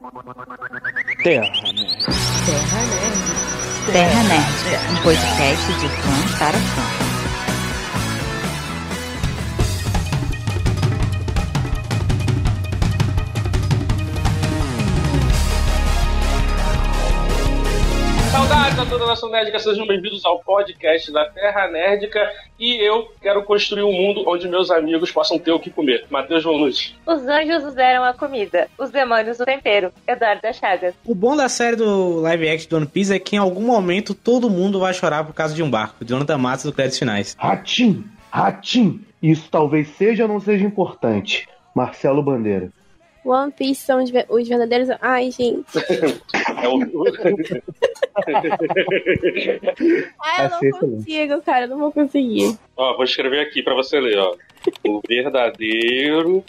Terra Nerd. Terra Nerd. Terra Nerd, um podcast de fã para fã. Saudades a toda a nação nerdica, sejam bem-vindos ao podcast da Terra Nerdica e eu quero construir um mundo onde meus amigos possam ter o que comer. Matheus Bonucci. Os anjos nos deram a comida, os demônios o tempero. Eduardo da Chagas. O bom da série do live action do One Piece é que em algum momento todo mundo vai chorar por causa de um barco. Jonathan Matos do Créditos Finais. Ratim! Ratim! Isso talvez seja ou não seja importante. Marcelo Bandeira. One Piece são os, ve- os verdadeiros. Ai, gente. É o... Ai, eu não consigo, cara. eu Não vou conseguir. ó, vou escrever aqui pra você ler, ó. O verdadeiro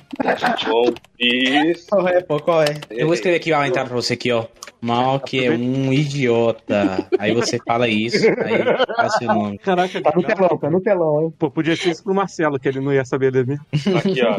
One Piece. Qual é, pô? Qual é? Eu vou escrever aqui ó, a entrada pra você aqui, ó. Mal que é um idiota. Aí você fala isso, aí fala seu nome. Caraca, Tá no telão, tá no telão, hein? Pô, podia ser isso pro Marcelo, que ele não ia saber ler mesmo. Aqui, ó.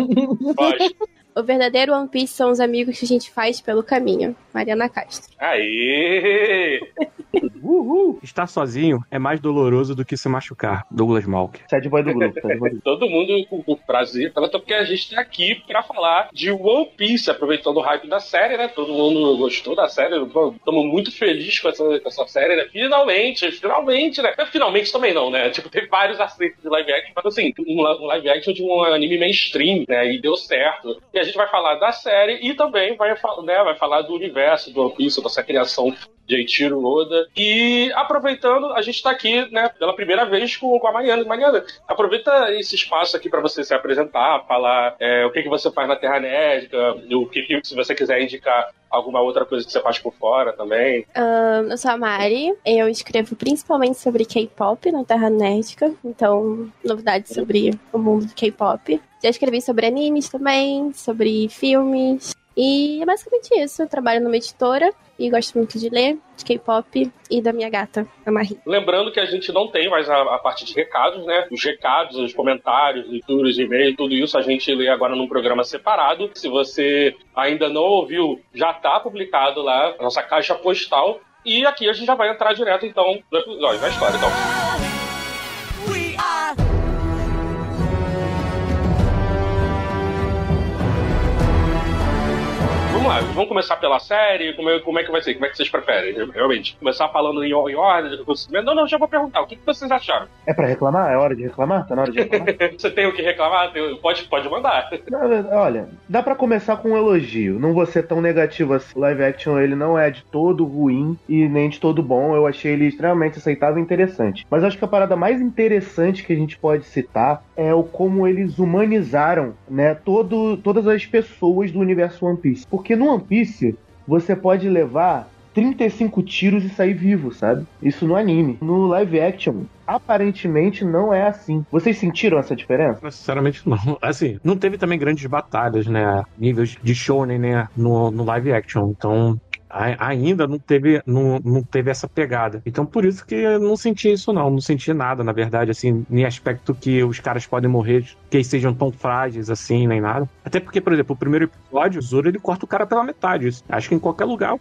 Pode. O verdadeiro One Piece são os amigos que a gente faz pelo caminho. Mariana Castro. Aê! Uhul! Estar sozinho é mais doloroso do que se machucar. Douglas Malk. Sad boy do grupo. Sad boy do grupo. Todo mundo com com prazer, tanto porque a gente tá aqui pra falar de One Piece, aproveitando o hype da série, né? Todo mundo gostou da série, estamos muito felizes com essa, com essa série, né? Finalmente, finalmente, né? Finalmente também não, né? Tipo, teve vários acertos de live action, mas assim, um, um live action de um anime mainstream, né? E deu certo. E a gente vai falar da série e também vai, né, vai falar do universo do One Piece, dessa criação de Eiichiro Oda. E aproveitando, a gente tá aqui, né, pela primeira vez com, com a Mariana. Mariana, aproveita esse espaço aqui para você se apresentar, falar é, o que, que você faz na Terra Nédica, o que, que se você quiser indicar alguma outra coisa que você faz por fora também. Ahn, eu sou a Mari. Eu escrevo principalmente sobre K-pop na Terra Nerdica. Então, novidades sobre o mundo do K-pop. Já escrevi sobre animes também, sobre filmes. E é basicamente isso. Eu trabalho numa editora e gosto muito de ler, de K-pop e da minha gata, a Marie. Lembrando que a gente não tem mais a, a parte de recados, né? Os recados, os comentários, leituras, e-mail, tudo isso a gente lê agora num programa separado. Se você ainda não ouviu, já tá publicado lá nossa caixa postal. E aqui a gente já vai entrar direto, então, no episódio, na história, então. Vamos lá, vamos começar pela série, como é, como é que vai ser, como é que vocês preferem, realmente? Começar falando em, em ordem de acontecimento? Não, não, já vou perguntar, o que, que vocês acharam? É pra reclamar? É hora de reclamar? Tá na hora de reclamar? Você tem o que reclamar? Tem- Pode, pode mandar. Não, Olha, dá pra começar com um elogio. Não vou ser tão negativo assim. O live action ele não é de todo ruim e nem de todo bom. Eu achei ele extremamente aceitável e interessante. Mas acho que a parada mais interessante que a gente pode citar é o como eles humanizaram, né, todo, todas as pessoas do universo One Piece. Porque no One Piece você pode levar 35 tiros e sair vivo, sabe? Isso no anime. No live action, aparentemente não é assim. Vocês sentiram essa diferença? Sinceramente, não. Assim, não teve também grandes batalhas, né? Níveis de shonen, né? No, no live action. Então. Ainda não teve, não, não teve essa pegada. Então, por isso que eu não senti isso, não. Não senti nada, na verdade, assim, nem aspecto que os caras podem morrer, que eles sejam tão frágeis assim, nem nada. Até porque, por exemplo, o primeiro episódio, o Zoro ele corta o cara pela metade. Acho que em qualquer lugar,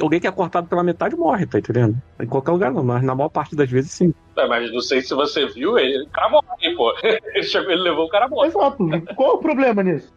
alguém que é cortado pela metade morre, tá entendendo? Em qualquer lugar não, mas na maior parte das vezes sim. É, mas não sei se você viu, ele, o cara morre, pô. Ele, chegou, ele levou o cara morto. Exato. Qual o problema nisso?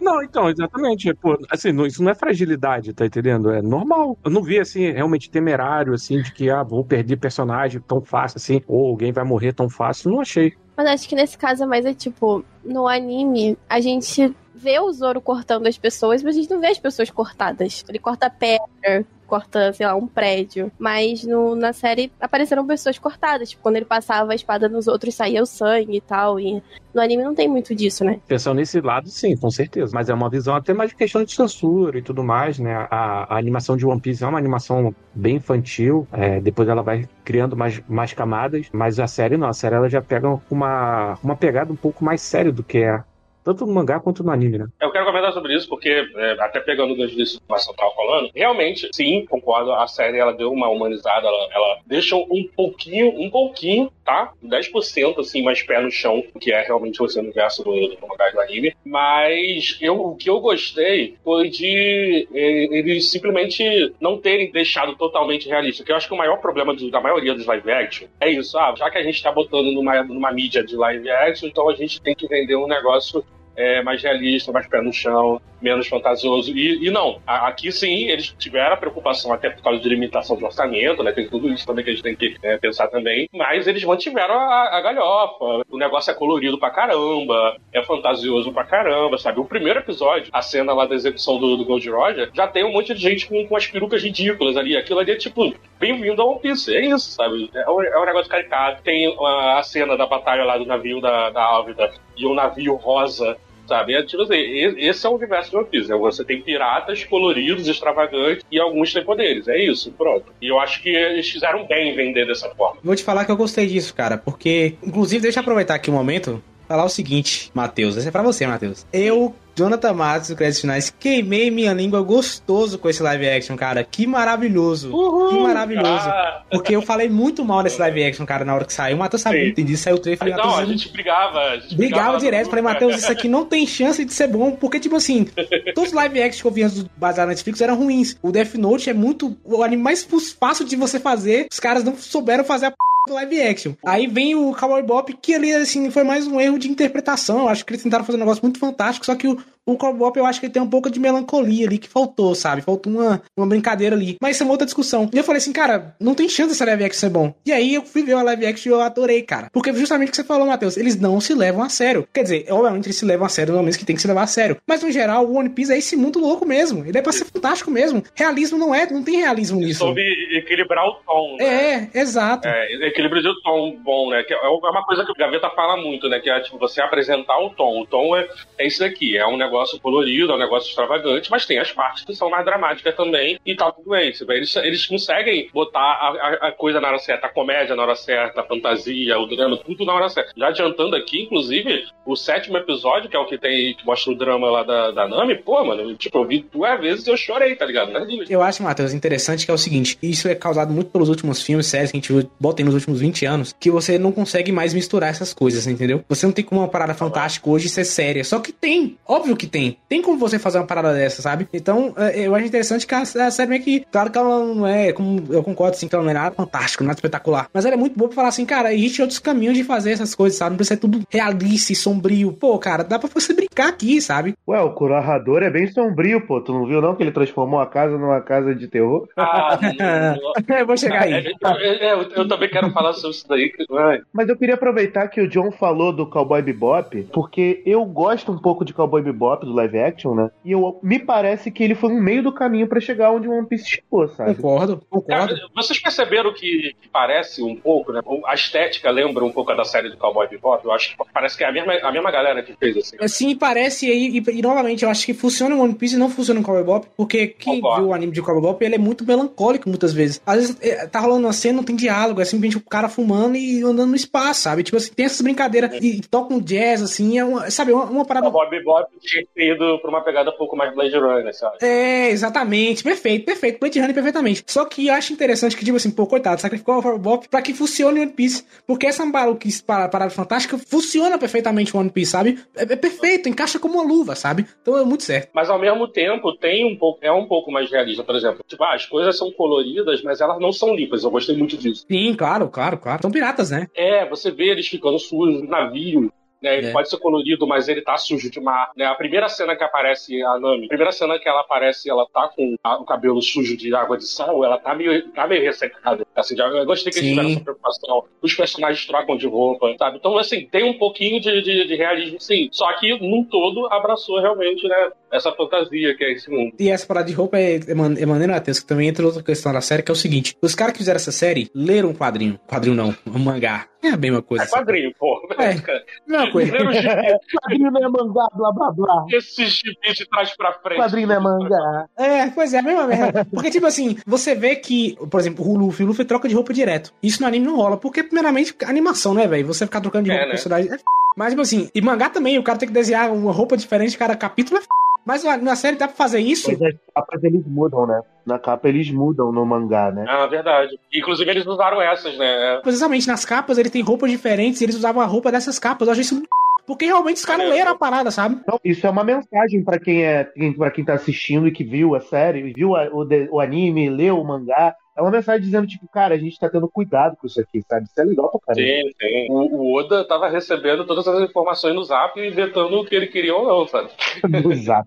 Não, então, exatamente. Pô, assim, não- isso não é fragilidade, tá entendendo? É normal. Eu não vi, assim, realmente temerário, assim, de que, ah, vou perder personagem tão fácil, assim, ou alguém vai morrer tão fácil. Não achei. Mas acho que nesse caso é mais é tipo, no anime, a gente vê o Zoro cortando as pessoas, mas a gente não vê as pessoas cortadas. Ele corta pedra, corta, sei lá, um prédio. Mas no, na série apareceram pessoas cortadas. Tipo, quando ele passava a espada nos outros, saía o sangue e tal. E no anime não tem muito disso, né? Pensando nesse lado, sim, com certeza. Mas é uma visão até mais de questão de censura e tudo mais, né? A, a animação de One Piece é uma animação bem infantil. é, depois ela vai criando mais, mais camadas. Mas a série não. A série ela já pega uma, uma pegada um pouco mais séria do que é tanto no mangá quanto no anime, né? Eu quero comentar sobre isso porque, é, até pegando o gancho disso que o Marcelo falando, realmente, sim, concordo, a série ela deu uma humanizada, ela, ela deixa um pouquinho, um pouquinho, tá? 10% assim, mais pé no chão, que é realmente o universo do, do mangá e do anime. Mas eu, o que eu gostei foi de eh, eles simplesmente não terem deixado totalmente realista. Que eu acho que o maior problema do- da maioria dos live action é isso. Ah, já que a gente tá botando numa, numa mídia de live action, então a gente tem que vender um negócio é, mais realista, mais pé no chão, menos fantasioso. E, e não, a- aqui sim, eles tiveram a preocupação, até por causa de limitação de orçamento, né? Tem tudo isso também que a gente tem que é, pensar também. Mas eles mantiveram a, a galhofa. O negócio é colorido pra caramba, é fantasioso pra caramba, sabe? O primeiro episódio, a cena lá da execução do, do Gold Roger, já tem um monte de gente com, com as perucas ridículas ali. Aquilo ali é tipo, bem-vindo ao One Piece. É isso, sabe? É um, é um negócio caricato. Tem a, a cena da batalha lá do navio da, da Álvida e o navio rosa sabe? É, tipo assim, esse é o universo de One Piece. né? Você tem piratas coloridos, extravagantes e alguns têm poderes. É isso, pronto. E eu acho que eles fizeram bem em vender dessa forma. Vou te falar que eu gostei disso, cara, porque, inclusive, deixa eu aproveitar aqui um momento, falar o seguinte, Matheus, esse é pra você, Matheus. Eu, Jonathan Matos, do Créditos Finais, queimei minha língua gostoso com esse live action, cara. Que maravilhoso. que maravilhoso. Ah, Porque eu falei muito mal desse live action, cara, na hora que saiu. O Matheus sabe Sim. muito disso, saiu o trailer, falei, não, a gente brigava. A gente Brigava direto, no falei, grupo, Matheus, isso aqui não tem chance de ser bom, porque, tipo assim, todos os live action que eu vi antes do na Netflix eram ruins. O Death Note é muito. o anime mais fácil de você fazer, os caras não souberam fazer a p live action. Aí vem o Cowboy Bop, que ali, assim, foi mais um erro de interpretação. Eu acho que eles tentaram fazer um negócio muito fantástico, só que o, o Cowboy Bop, eu acho que ele tem um pouco de melancolia ali que faltou, sabe? Faltou uma, uma brincadeira ali. Mas isso é uma outra discussão. E eu falei assim, cara, não tem chance essa live action ser bom. E aí eu fui ver a live action e eu adorei, cara. Porque justamente o que você falou, Matheus, eles não se levam a sério. Quer dizer, obviamente eles se levam a sério no momento que tem que se levar a sério. Mas no geral, o One Piece é esse mundo louco mesmo. Ele é pra ser fantástico mesmo. Realismo não é, não tem realismo nisso. Soube equilibrar o tom, né? É, exato. É, equilíbrio de tom bom, né? Que é uma coisa que o Gaveta fala muito, né? Que é tipo, você apresentar o tom. O tom é, é isso aqui, é um negócio colorido, é um negócio extravagante, mas tem as partes que são mais dramáticas também, e tá tudo bem. sabe? Eles, eles conseguem botar a, a- coisa na hora certa, a comédia na hora certa, a fantasia, o drama, tudo na hora certa. Já adiantando aqui, inclusive, o sétimo episódio, que é o que tem, que mostra o drama lá da, da Nami, pô, mano, tipo, eu vi duas vezes e eu chorei, tá ligado? Eu acho, Matheus, interessante que é o seguinte: isso é causado muito pelos últimos filmes, séries que a gente viu, nos últimos 20 anos, que você não consegue mais misturar essas coisas, entendeu? Você não tem como uma parada fantástica hoje ser séria. Só que tem, óbvio que tem. Tem como você fazer uma parada dessa, sabe? Então, é, eu acho interessante que a, a série meio que. Claro que ela não é, como eu concordo, assim, que ela não é nada fantástico, nada espetacular. Mas ela é muito boa pra falar assim, cara, existe outros caminhos de fazer essas coisas, sabe? Não precisa ser tudo realista e sombrio. Pô, cara, dá pra você brincar aqui, sabe? Ué, o Kurohador é bem sombrio, pô. Tu não viu não que ele transformou a casa numa casa de terror? Ah, não, eu vou chegar aí. É, é, eu, eu também quero falar sobre isso daí. ai, Mas eu queria aproveitar que o John falou do Cowboy Bebop, porque eu gosto um pouco de Cowboy Bebop, do live action, né? E eu, me parece que ele foi um meio do caminho pra chegar onde o One Piece chegou, sabe? Concordo, concordo. Cara, vocês perceberam que, que parece um pouco, né? A estética lembra um pouco a da série do Cowboy Bebop? Eu acho que parece que é a mesma, a mesma galera que fez assim. Sim, parece, e, aí- e, e novamente, eu acho que funciona em One Piece e não funciona em Cowboy Bebop, porque quem Concordo. viu o anime de Cowboy Bebop, ele é muito melancólico muitas vezes. Às vezes é, tá rolando uma cena, não tem diálogo, é simplesmente o cara fumando e andando no espaço, sabe? Tipo assim, tem essas brincadeiras e, e toca um jazz, assim, é uma, sabe, uma, uma parada... Cowboy Bebop tinha ido pra uma pegada um pouco mais Blade Runner, sabe? É, exatamente, perfeito, perfeito, Blade Runner perfeitamente. Só que eu acho interessante que, tipo assim, pô, coitado, sacrificou o Bebop pra que funcione o One Piece, porque essa maluquice para- parada fantástica funciona perfeitamente o One Piece, sabe? É, é perfeito, encaixa como uma luva, sabe? Então é muito certo. Mas ao mesmo tempo tem um pouco, é um pouco mais realista, por exemplo. Tipo, ah, as coisas são coloridas, mas elas não são limpas. Eu gostei muito disso. Sim, claro, claro, claro. São piratas, né? É, você vê eles ficando sujos, navio. Né, ele É. pode ser colorido, mas ele tá sujo de mar. Né? A primeira cena que aparece a Nami, a primeira cena que ela aparece, ela tá com a- o cabelo sujo de água de sal, ela tá meio, tá meio ressecada. Assim, eu gostei que eles Sim. tiveram essa preocupação. Os personagens trocam de roupa, sabe? Então, assim, tem um pouquinho de, de, de realismo, sim. Só que, num todo, abraçou realmente, né? Essa fantasia que é esse mundo. E essa parada de roupa é, é, man- é maneiro, Matheus, que também entra outra questão da série, que é o seguinte: os caras que fizeram essa série leram um quadrinho. Quadrinho não, um mangá. É a mesma coisa. É quadrinho, pô. É. Mesma coisa. Primeiro gibi- Quadrinho não é mangá, blá blá blá. Esse gibi de trás pra frente. Quadrinho não é mangá. É, pois é, a mesma merda. Porque, tipo assim, você vê que, por exemplo, o Luffy, o Luffy troca de roupa direto. Isso no anime não rola, porque, primeiramente, animação, né, velho? Você ficar trocando de É, roupa né? com personagem é f... Mas, tipo assim, e mangá também, o cara tem que desenhar uma roupa diferente cada capítulo é f... Mas na série dá pra fazer isso? Mas as capas eles mudam, né? Na capa eles mudam no mangá, né? Ah, verdade. Inclusive eles usaram essas, né? Precisamente, nas capas ele tem roupas diferentes e eles usavam a roupa dessas capas. Eu achei isso porque realmente os caras É. leram a parada, sabe? Então, isso é uma mensagem pra quem é para quem tá assistindo e que viu a série, viu a- o, de- o anime, leu o mangá. É uma mensagem dizendo, tipo, cara, a gente tá tendo cuidado com isso aqui, sabe? Isso é legal pra caramba. Sim, sim. O, o Oda tava recebendo todas as informações no zap e vetando o que ele queria ou não, sabe? No zap.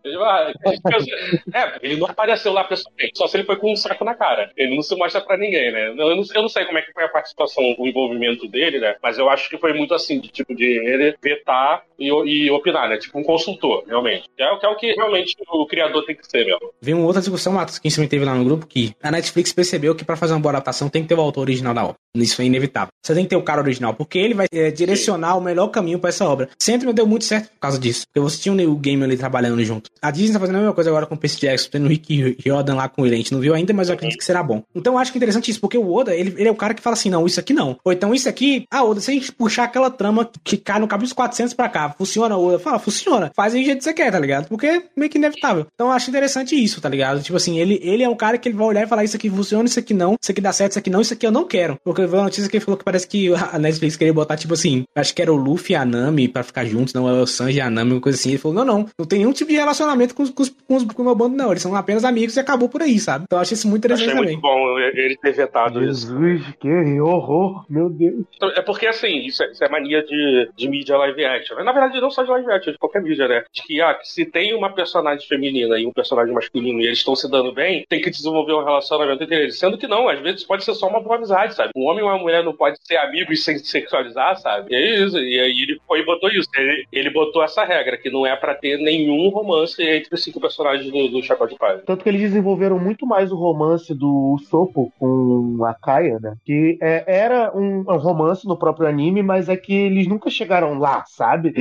É, ele não apareceu lá pessoalmente, só se ele foi com um saco na cara. Ele não se mostra pra ninguém, né? Eu não, eu não sei como é que foi a participação, o envolvimento dele, né? Mas eu acho que foi muito assim, de tipo, de ele vetar e, e opinar, né? Tipo um consultor, realmente. Que é, o- que é o que realmente o criador tem que ser mesmo. Veio uma outra discussão, Matos, que a gente teve lá no grupo, que a Netflix percebeu que pra fazer uma boa adaptação tem que ter o autor original da obra. Isso é inevitável. Você tem que ter o cara original, porque ele vai é, direcionar o melhor caminho pra essa obra. Sempre deu muito certo por causa disso. Porque você tinha o Neil Gaiman ali trabalhando junto. A Disney tá fazendo a mesma coisa agora com o Percy Jackson, tendo o Rick Riordan lá com ele. A gente não viu ainda, mas eu acredito que será bom. Então eu acho que é interessante isso, porque o Oda, ele, ele é o cara que fala assim, não, isso aqui não. Ou então isso aqui, ah, Oda, se a gente puxar aquela trama que cai no capítulo 400 pra cá, funciona, Oda? Fala, funciona. Faz aí do jeito que você quer, tá ligado? Porque é meio que inevitável. Então eu acho interessante isso, tá ligado? Tipo assim, ele, ele é um cara que ele vai olhar e falar isso aqui funciona, isso aqui não, isso aqui dá certo, isso aqui não, isso aqui eu não quero. Porque eu vi uma notícia que ele falou que parece que a Netflix queria botar, tipo assim, acho que era o Luffy e a Nami pra ficar juntos, não é o Sanji e a Nami, uma coisa assim. Ele falou, não, não, não tem nenhum tipo de relacionamento com, os- com, os- com, os- com o meu bando, não. Eles são apenas amigos e acabou por aí, sabe? Então eu achei isso muito interessante Achei também. muito bom ele ter vetado isso. Jesus, que horror, meu Deus. Então, É porque, assim, isso é, isso é mania de, de mídia live action. Na verdade, não só de live action, de qualquer mídia, né? De que, ah, se tem uma personagem feminina e um personagem masculino e eles estão se dando bem, tem que desenvolver um relacionamento entre eles. Sendo que não, às vezes pode ser só uma boa amizade, sabe? Um homem e uma mulher não pode ser amigos sem se sexualizar, sabe? E é isso. E aí ele foi e botou isso. Ele, ele botou essa regra, que não é pra ter nenhum romance entre os cinco personagens do, do Chapéu de Palha. Tanto que eles desenvolveram muito mais o romance do Sopo com a Kaia, né? Que é, era um, um romance no próprio anime, mas é que eles nunca chegaram lá, sabe?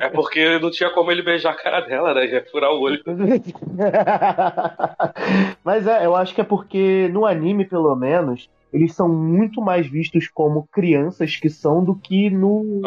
É porque não tinha como ele beijar a cara dela, né? Ia furar o olho. Mas é, eu acho que é porque no anime, pelo menos, eles são muito mais vistos como crianças que são do que no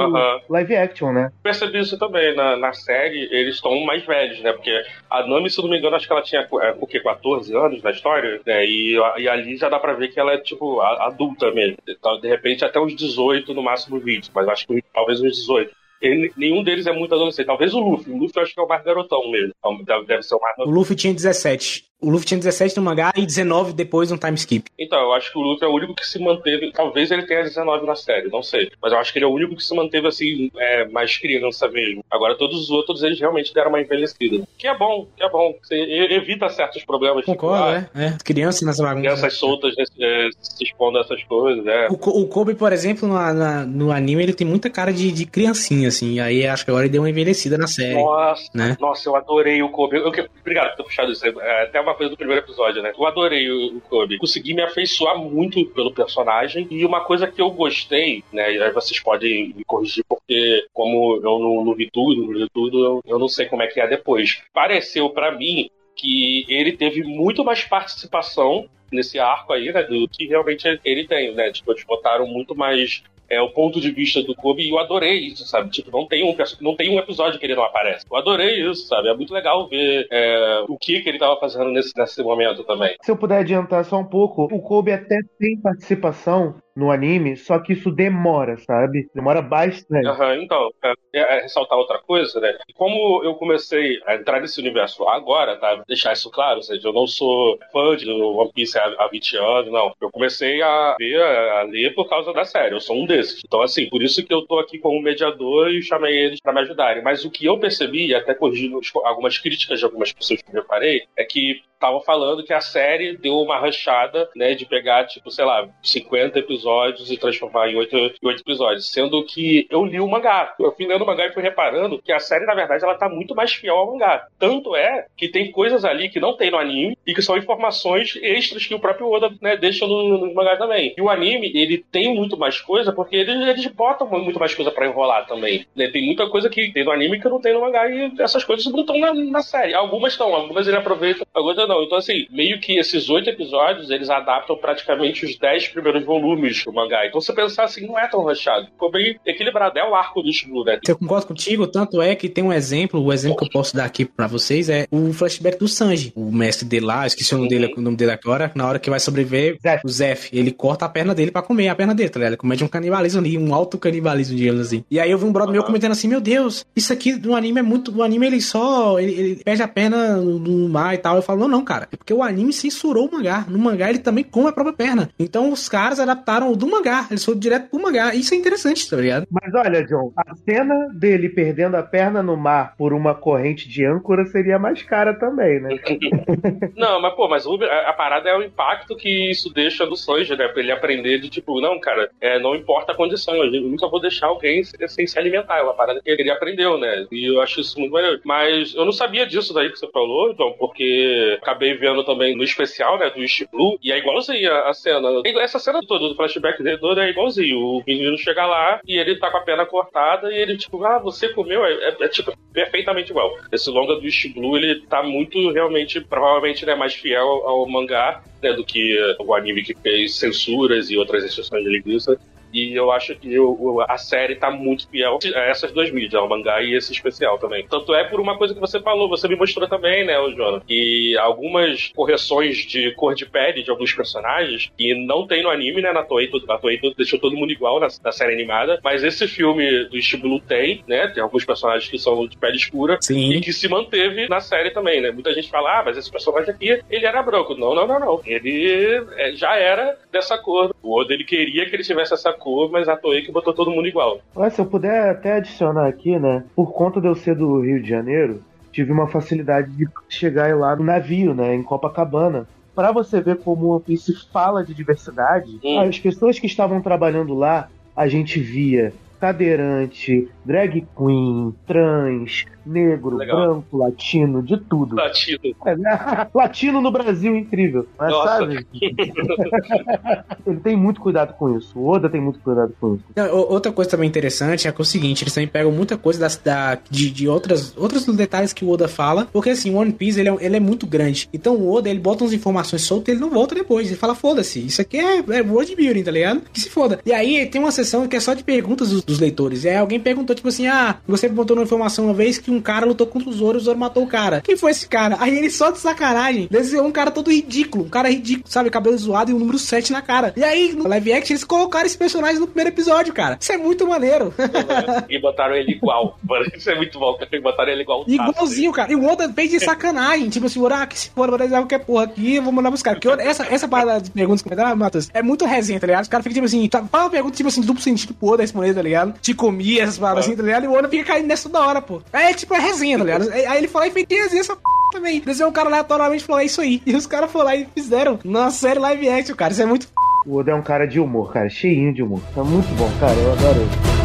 live action, né? percebi isso também. Na, na série, eles estão mais velhos, né? Porque a Nami, se não me engano, acho que ela tinha é, o quê? 14 anos na história, né? E, e ali já dá pra ver que ela é, tipo, a- adulta mesmo. Então, de repente, até uns 18, no máximo 20. Mas acho que talvez uns 18. Ele- nenhum deles é muito adolescente. Talvez o Luffy. O Luffy eu acho que é o mais garotão mesmo. Então, deve, deve ser o mais O Luffy tinha 17. O Luffy tinha 17 no mangá e 19 depois no time skip. Então, eu acho que o Luffy é o único que se manteve. Talvez ele tenha 19 na série, não sei. Mas eu acho que ele é o único que se manteve assim, é, mais criança mesmo. Agora, todos os outros, eles realmente deram uma envelhecida. Que é bom, que é bom. Você evita certos problemas. Concordo, tipo, ah, né? É. Criança nessa bagunça. Crianças soltas né, é, se expondo a essas coisas, né? O, o Kobe, por exemplo, no, na- no anime, ele tem muita cara de, de criancinha, assim. Aí acho que agora ele deu uma envelhecida na série. Nossa, né? nossa, eu adorei o Kobe. Eu, que- obrigado por ter puxado isso. É até uma coisa do primeiro episódio, né? Eu adorei o, o Kobe. Consegui me afeiçoar muito pelo personagem. E uma coisa que eu gostei, né? E aí vocês podem me corrigir, porque como eu não, não vi tudo, não li tudo, eu, eu não sei como é que é depois. Pareceu pra mim que ele teve muito mais participação nesse arco aí, né? Do que realmente ele tem, né? Tipo, eles botaram muito mais é, o ponto de vista do Kobe e eu adorei isso, sabe? Tipo, não tem um, não tem um episódio que ele não aparece. Eu adorei isso, sabe? É muito legal ver é, o que, que ele tava fazendo nesse, nesse momento também. Se eu puder adiantar só um pouco, o Kobe até tem participação no anime, só que isso demora, sabe? Demora bastante. Aham, então, é, é, ressaltar outra coisa, né? Como eu comecei a entrar nesse universo agora, tá? Deixar isso claro, ou seja, eu não sou fã de One Piece há, há 20 anos, não. Eu comecei a ver, a, ler por causa da série, eu sou um desses. Então, assim, por isso que eu tô aqui como mediador e chamei eles pra me ajudarem. Mas o que eu percebi, e até corrigindo algumas críticas de algumas pessoas que eu reparei, é que estavam falando que a série deu uma rachada, né, de pegar, tipo, sei lá, 50 episódios e transformar em 8, em 8 episódios. Sendo que eu li o mangá. Eu fui lendo o mangá e fui reparando que a série, na verdade, ela tá muito mais fiel ao mangá. Tanto é que tem coisas ali que não tem no anime e que são informações extras que o próprio Oda, né, deixa no, no mangá também. E o anime, ele tem muito mais coisa porque eles, eles botam muito mais coisa pra enrolar também. né? Tem muita coisa que tem no anime que não tem no mangá e essas coisas não estão na, na série. Algumas estão, algumas ele aproveita, algumas não. Então, assim, meio que esses oito episódios, eles adaptam praticamente os dez primeiros volumes depois do mangá. Então, se você pensar assim, não é tão rushado. Ficou bem equilibrado. É o arco do Blue, né? Eu concordo contigo, tanto é que tem um exemplo, o exemplo que eu posso dar aqui pra vocês é o flashback do Sanji. O mestre dele lá, esqueci o nome, dele, o nome dele agora, na hora que vai sobreviver, Zef. o Zef, ele corta a perna dele pra comer a perna dele, tá ligado? Ele comete um canibalismo ali, um alto canibalismo, digamos assim. E aí eu vi um brother meu Aham. comentando assim, meu Deus, isso aqui no anime é muito, o anime ele só, ele, ele perde a perna no, no mar e tal. Eu falo, não, não, cara, é porque o anime censurou o mangá. No mangá ele também come a própria perna. Então os caras adaptaram do mangá, eles foram direto pro mangá. Isso é interessante, tá ligado? Mas olha, John, a cena dele perdendo a perna no mar por uma corrente de âncora seria mais cara também, né? Não, mas pô, mas a, parada é o impacto que isso deixa no Sanji, né? Pra ele aprender de tipo, não, cara, é, não importa a condição, eu nunca vou deixar alguém sem, sem se alimentar. É uma parada que ele aprendeu, né? E eu acho isso muito maneiro. Mas eu não sabia disso daí que você falou, John, porque acabei vendo também no especial, né, do East Blue, e é igualzinho a, a cena. Essa cena toda do flashback dele todo é igualzinho. O menino chega lá e ele tá com a perna cortada e ele, tipo, ah, você comeu? É, é- é, tipo, perfeitamente igual. Esse longa do East Blue, ele tá muito, realmente, provavelmente, né, mais fiel ao mangá, né, do que o anime que fez censuras e outras exceções de linguiça. E eu acho que o- a série tá muito fiel a essas duas mídias, o mangá e esse especial também. Tanto é por uma coisa que você falou, você me mostrou também, né, o Jonah, que algumas correções de cor de pele de alguns personagens que não tem no anime, né, na Toei, tudo- a Toei deixou todo mundo igual na, na série animada, mas esse filme do Blue tem, né, tem alguns personagens que são de pele escura, e Sim. que se manteve na série também, né? Muita gente fala, ah, mas esse personagem aqui, ele era branco. Não, não, não, não. Ele é, já era dessa cor. O Oda, ele queria que ele tivesse essa cor, mas a Toei que botou todo mundo igual. Olha, se eu puder até adicionar aqui, né? Por conta de eu ser do Rio de Janeiro, tive uma facilidade de chegar lá no navio, né? Em Copacabana. Pra você ver como o One Piece fala de diversidade, Hum. as pessoas que estavam trabalhando lá, a gente via cadeirante, drag queen, trans, negro, Legal. branco, latino, de tudo. Latino. É, né? latino no Brasil, incrível. Mas Nossa. sabe? Ele tem muito cuidado com isso. O Oda tem muito cuidado com isso. Não, o- outra coisa também interessante é que é o seguinte, eles também pegam muita coisa das, da, de, de outras, outros detalhes que o Oda fala, porque assim, o One Piece ele é, ele é muito grande. Então o Oda, ele bota umas informações soltas e ele não volta depois. Ele fala, foda-se, isso aqui é, é world building, tá ligado? Que se foda. E aí tem uma sessão que é só de perguntas dos, dos leitores. E aí alguém perguntou, tipo assim, ah, você botou uma informação uma vez que um cara lutou contra o Zoro e o Zoro matou o cara. Quem foi esse cara? Aí ele só de sacanagem desenhou um cara todo ridículo, um cara ridículo, sabe? Cabelo zoado e o número 7 na cara. E aí, no live action, eles colocaram esse personagem no primeiro episódio, cara. Isso é muito maneiro. e botaram ele igual. Isso é muito bom, cara. Botaram ele igual. Igualzinho, cara. E o Oda fez de sacanagem. Tipo assim, ah, que se for, vou dar qualquer porra aqui, vou mandar pros caras. Porque essa, essa parada de perguntas que ah, Matheus, é muito resenha, tá ligado? Os caras ficam tipo assim, tá, fala uma pergunta tipo assim, duplo sentido pro Oda responder, tá ligado? Te comia, essas paradas assim, tá ligado? E o Oda fica caindo nessa toda hora, pô. Aí, tipo, é resenha, tá ligado? Aí ele falou e fez resenha essa p também. Desenhou um cara aleatoriamente e falou, é isso aí. E os caras foram lá e fizeram na série live action, cara. Isso é muito O Oda é um cara de humor, cara, cheinho de humor. Tá muito bom, cara, eu adoro ele.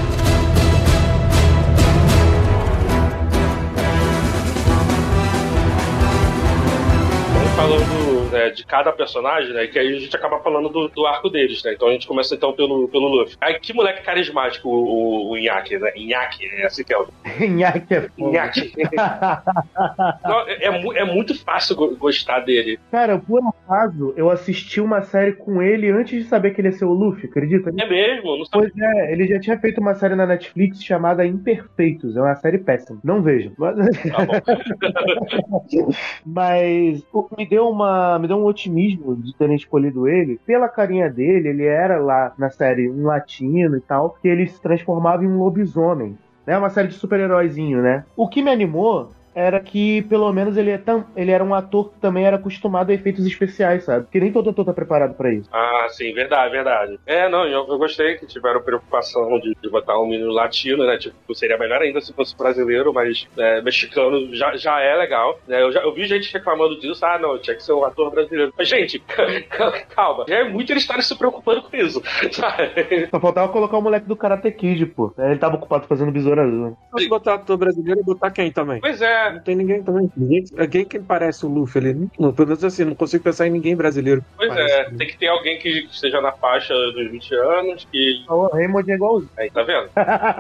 Né, de cada personagem, né? Que aí a gente acaba falando do, do arco deles, né? Então a gente começa então pelo, pelo Luffy. Aí que moleque carismático o, o, o Inaki, né? Inaki, é assim que é o Nhaque é foda. Inaki. Não, é, é é muito fácil go- gostar dele. Cara, por acaso, eu assisti uma série com ele antes de saber que ele ia ser o Luffy, acredita? É mesmo? Não sabia. Pois é, ele já tinha feito uma série na Netflix chamada Imperfeitos. É uma série péssima. Não vejo. Mas, Tá mas me deu uma. Me deu um otimismo de terem escolhido ele. Pela carinha dele, ele era lá na série um latino e tal, que ele se transformava em um lobisomem. É uma série de super-heróizinho, né? O que me animou era que, pelo menos, ele, é tão, ele era um ator que também era acostumado a efeitos especiais, sabe? Porque nem todo ator tá preparado pra isso. Ah, sim, verdade, verdade. É, não, eu, eu gostei que tiveram preocupação de, de botar um menino latino, né? Tipo, seria melhor ainda se fosse brasileiro, mas é, mexicano já, já é legal. Né? Eu, já, eu vi gente reclamando disso, ah, não, tinha que ser um ator brasileiro. Mas, gente, calma, já é muito eles estarem se preocupando com isso, sabe? Só faltava colocar o moleque do Karate Kid, pô. Ele tava ocupado fazendo besouro azul. Se botar ator brasileiro, botar quem também? Pois é, Não tem ninguém também. Ninguém, quem que parece o Luffy? Ele, não, pelo menos assim, não consigo pensar em ninguém brasileiro. pois Parece é. Tem que ter alguém que esteja na faixa dos 20 anos, que. O Raymond é igualzinho. Aí, tá vendo?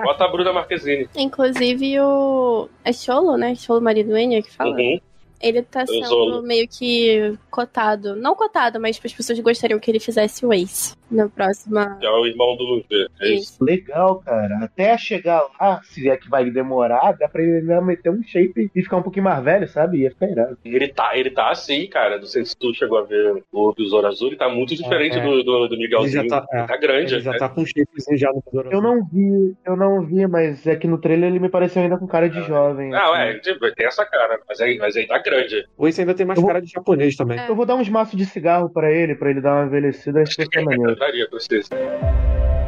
Bota a Bruna Marquezine. Inclusive o. É Cholo, né? Cholo marido Enya que fala. Uhum. Ele tá sendo Zolo. meio que cotado. Não cotado, mas tipo, as pessoas gostariam que ele fizesse o Ace. Na próxima. É o irmão do Luffy. É isso. Legal, cara. Até chegar lá, se é que vai demorar, dá pra ele meter um shape e ficar um pouquinho mais velho, sabe? Ia ficar irado. Ele tá, ele tá assim, cara. Não sei se tu chegou a ver o Besouro Azul, ele tá muito diferente é. do, do, do Miguelzinho. Ele já tá- é. Ele tá grande. Ele já né? tá com um shapezinho já no Besouro Eu Azul. não vi, eu não vi, mas é que no trailer ele me pareceu ainda com cara de jovem. Não, assim. é, tipo, tem essa cara, mas aí, mas aí tá grande. Ou esse ainda tem mais Eu vou- cara de japonês também. É. Eu vou dar uns maços de cigarro pra ele, pra ele dar uma envelhecida, acho que ser maneiro.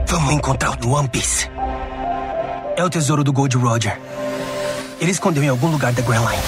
Vamos encontrar o One Piece. É o tesouro do Gold Roger. Ele escondeu em algum lugar da Grand Line.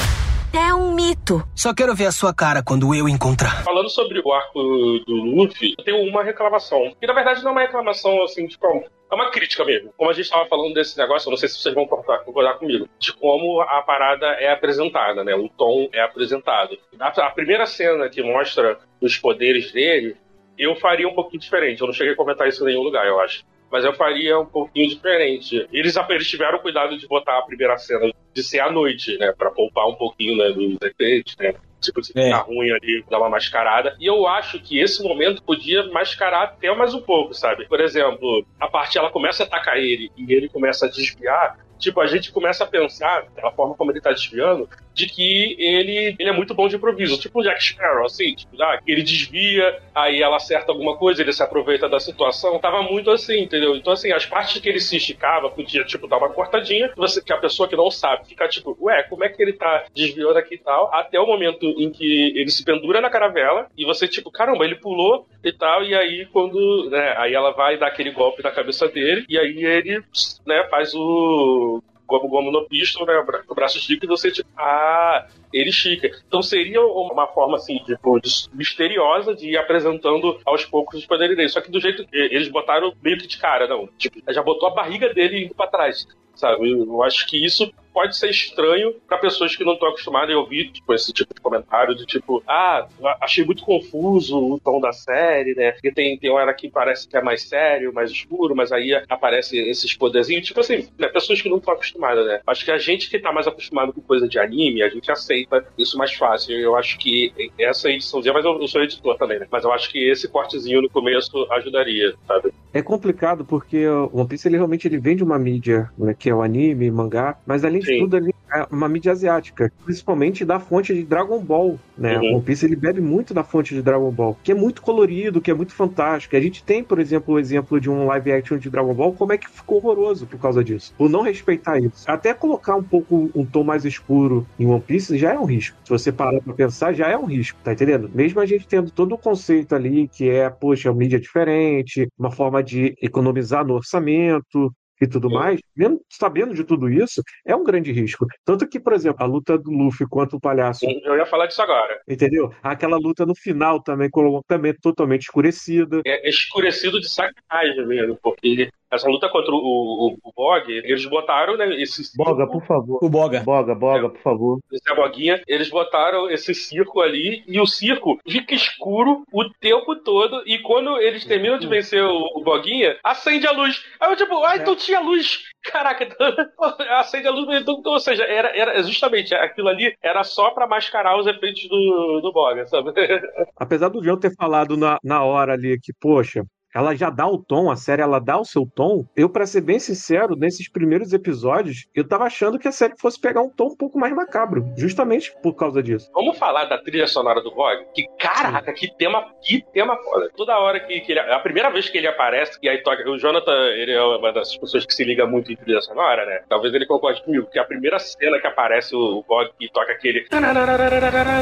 É um mito. Só quero ver a sua cara quando eu encontrar. Falando sobre o arco do Luffy, eu tenho uma reclamação. E na verdade não é uma reclamação assim, tipo, é uma crítica mesmo. Como a gente estava falando desse negócio, eu não sei se vocês vão concordar, concordar comigo, de como a parada é apresentada, né? O tom é apresentado. A, a primeira cena que mostra os poderes dele, eu faria um pouquinho diferente. Eu não cheguei a comentar isso em nenhum lugar, eu acho. Mas eu faria um pouquinho diferente. Eles, eles tiveram cuidado de botar a primeira cena de ser à noite, né? Pra poupar um pouquinho né, dos efeitos, né? Tipo, se É. ficar ruim ali, dar uma mascarada. E eu acho que esse momento podia mascarar até mais um pouco, sabe? Por exemplo, a parte ela começa a atacar ele e ele começa a desviar. Tipo, a gente começa a pensar, pela forma como ele tá desviando, de que ele, ele é muito bom de improviso. Tipo o Jack Sparrow, assim. Tipo, ah, ele desvia, aí ela acerta alguma coisa, ele se aproveita da situação. Tava muito assim, entendeu? Então, assim, as partes que ele se esticava, podia, tipo, dar uma cortadinha, você, que a pessoa que não sabe fica, tipo, ué, como é que ele tá desviando aqui e tal? Até o momento em que ele se pendura na caravela e você, tipo, caramba, ele pulou e tal, e aí quando, né, aí ela vai dar aquele golpe na cabeça dele, e aí ele, né, faz o Gomu Gomu no Pistol, né, o bra- o braço estica e você, tipo, ah, ele estica. Então seria uma forma, assim, tipo, misteriosa de ir apresentando aos poucos os poderes dele. Só que do jeito que eles botaram meio que de cara, não. Tipo, já botou a barriga dele indo pra trás. Sabe? Eu acho que isso pode ser estranho pra pessoas que não estão acostumadas a ouvir tipo, esse tipo de comentário de tipo, ah, achei muito confuso o tom da série, né? Porque tem, tem hora que parece que é mais sério, mais escuro, mas aí aparece esses poderzinhos. Tipo assim, né? pessoas que não estão acostumadas, né? Acho que a gente que tá mais acostumado com coisa de anime, a gente aceita isso mais fácil. Eu acho que essa ediçãozinha, mas eu, eu sou editor também, né? Mas eu acho que esse cortezinho no começo ajudaria, sabe? É complicado porque o One Piece ele realmente ele vem de uma mídia, né, que é o anime, mangá, mas além de Sim. tudo ele é uma mídia asiática, principalmente da fonte de Dragon Ball, né? Uhum. O One Piece ele bebe muito da fonte de Dragon Ball, que é muito colorido, que é muito fantástico. A gente tem, por exemplo, o exemplo de um live action de Dragon Ball, como é que ficou horroroso por causa disso, por não respeitar isso. Até colocar um pouco um tom mais escuro em One Piece já é um risco. Se você parar pra pensar, já é um risco, tá entendendo? Mesmo a gente tendo todo o conceito ali que é, poxa, mídia diferente, uma forma de economizar no orçamento e tudo mais, mesmo sabendo de tudo isso, é um grande risco. Tanto que, por exemplo, a luta do Luffy contra o palhaço, Eu ia falar disso agora. entendeu? Aquela luta no final também, também totalmente escurecida. é escurecido de sacanagem mesmo, porque essa luta contra o, o, o Bog, eles botaram né, esse Boga, por favor. O Boga. Boga, Boga, por favor. esse boguinha, eles botaram esse circo ali e o circo fica escuro o tempo todo e quando eles terminam de vencer o, o Boguinha, acende a luz. Aí eu tipo, ah, então tinha luz. Caraca, então, acende a luz, então, então, ou seja, era, era justamente aquilo ali era só pra mascarar os efeitos do, do Boga, sabe? Apesar do João ter falado na, na hora ali que, poxa, ela já dá o tom, a série ela dá o seu tom. Eu, pra ser bem sincero, nesses primeiros episódios, eu tava achando que a série fosse pegar um tom um pouco mais macabro, justamente por causa disso. Vamos falar da trilha sonora do Bog? Que caraca, que tema, que tema foda. Toda hora que, que ele. A primeira vez que ele aparece, e aí toca. O Jonathan, ele é uma das pessoas que se liga muito em trilha sonora, né? Talvez ele concorde comigo, porque a primeira cena que aparece o, Bog e toca aquele.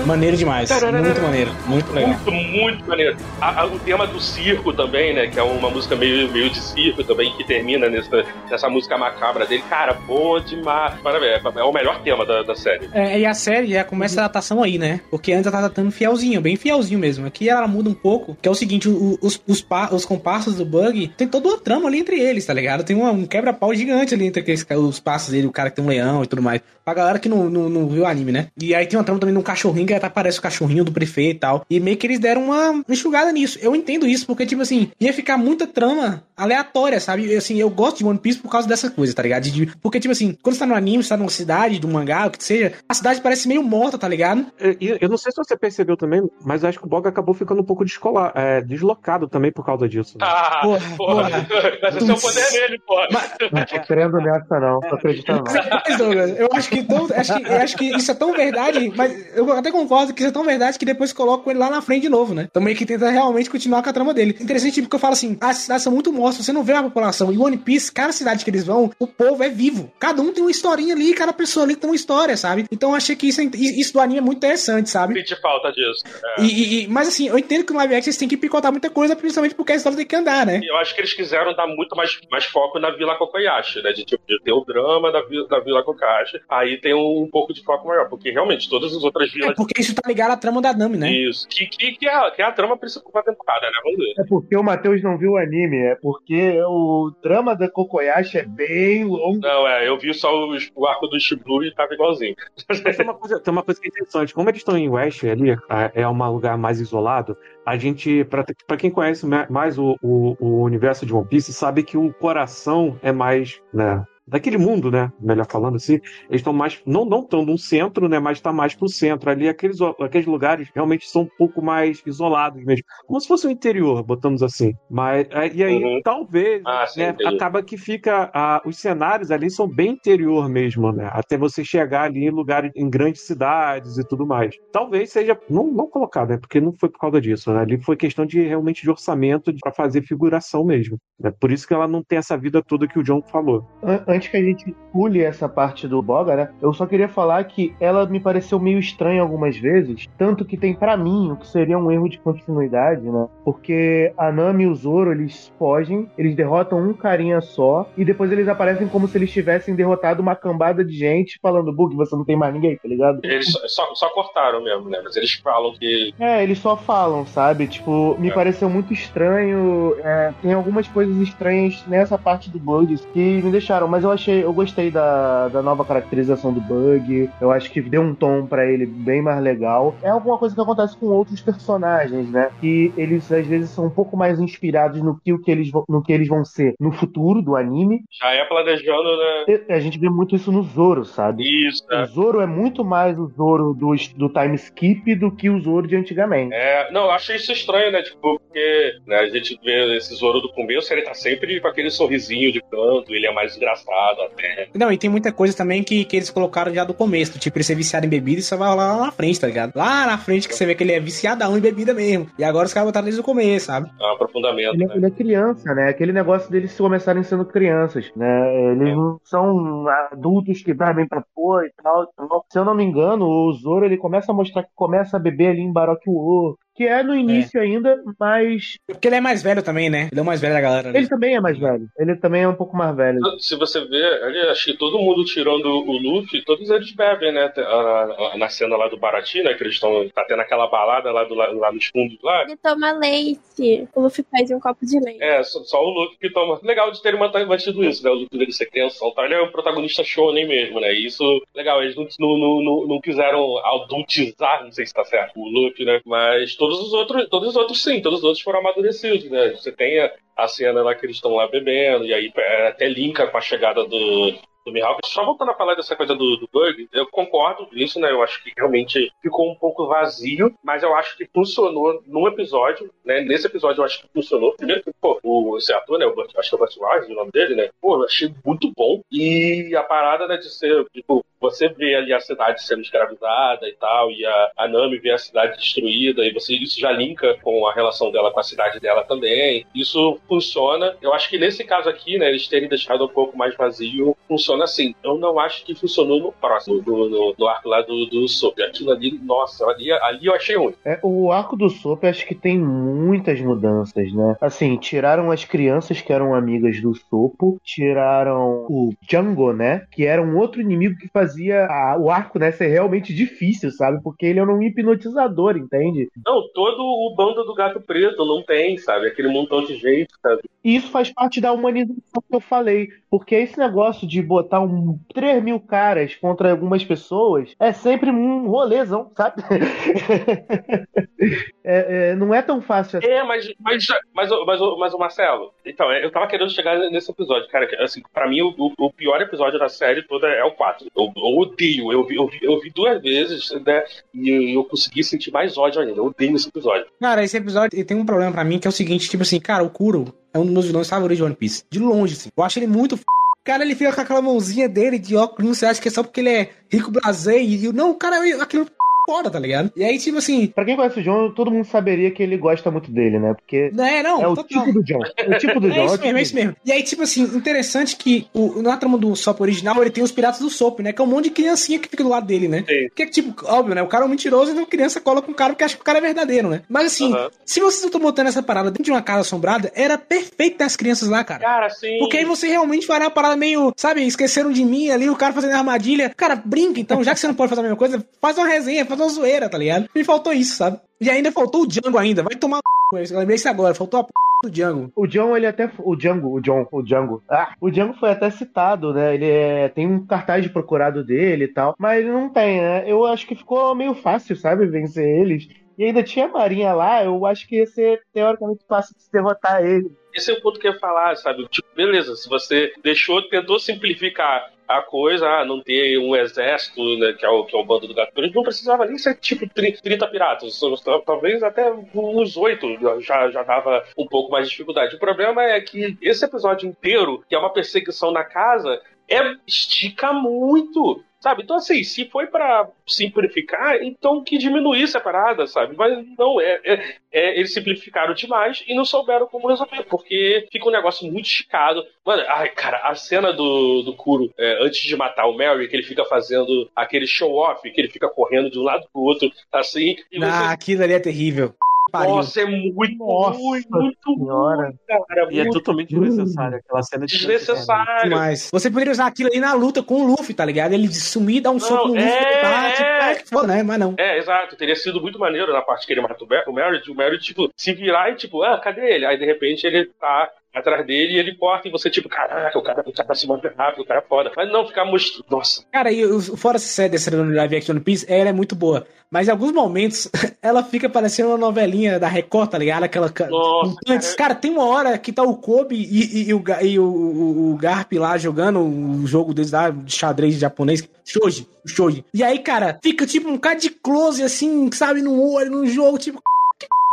Maneiro demais. Muito maneiro. Muito legal. Muito, muito maneiro. A- a- o tema do circo também, né? Que é uma música meio, meio de circo também, que termina nessa, nessa música macabra dele. Cara, bom demais. Parabéns, é o melhor tema da, da série. É, e a série já começa a adaptação aí, né? Porque antes ela tava tratando fielzinho, bem fielzinho mesmo. Aqui ela muda um pouco, que é o seguinte, o- os, os, pa- os compassos do Bug, tem toda uma trama ali entre eles, tá ligado? Tem uma- um quebra-pau gigante ali entre aqueles, os passos dele, o cara que tem um leão e tudo mais. Pra galera que não, não, não viu o anime, né? E aí tem uma trama também de um cachorrinho, que até aparece o cachorrinho do prefeito e tal. E meio que eles deram uma enxugada nisso. Eu entendo isso, porque, tipo assim, ia ia ficar muita trama aleatória, sabe? E, Assim, eu gosto de One Piece por causa dessa coisa, tá ligado? De- porque, tipo assim, quando você tá no anime, você tá numa cidade, do mangá, o que seja, a cidade parece meio morta, tá ligado? E- Eu não sei se você percebeu também, mas acho que o Bog acabou ficando um pouco descola- é, deslocado também por causa disso. né? Ah, Porra, porra. porra. Esse é o poder dele, porra. Não tô crendo nessa, não. Tô acreditando, não. Mas, eu acho que, tão- acho, que, eu acho que isso é tão verdade, mas eu até concordo que isso é tão verdade que depois colocam ele lá na frente de novo, né? Então meio que tenta realmente continuar com a trama dele. Interessante porque eu falo assim, as cidades são muito mortas, você não vê a população. E One Piece, cada cidade que eles vão, o povo é vivo. Cada um tem uma historinha ali, cada pessoa ali tem uma história, sabe? Então eu achei que isso, é- isso do anime é muito interessante, sabe? Senti falta disso. É. E, e- mas assim, eu entendo que no live action eles têm que picotar muita coisa, principalmente porque a história tem que andar, né? Eu acho que eles quiseram dar muito mais, mais foco na Vila Kokoyashi, né? De, tipo, de ter o drama da, Vila- da Vila Kokoyashi. Aí tem um, pouco de foco maior, porque realmente todas as outras É vilas. porque isso tá ligado à trama da Nami, né? Isso. Que, que, que, é, a- que é a trama principal da temporada, né? Vamos ver. É porque o Matheus não viu o anime, é porque o drama da Kokoyashi é bem longo. Não, é, eu vi só os- o arco do Shibu e tava igualzinho. Mas tem uma, coisa, tem uma coisa que é interessante. Como eles estão em West ali, é um lugar mais isolado, a gente, pra, pra quem conhece ma- mais o, o, o universo de One Piece, sabe que o coração é mais, né? Daquele mundo, né? Melhor falando assim, eles estão mais. Não não tão no centro, né? Mas está mais pro centro. Ali, aqueles, aqueles lugares realmente são um pouco mais isolados mesmo. Como se fosse o interior, botamos assim. Mas, é, e aí, Uhum. talvez, Ah, sim, né, acaba que fica. ah, os cenários ali são bem interior mesmo, né? Até você chegar ali em lugares, em grandes cidades e tudo mais. Talvez seja. Não, não colocado, né? Porque não foi por causa disso, né? Ali foi questão de realmente de orçamento para fazer figuração mesmo. Né? Por isso que ela não tem essa vida toda que o John falou. An- Antes que a gente pule essa parte do Boga, né? Eu só queria falar que ela me pareceu meio estranha algumas vezes, tanto que tem pra mim o que seria um erro de continuidade, né? Porque a Nami e o Zoro, eles fogem, eles derrotam um carinha só e depois eles aparecem como se eles tivessem derrotado uma cambada de gente falando, Bug, você não tem mais ninguém, tá ligado? Eles só, só, só cortaram mesmo, né? Mas eles falam que. É, eles só falam, sabe? Tipo, me É. pareceu muito estranho. é, tem algumas coisas estranhas nessa parte do Bugs que me deixaram, mas eu achei, eu gostei da, da nova caracterização do Bug. Eu acho que deu um tom pra ele bem mais legal. É alguma coisa que acontece com outros personagens, né? Que eles às vezes são um pouco mais inspirados no que, o que eles vão, no que eles vão ser no futuro do anime. Já é planejando, né? A gente vê muito isso no Zoro, sabe? Isso, O né? Zoro é muito mais o Zoro do, do time skip do que o Zoro de antigamente. É, não, eu achei isso estranho, né? Tipo, porque né, a gente vê esse Zoro do começo, ele tá sempre com aquele sorrisinho de canto, ele é mais engraçado até. Não, e tem muita coisa também que, que eles colocaram já do começo. Tipo, ele ser viciado em bebida e só vai rolar lá na frente, tá ligado? Lá na frente que você vê que ele é viciadão em bebida mesmo. E agora os caras botaram desde o começo, sabe? É um aprofundamento, Ele, né? ele é criança, né? Aquele negócio deles começarem sendo crianças, né? Eles É. não são adultos que bebem pra pôr e tal, tal. Se eu não me engano, o Zoro ele começa a mostrar que começa a beber ali em Baroque War, que é no início ainda, mas Porque ele é mais velho também, né? Ele é o mais velho da galera. ele também é mais velho. Ele também é um pouco mais velho. Se você ver, ali, acho que todo mundo tirando o Luffy, todos eles bebem, né? A- a- a- Na cena lá do Barati, né? Que eles estão. Tá tendo aquela balada lá, do, lá, nos fundos lá. Ele toma leite. O Luffy faz um copo de leite. É, só, só o Luffy que toma. Legal de terem mantido isso, né? O Luffy dele ser criança, então ele é um protagonista shonen mesmo, né? E isso, legal, eles não, não, não, não, não quiseram adultizar, não sei se tá certo, o Luffy, né? Mas todos os outros, todos os outros sim, todos os outros foram amadurecidos, né? Você tem a, a cena lá que eles estão lá bebendo, e aí é, até linka com a chegada do, do Mihawk. Só voltando a falar dessa coisa do, do Bug, eu concordo com isso, né? Eu acho que realmente ficou um pouco vazio, mas eu acho que funcionou num episódio, né? Nesse episódio eu acho que funcionou. Primeiro que, pô, o, esse ator, né? O, acho que é o Burt Wise, o nome dele, né? Pô, eu achei muito bom. E a parada, né, de ser, tipo, você vê ali a cidade sendo escravizada e tal, e a, a Nami vê a cidade destruída, e você isso já linka com a relação dela com a cidade dela também. Isso funciona. Eu acho que nesse caso aqui, né, eles terem deixado um pouco mais vazio, funciona assim. Eu não acho que funcionou no próximo, no, no, no arco lá do, do Soap. Aquilo ali, nossa, ali, ali eu achei ruim. É, o arco do Sop acho que tem muitas mudanças, né? Assim, tiraram as crianças que eram amigas do Sopo, tiraram o Django, né? Que era um outro inimigo que fazia a- o arco, né, ser realmente difícil, sabe? Porque ele é um hipnotizador, entende? Não, todo o bando do gato preto não tem, sabe? Aquele montão de gente, sabe? E isso faz parte da humanização que eu falei. Porque esse negócio de botar um 3 mil caras contra algumas pessoas é sempre um rolezão, sabe? É, é, não é tão fácil assim. É, mas, mas, mas, mas, mas, o Marcelo, então, eu tava querendo chegar nesse episódio, cara. Assim, pra mim, o, o pior episódio da série toda é o 4. Eu, eu odeio, eu vi, eu, vi, eu vi duas vezes, né? E eu consegui sentir mais ódio ainda. Eu odeio esse episódio. Cara, esse episódio tem um problema pra mim que é o seguinte: tipo assim, cara, o Kuro é um dos meus vilões favoritos de One Piece. De longe, assim. Eu acho ele muito f... Cara, ele fica com aquela mãozinha dele de óculos, você acha que é só porque ele é rico blazer e... Não, cara, aquilo foda, tá ligado? E aí, tipo assim. Pra quem conhece o John, todo mundo saberia que ele gosta muito dele, né? Porque. É, não, é o total. tipo do John. É o tipo do é John. Isso mesmo, é isso mesmo. E aí, tipo assim, interessante que o, na trama do Sop original, ele tem os piratas do Sop, né? Que é um monte de criancinha que fica do lado dele, né? Sim. Que é tipo, óbvio, né? O cara é um mentiroso, então a criança cola com o cara porque acha que o cara é verdadeiro, né? Mas assim, uhum. se vocês estão botando essa parada dentro de uma casa assombrada, era perfeito ter as crianças lá, cara. Cara, sim. Porque aí você realmente faria uma parada meio, sabe, esqueceram de mim ali, o cara fazendo armadilha. Cara, brinca então, já que você não pode fazer a mesma coisa, faz uma resenha, faz uma zoeira, tá ligado? Me faltou isso, sabe? E ainda faltou o Django ainda. Vai tomar eu lembrei isso agora, faltou a p do Django. O John, ele até. O Django, o John, o Django. Ah, o Django foi até citado, né? Ele é, tem um cartaz de procurado dele e tal. Mas ele não tem, né? Eu acho que ficou meio fácil, sabe? Vencer eles. E ainda tinha a Marinha lá, eu acho que ia ser teoricamente fácil de derrotar ele. Esse é o ponto que eu ia falar, sabe? Tipo, beleza, se você deixou, tentou simplificar a coisa, ah, não ter um exército, né, que, é o, que é o bando do gato preto, não precisava nem ser tipo 30 piratas, talvez até uns 8 já, já dava um pouco mais de dificuldade. O problema é que esse episódio inteiro, que é uma perseguição na casa, é estica muito. Sabe? Então, assim, se foi para simplificar, então que diminuísse a parada, sabe? Mas não, é, é, é, eles simplificaram demais e não souberam como resolver, porque fica um negócio muito esticado. Mano, ai, cara, a cena do, do Kuro, é, antes de matar o Mary, que ele fica fazendo aquele show-off, que ele fica correndo de um lado pro outro, assim. Ah, aquilo ali é terrível. Pariu. Nossa, é muito, Nossa muito, muito ruim, cara. E é muito... é totalmente desnecessário aquela cena de Desnecessário. Mas você poderia usar aquilo aí na luta com o Luffy, tá ligado? Ele sumir, dar um não, soco no Luffy, é, tá, tipo, é, foda, né? Mas não. É, exato. Teria sido muito maneiro na parte que ele mata o Merit, o Merit, tipo, se virar e tipo, ah, cadê ele? Aí de repente ele tá atrás dele e ele corta e você, tipo, caraca, o cara, o cara tá se movendo rápido, o cara é foda. Mas não, ficar mostrando. Nossa. Cara, e o fora essa série dessa live action One Piece, ela é muito boa. Mas em alguns momentos, ela fica parecendo uma novelinha da Record, tá ligado? Aquela. Nossa, cara. cara, tem uma hora que tá o Kobe e, e, e, o, e o, o, o, Garp lá jogando o jogo deles lá, de xadrez japonês. Shoji, Shoji. E aí, cara, fica tipo um cara de close, assim, sabe, no olho, no jogo, tipo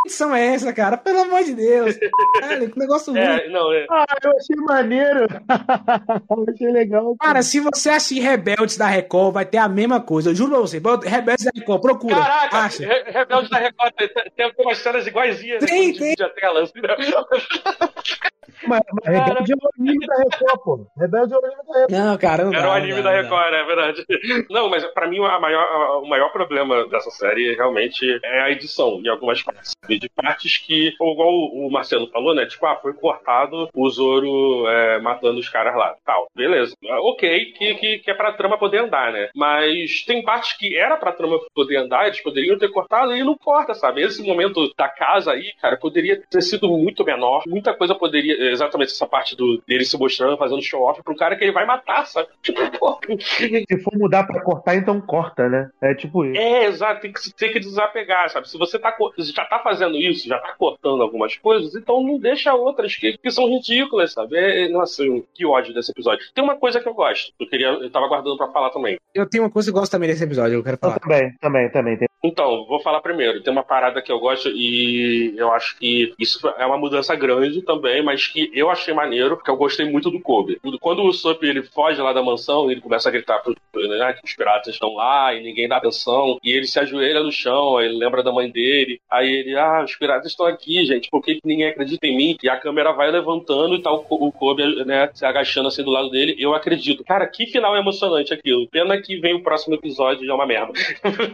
edição é essa, cara? Pelo amor de Deus. Cara, que negócio é, ruim. Não, é. Ah, eu achei maneiro. eu achei legal. Cara, se você assistir Rebeldes da Record, vai ter a mesma coisa. Eu juro pra você. Rebeldes da Record, procura. Caraca, acha. Rebeldes da Record tem, tem umas cenas iguaizinhas. Tem, tem. Tela, assim, né? Mas, mas Rebelde é o anime da Record, pô. Rebelde é o anime da Record. Não, cara, não Era o anime da Record, é verdade. Não, mas pra mim a maior, a, o maior problema dessa série realmente é a edição, em algumas partes. De partes que, igual o Marcelo falou, né? Tipo, ah, foi cortado o Zoro é, matando os caras lá. Tal, beleza. Ok, que, que, que é pra trama poder andar, né? Mas tem partes que era pra trama poder andar, eles poderiam ter cortado e não corta, sabe? Esse momento da casa aí, cara, poderia ter sido muito menor. Muita coisa poderia exatamente essa parte do, dele se mostrando, fazendo show-off pro cara que ele vai matar, sabe? Tipo, Se for mudar pra cortar, então corta, né? É tipo isso. É, exato, tem que, tem que desapegar, sabe? Se você tá, já tá fazendo isso, já tá cortando algumas coisas, então não deixa outras que, que são ridículas, sabe? É, nossa, que ódio desse episódio. Tem uma coisa que eu gosto, eu queria, eu tava guardando pra falar também. Eu tenho uma coisa que eu gosto também desse episódio, eu quero falar. Eu também, também, também. Tem... Então, vou falar primeiro. Tem uma parada que eu gosto e eu acho que isso é uma mudança grande também, mas que eu achei maneiro, porque eu gostei muito do Kobe. Quando o Sop ele foge lá da mansão, ele começa a gritar pro, né, que os piratas estão lá e ninguém dá atenção, e ele se ajoelha no chão, aí ele lembra da mãe dele, aí ele, ah, os piratas estão aqui, gente, por que, ninguém acredita em mim? E a câmera vai levantando e tá o, o Kobe, né, se agachando assim do lado dele, eu acredito. Cara, que final emocionante aquilo. Pena que vem o próximo episódio e é uma merda.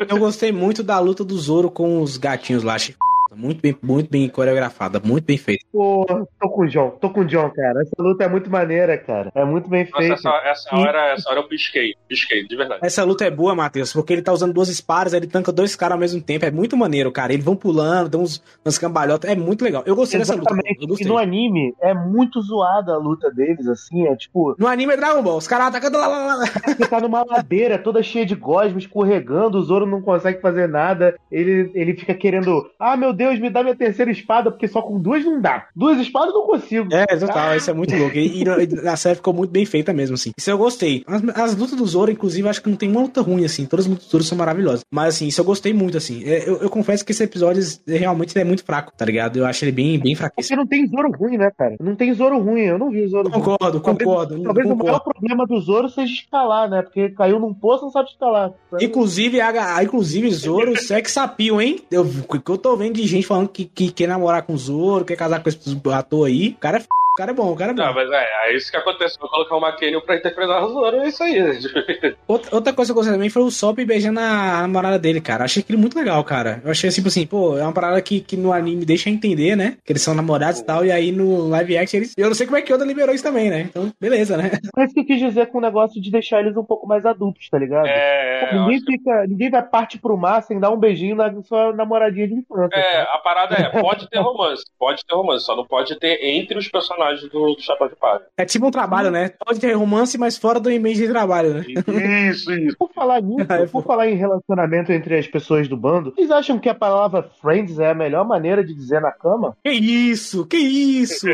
eu gostei muito da luta do Zoro com os gatinhos lá, Muito bem, muito bem coreografada, muito bem feita. Pô, tô com o John, tô com o John, cara. Essa luta é muito maneira, cara. É muito bem Nossa, feita. essa, essa, hora, essa hora eu pisquei. Pisquei, de verdade. Essa luta é boa, Matheus, porque ele tá usando duas espadas, ele tanca dois caras ao mesmo tempo. É muito maneiro, cara. Eles vão pulando, dão uns, umas cambalhotas. É muito legal. Eu gostei dessa luta. Exatamente. Eu E gostei. no anime é muito zoada a luta deles, assim, é tipo, No anime é Dragon Ball, os caras atacando lá, lá, lá. você tá numa ladeira toda cheia de gosma, escorregando, o Zoro não consegue fazer nada, ele, ele fica querendo, ah, meu Deus, me dá minha terceira espada, porque só com duas não dá. Duas espadas eu não consigo. É, total, isso é muito louco. E, e a série ficou muito bem feita mesmo, assim. Isso eu gostei. As, as lutas do Zoro, inclusive, acho que não tem uma luta ruim, assim. Todas as lutas do Zoro são maravilhosas. Mas, assim, isso eu gostei muito, assim. É, Eu, eu confesso que esse episódio realmente é muito fraco, tá ligado? Eu acho ele bem, bem fraquíssimo. Porque não tem Zoro ruim, né, cara? Não tem Zoro ruim, eu não vi Zoro ruim. Concordo, concordo. Talvez o maior concordo. problema do Zoro seja escalar, né? Porque caiu num poço e não sabe escalar. Inclusive, a, a- inclusive Zoro sex appeal, hein? Eu, o que eu tô vendo de gente falando que, que quer namorar com o Zoro, quer casar com esse ator aí. O cara é f... o cara é bom, o cara é bom. Não, mas é, é isso que aconteceu. Vou colocar o McKenny pra interpretar o Zoro, é isso aí. Outra, outra coisa que eu gostei também foi o Sop beijando a namorada dele, cara. Achei aquilo muito legal, cara. Eu achei tipo assim, pô, é uma parada que, que no anime deixa entender, né? Que eles são namorados e tal, e aí no live action eles. Eu não sei como é que Oda liberou isso também, né? Então, beleza, né? Mas isso que eu quis dizer com o negócio de deixar eles um pouco mais adultos, tá ligado? É, Pô, eu ninguém, acho- fica, ninguém vai partir pro mar sem dar um beijinho na sua namoradinha de infância. é, a parada é, pode ter romance, pode ter romance, só não pode ter entre os personagens do, do Chapéu de Palha. É tipo um trabalho, né? Pode ter romance, mas fora do e-mail de trabalho, né? Isso, isso. Por falar nisso, É, por falar em relacionamento entre as pessoas do bando, vocês acham que a palavra friends é a melhor maneira de dizer na cama? Que isso? Que isso?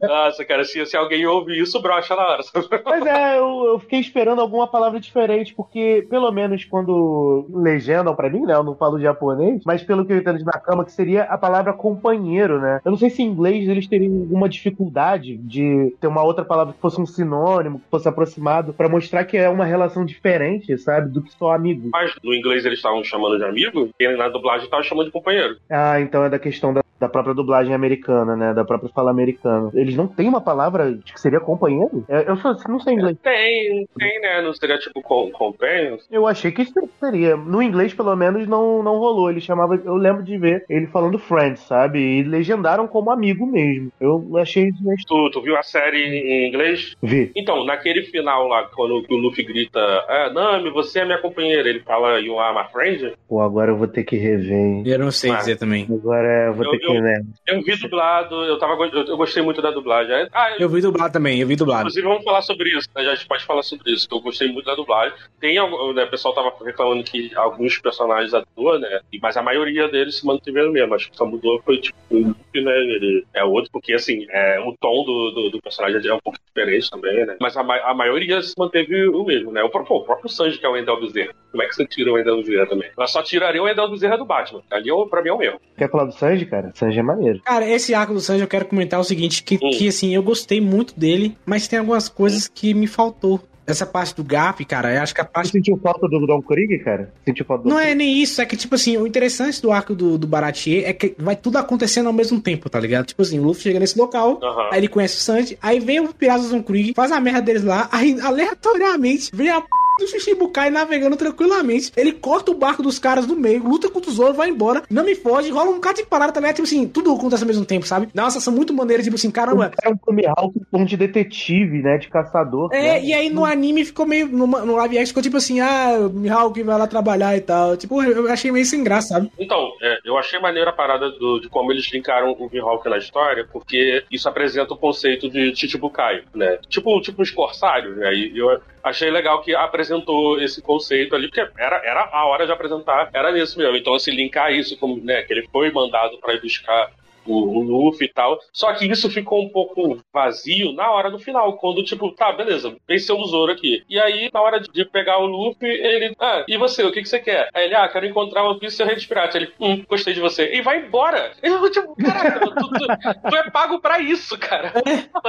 Nossa, cara, se, se alguém ouve isso, brocha na hora. Mas é, eu, eu fiquei esperando alguma palavra diferente, porque pelo menos quando legendam pra mim, né? Eu não falo japonês, mas pelo que eu entendo de na cama, que seria a palavra companheiro, né? Eu não sei se em inglês eles teriam alguma dificuldade de ter uma outra palavra que fosse um sinônimo, que fosse aproximado, pra mostrar que é uma relação diferente, sabe? Do que só amigo. Mas no inglês eles estavam chamando de amigo, e na dublagem estavam chamando de companheiro. Ah, então é da questão da, da própria dublagem americana, né? Da própria fala americana. Eles não têm uma palavra que seria companheiro? Eu só, não sei inglês. Tem, tem, né? Não seria tipo com, companions? Eu achei que isso seria. No inglês, pelo menos, não, não rolou. Ele chamava. Eu lembro de ver ele falando friends, sabe? E legendaram como amigo mesmo. Eu achei isso meio Tu, tu viu a série em inglês? Vi. Então, naquele final lá, quando o Luffy grita, ah, Nami, você é minha companheira, ele fala, You are my friend? Pô, agora eu vou ter que rever, hein? Eu não sei Ah. dizer também. Agora eu vou Eu- ter que, eu- né? Eu vi dublado, eu, tava, eu, eu gostei muito da dublagem. Ah, eu- Eu vi dublado também, eu vi dublado. Inclusive, vamos falar sobre isso, né? Já a gente pode falar sobre isso, que eu gostei muito da dublagem. Tem, algum- né, o pessoal tava reclamando que alguns personagens atuam, né? Mas a maioria deles se mantiveram mesmo. Acho que só mudou foi tipo o né? Ele é outro, porque assim, é, o tom do, do, do personagem é um pouco diferente também, né? Mas a, ma- a maioria se manteve o mesmo, né? O próprio, o próprio Sanji, que é o Endel Bezerra. Como é que você tira o Endel Bezerra também? Ela só tiraria o Endel Bezerra do Batman. Ali, pra mim, é o mesmo. Quer falar do Sanji, cara? Sanji é maneiro. Cara, esse arco do Sanji eu quero comentar o seguinte, que, Hum. que assim, eu gostei muito dele, mas tem algumas coisas que me faltou. Essa parte do Gap, cara, eu acho que a Você parte sentiu falta do Don Krieg, cara? Sentiu falta do Não é nem isso, é que, tipo assim, o interessante do arco do, do Baratier é que vai tudo acontecendo ao mesmo tempo, tá ligado? Tipo assim, o Luffy chega nesse local, Aham. aí ele conhece o Sanji, aí vem o Piratas do Krieg, faz a merda deles lá, aí aleatoriamente vem a p do Shishibukai navegando tranquilamente. Ele corta o barco dos caras do meio, luta contra o Zoro, vai embora, não me foge, rola um bocado de parada também. Tipo assim, tudo acontece ao mesmo tempo, sabe? Dá uma sensação muito maneira, tipo assim, caramba. É um Tomihawk tom de detetive, né? De caçador. É, né? e aí no anime ficou meio. No, no live action ficou tipo assim, ah, o Mihawk vai lá trabalhar e tal. Tipo, eu achei meio sem graça, sabe? Então, é, eu achei maneira a parada do- de como eles linkaram o Mihawk na história, porque isso apresenta o conceito de Chichibukai, né? Tipo, tipo os corsários, né? E eu achei legal que apresentou esse conceito ali, porque era, era a hora de apresentar, era nisso mesmo. Então, assim, linkar isso como, né, que ele foi mandado para ir buscar o, o Luffy e tal. Só que isso ficou um pouco vazio na hora do final, quando, tipo, tá, beleza, venceu o Zoro aqui. E aí, na hora de, de pegar o Luffy, ele, ah, e você, o que, que você quer? Aí ele, ah, quero encontrar o Piece e seu Rei dos. Ele, hum, gostei de você. E vai embora. Ele, tipo, caraca, tu, tu- tu é pago pra isso, cara.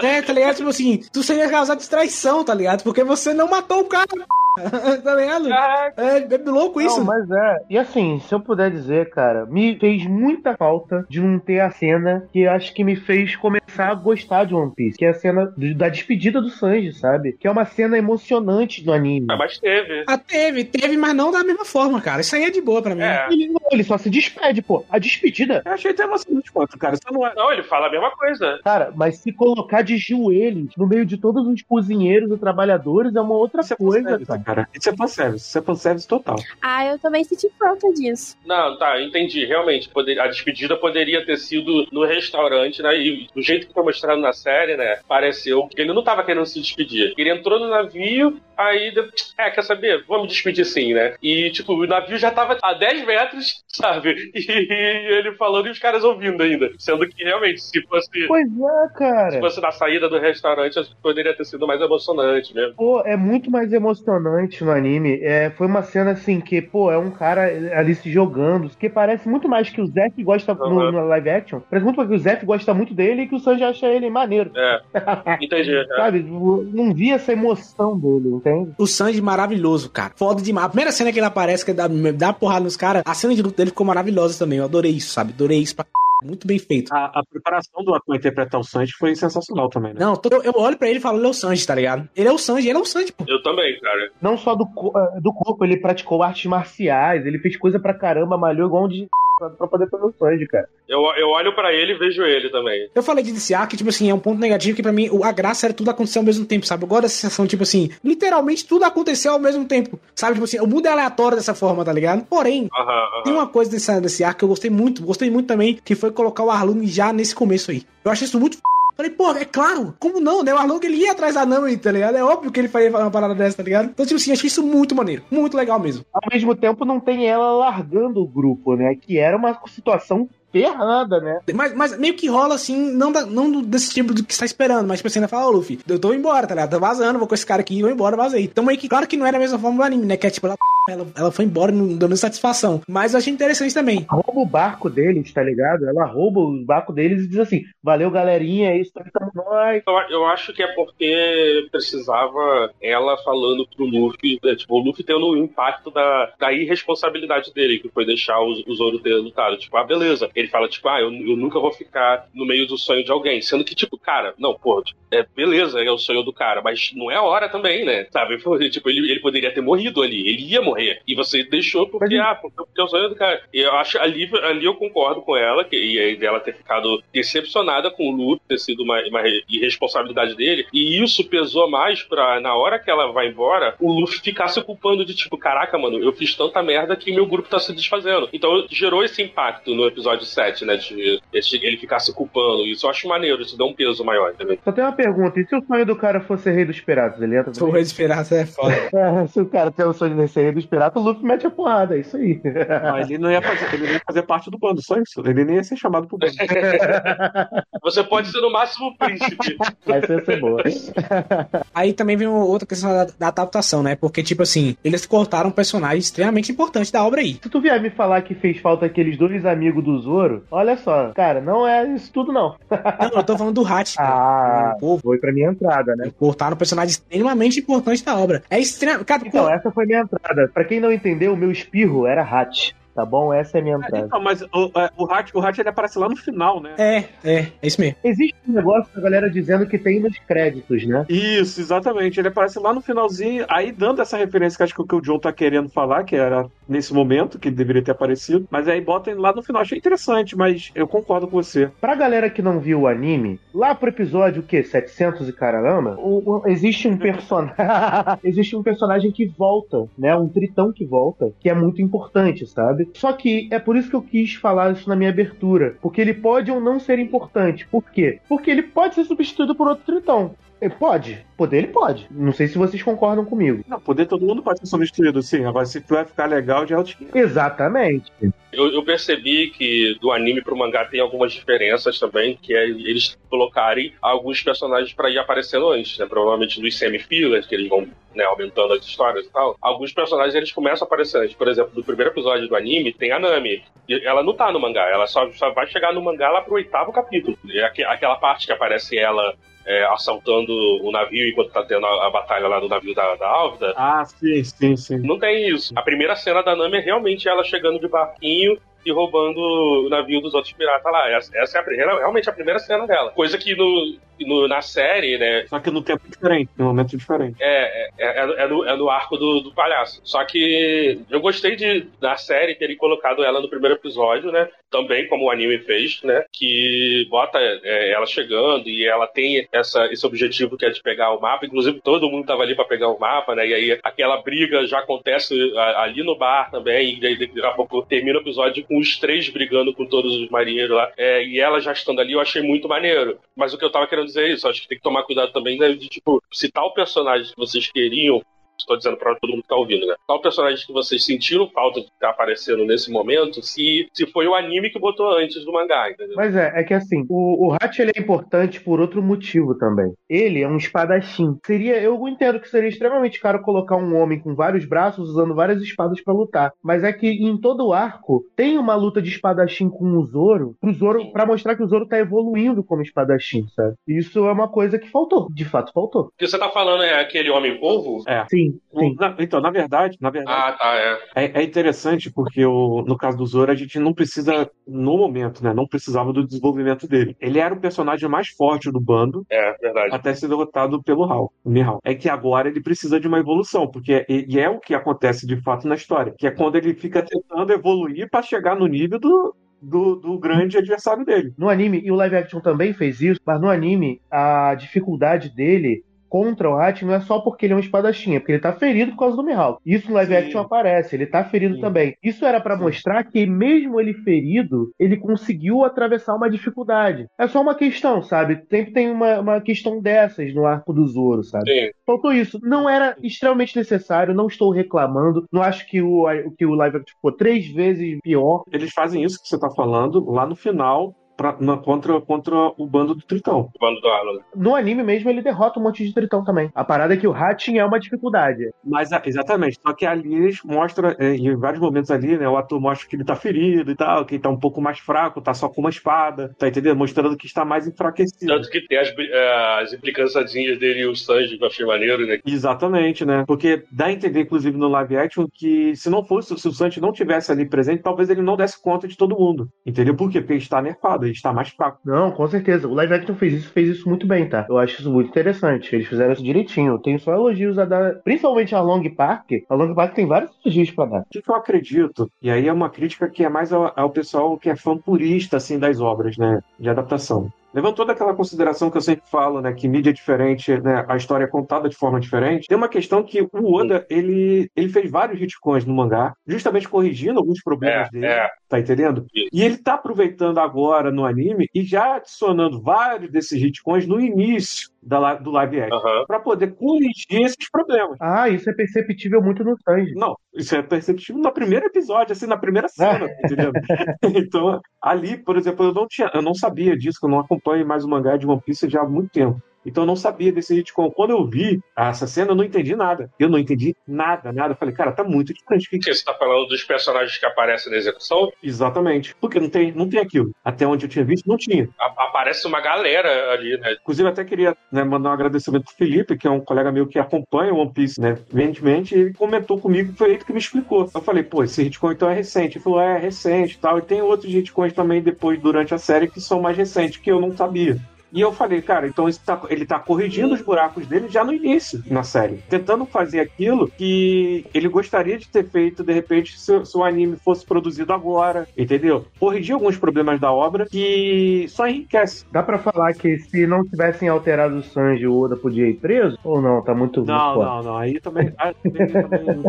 É, tá ligado? Tipo assim, tu seria causar distraição, tá ligado? Porque você não matou o cara. tá ligado? Caraca, É, é louco isso. Não, mas é. E assim, se eu puder dizer, cara, me fez muita falta de não ter a cena que acho que me fez começar a gostar de One Piece, que é a cena do- da despedida do Sanji, sabe? Que é uma cena emocionante no anime. Ah, mas teve. Ah, teve, teve, mas não da mesma forma, cara. Isso aí é de boa pra mim. É. Ele, ele só se despede, pô. A despedida. Eu achei até emocionante quanto, cara. Isso não é. Não, ele fala a mesma coisa. Cara, mas se colocar de joelhos no meio de todos os cozinheiros e trabalhadores é uma outra Isso é coisa, fanservice, cara. Cara. Isso é fanservice. Isso é fanservice total. Ah, eu também senti falta disso. Não, tá, entendi. Realmente, poder- a despedida poderia ter sido no restaurante, né? E do jeito que foi mostrado na série, né? Pareceu que ele não tava querendo se despedir. Ele entrou no navio, aí. É, quer saber? Vamos despedir sim, né? E, tipo, o navio já tava a 10 metros, sabe? E ele falando e os caras ouvindo ainda. Sendo que realmente, se fosse. Pois é, Se cara. fosse na saída do restaurante, poderia ter sido mais emocionante mesmo. Pô, é muito mais emocionante no anime. É, foi uma cena assim que, pô, é um cara ali se jogando, que parece muito mais que o Zef gosta no, Uhum. no live action. Parece muito mais que o Zef gosta muito dele e que o Sanji acha ele maneiro. É, entendi. é. Sabe? Não vi essa emoção dele, entende? O Sanji maravilhoso, cara. Foda demais. A primeira cena que ele aparece, que dá, dá uma porrada nos caras, a cena de luta dele ficou maravilhosa também. Eu adorei isso, sabe? Adorei isso pra c... Muito bem feito. A, a preparação do ator interpretar o Sanji foi sensacional também, né? Não, tô- eu, eu olho pra ele e falo, ele é o Sanji, tá ligado? Ele é o Sanji, ele é o Sanji, pô. Eu também, cara. Não só do, eh, do corpo, ele praticou artes marciais, ele fez coisa pra caramba, malhou igual um de pra poder fazer o Sanji, cara. Eu, eu olho pra ele e vejo ele também. Eu falei de DCA que, tipo assim, é um ponto negativo que pra mim o- a graça era tudo acontecer ao mesmo tempo, sabe? Eu gosto dessa sensação, tipo assim, literalmente tudo aconteceu ao mesmo tempo, sabe? Tipo assim, o mundo é aleatório dessa forma, tá ligado? Porém, Aham, aham. tem uma coisa desse, desse arco que eu gostei muito, gostei muito também, que foi colocar o Arlong já nesse começo aí. Eu achei isso muito f... Falei, pô, é claro, como não, né? O Arlong ele ia atrás da Nami, tá ligado? É óbvio que ele faria uma parada dessa, tá ligado? Então, tipo assim, achei isso muito maneiro, muito legal mesmo. Ao mesmo tempo, não tem ela largando o grupo, né? Que era uma situação ferrada, né? Mas, mas meio que rola assim, não, da- não desse tipo do que você tá esperando, mas tipo assim, ela fala, ô Luffy, eu tô embora, tá ligado? Tô vazando, vou com esse cara aqui, vou embora, vazei. Então meio que, claro que não era a mesma forma do anime, né? Que é tipo, ela, ela, ela foi embora, não deu nenhuma satisfação. Mas eu achei interessante também. Rouba o barco deles, tá ligado? Ela rouba o barco deles e diz assim: valeu, galerinha, é isso aí, tamo nós. Eu, eu acho que é porque precisava ela falando pro Luffy, né, tipo, o Luffy tendo o impacto da, da irresponsabilidade dele, que foi deixar o, o Zoro ter lutado. Tipo, ah, beleza. Ele fala, tipo, ah, eu, eu nunca vou ficar no meio do sonho de alguém. Sendo que, tipo, cara, não, porra, tipo, é beleza, é o sonho do cara, mas não é a hora também, né? Sabe? Tipo, ele, ele poderia ter morrido ali, ele ia morrer. E você deixou porque, Mas- ah, porque é o sonho do cara. E eu acho, ali, ali eu concordo com ela, que, e aí dela ter ficado decepcionada com o Luffy, ter sido uma, uma irresponsabilidade dele. E isso pesou mais pra, na hora que ela vai embora, o Luffy ficar se culpando de tipo, caraca, mano, eu fiz tanta merda que meu grupo tá se desfazendo. Então gerou esse impacto no episódio 7, né? De, de ele ficar se culpando. Isso eu acho maneiro, isso dá um peso maior também. Só tem uma pergunta: e se o sonho do cara fosse rei dos piratas? Ele entra o rei dos piratas, é foda. É, se o cara tem o sonho de ser rei dos piratas, o Luffy mete a porrada, é isso aí. Mas ele não ia fazer, ele não ia fazer parte do bando, só isso. Ele nem ia ser chamado pro bando. Você pode ser no máximo o príncipe. Ia ser boa. Aí também vem outra questão da, da adaptação, né? Porque, tipo assim, eles cortaram um personagem extremamente importante da obra aí. Se tu vier me falar que fez falta aqueles dois amigos do Zoro, olha só, cara, não é isso tudo não. Não, eu tô falando do Hat. Ah, o povo. foi pra minha entrada, né? Cortaram um personagem extremamente importante da obra. É extremo. Cara, Então, essa foi minha entrada. Pra quem não entendeu, o meu espirro era Hat, tá bom? Essa é a minha entrada. Então, mas o, é, o Hat, o Hat ele aparece lá no final, né? é, é, é isso mesmo. Existe um negócio da galera dizendo que tem nos créditos, né? Isso, exatamente. Ele aparece lá no finalzinho, aí dando essa referência que acho que o que o John tá querendo falar, que era nesse momento, que ele deveria ter aparecido, mas aí bota ele lá no final. Achei interessante, mas eu concordo com você. Pra galera que não viu o anime, lá pro episódio o quê? 700 e caramba, o- o- existe um personagem, existe um personagem que volta, né? Um tritão que volta, que é muito importante, sabe? Só que é por isso que eu quis falar isso na minha abertura, porque ele pode ou não ser importante. Por quê? Porque ele pode ser substituído por outro tritão. Ele pode, poder ele pode. Não sei se vocês concordam comigo. Não, poder todo mundo pode ser substituído, sim. Agora, se vai ficar legal, já é outro Exatamente. Eu, eu percebi que do anime pro mangá tem algumas diferenças também, que é eles colocarem alguns personagens pra ir aparecendo antes, né? Provavelmente nos semi-fillers, que eles vão né, aumentando as histórias e tal. Alguns personagens eles começam a aparecer antes. Por exemplo, no primeiro episódio do anime tem a Nami. E ela não tá no mangá, ela só, só vai chegar no mangá lá pro oitavo capítulo. É aque- aquela parte que aparece ela é, assaltando o navio enquanto tá tendo a, a batalha lá no navio da, da Álvida. Ah, sim, sim, sim. Não tem isso. A primeira cena da Nami é realmente ela chegando de barquinho e roubando o navio dos outros piratas lá. Essa, essa é a, primeira- realmente a primeira cena dela. Coisa que no, no- na série, né, Só que no tempo diferente, no momento diferente. é, é, é, é no, é no arco do, do palhaço. Só que eu gostei de da série terem colocado ela no primeiro episódio, né? Também como o anime fez, né? Que bota é, ela chegando e ela tem essa, esse objetivo que é de pegar o mapa. Inclusive, todo mundo tava ali pra pegar o mapa, né? E aí aquela briga já acontece ali no bar também. E aí, daqui a pouco termina o episódio com os três brigando com todos os marinheiros lá. É, e ela já estando ali, eu achei muito maneiro. Mas o que eu tava querendo dizer é isso. Acho que tem que tomar cuidado também né, de, tipo, se tal personagem que vocês queriam Estou dizendo para todo mundo que tá ouvindo, né? Qual personagem que vocês sentiram falta de estar aparecendo nesse momento, se, se foi o anime que botou antes do mangá, entendeu? Mas é, é que assim, o, o Hachi ele é importante por outro motivo também. Ele é um espadachim. Seria, eu entendo que seria extremamente caro colocar um homem com vários braços usando várias espadas pra lutar. Mas é que em todo o arco tem uma luta de espadachim com o Zoro, pro Zoro para mostrar que o Zoro tá evoluindo como espadachim, sabe? Isso é uma coisa que faltou, de fato faltou. O que você tá falando é aquele homem-polvo? É. Sim, sim. Na- então, na verdade, na verdade, Ah, tá, é. é, é interessante porque o, no caso do Zoro, a gente não precisa, no momento, né? Não precisava do desenvolvimento dele. Ele era o personagem mais forte do bando, É, verdade. até ser derrotado pelo Hal, o Mihawk. É que agora ele precisa de uma evolução, porque e, e é o que acontece de fato na história, que é quando ele fica tentando evoluir para chegar no nível do, do, do grande adversário dele. No anime, e o live action também fez isso, mas no anime, a dificuldade dele contra o Hachi não é só porque ele é um espadachim, é porque ele tá ferido por causa do Mihawk. Isso no live Sim. action aparece, ele tá ferido Sim. também. Isso era pra Sim. mostrar que mesmo ele ferido, ele conseguiu atravessar uma dificuldade. É só uma questão, sabe? Sempre tem uma, uma questão dessas no arco do Zoro, sabe? Sim. Faltou isso. Não era extremamente necessário, não estou reclamando. Não acho que o, que o live action ficou três vezes pior. Eles fazem isso que você tá falando lá no final. Pra, na- contra, contra o bando do Tritão. O bando do Arnold. No anime mesmo, ele derrota um monte de tritão também. A parada é que o Hachi é uma dificuldade. Mas, ah, exatamente, só que ali eles mostram, é, em vários momentos ali, né, o ator mostra que ele tá ferido e tal, que ele tá um pouco mais fraco, tá só com uma espada, tá entendendo? Mostrando que está mais enfraquecido. Tanto que tem as, eh, as dele e o Sanji, que eu achei maneiro, né? Exatamente, né? Porque dá a entender, inclusive, no live action, que se não fosse, se o Sanji não tivesse ali presente, talvez ele não desse conta de todo mundo. Entendeu? Por quê? Porque ele está nerfado, ele está mais fraco. Não, com certeza. O live action fez isso, fez isso muito bem, tá? Eu acho isso muito interessante. Eles fizeram isso direitinho. Eu tenho só elogios a dar, principalmente a Long Park. A Long Park tem vários elogios pra dar. O que, que eu acredito? E aí é uma crítica que é mais ao, ao pessoal que é fã purista, assim, das obras, né? De adaptação. Levando toda aquela consideração que eu sempre falo, né? Que mídia é diferente, né? A história é contada de forma diferente. Tem uma questão que o Oda, ele, ele fez vários retcons no mangá, justamente corrigindo alguns problemas É, dele. é. Tá entendendo? Isso. E ele tá aproveitando agora no anime e já adicionando vários desses retcons no início da, do live action. Aham. Pra poder corrigir esses problemas. Ah, isso é perceptível muito no Sanji. Não, isso é perceptível no primeiro episódio, assim, na primeira cena, entendeu? então, ali, por exemplo, eu não tinha, eu não sabia disso, que eu não acompanho mais o mangá de One Piece já há muito tempo. Então eu não sabia desse retcon. Quando eu vi essa cena, eu não entendi nada. Eu não entendi nada, nada. Eu falei, cara, tá muito diferente. Que- Porque você tá falando dos personagens que aparecem na execução, Exatamente. Porque não tem, não tem aquilo. Até onde eu tinha visto, não tinha. a- aparece uma galera ali, né? Inclusive, até queria né, mandar um agradecimento pro Felipe, que é um colega meu que acompanha o One Piece, né, evidentemente, e ele comentou comigo foi ele que me explicou. Eu falei, pô, esse retcon então é recente. Ele falou, é, é recente e tal. E tem outros retcons também depois, durante a série, que são mais recentes, que eu não sabia. E eu falei, cara, então tá- ele tá corrigindo os buracos dele já no início, na série. Tentando fazer aquilo que ele gostaria de ter feito, de repente, se, se o anime fosse produzido agora, entendeu? Corrigir alguns problemas da obra que só enriquece. Dá pra falar que se não tivessem alterado o Sanji, o Oda podia ir preso? Ou não? Tá muito muito Não, forte. não, não. Aí também, aí também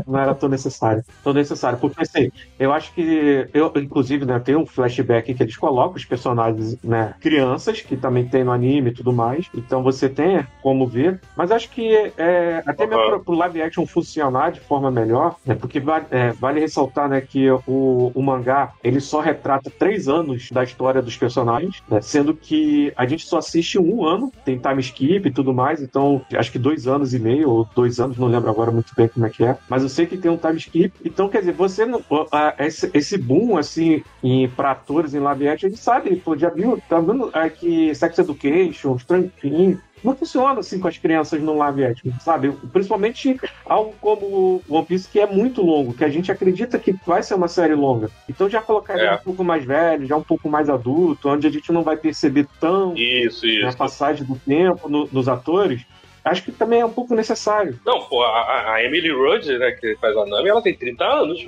não era tão necessário. Tão necessário. Porque assim, eu acho que. Eu, inclusive, né, tem um flashback que eles colocam os personagens, né, crianças, que também tem no anime e tudo mais. Então você tem como ver. Mas acho que é, até mesmo Uhum. pro, pro live action funcionar de forma melhor, né? Porque vale, é, vale ressaltar, né, que o, o mangá ele só retrata três anos da história dos personagens, né? Sendo que a gente só assiste um ano, tem time skip e tudo mais, então acho que dois anos e meio, ou dois anos, não lembro agora muito bem como é que é, mas eu sei que tem um time skip, então quer dizer, você não. a- Esse, esse boom, assim, em, pra atores em live action, a gente sabe, pô, já viu, tá vendo é, que Sex Education locations, enfim, não funciona assim com as crianças no live action, sabe? Principalmente algo como One Piece que é muito longo, que a gente acredita que vai ser uma série longa. Então já colocar ele É. um pouco mais velho, já um pouco mais adulto, onde a gente não vai perceber tão Isso, né, a isso. passagem do tempo no- nos atores, acho que também é um pouco necessário. Não, pô, a, a Emily Rudd, né, que faz a Nami, ela tem 30 anos.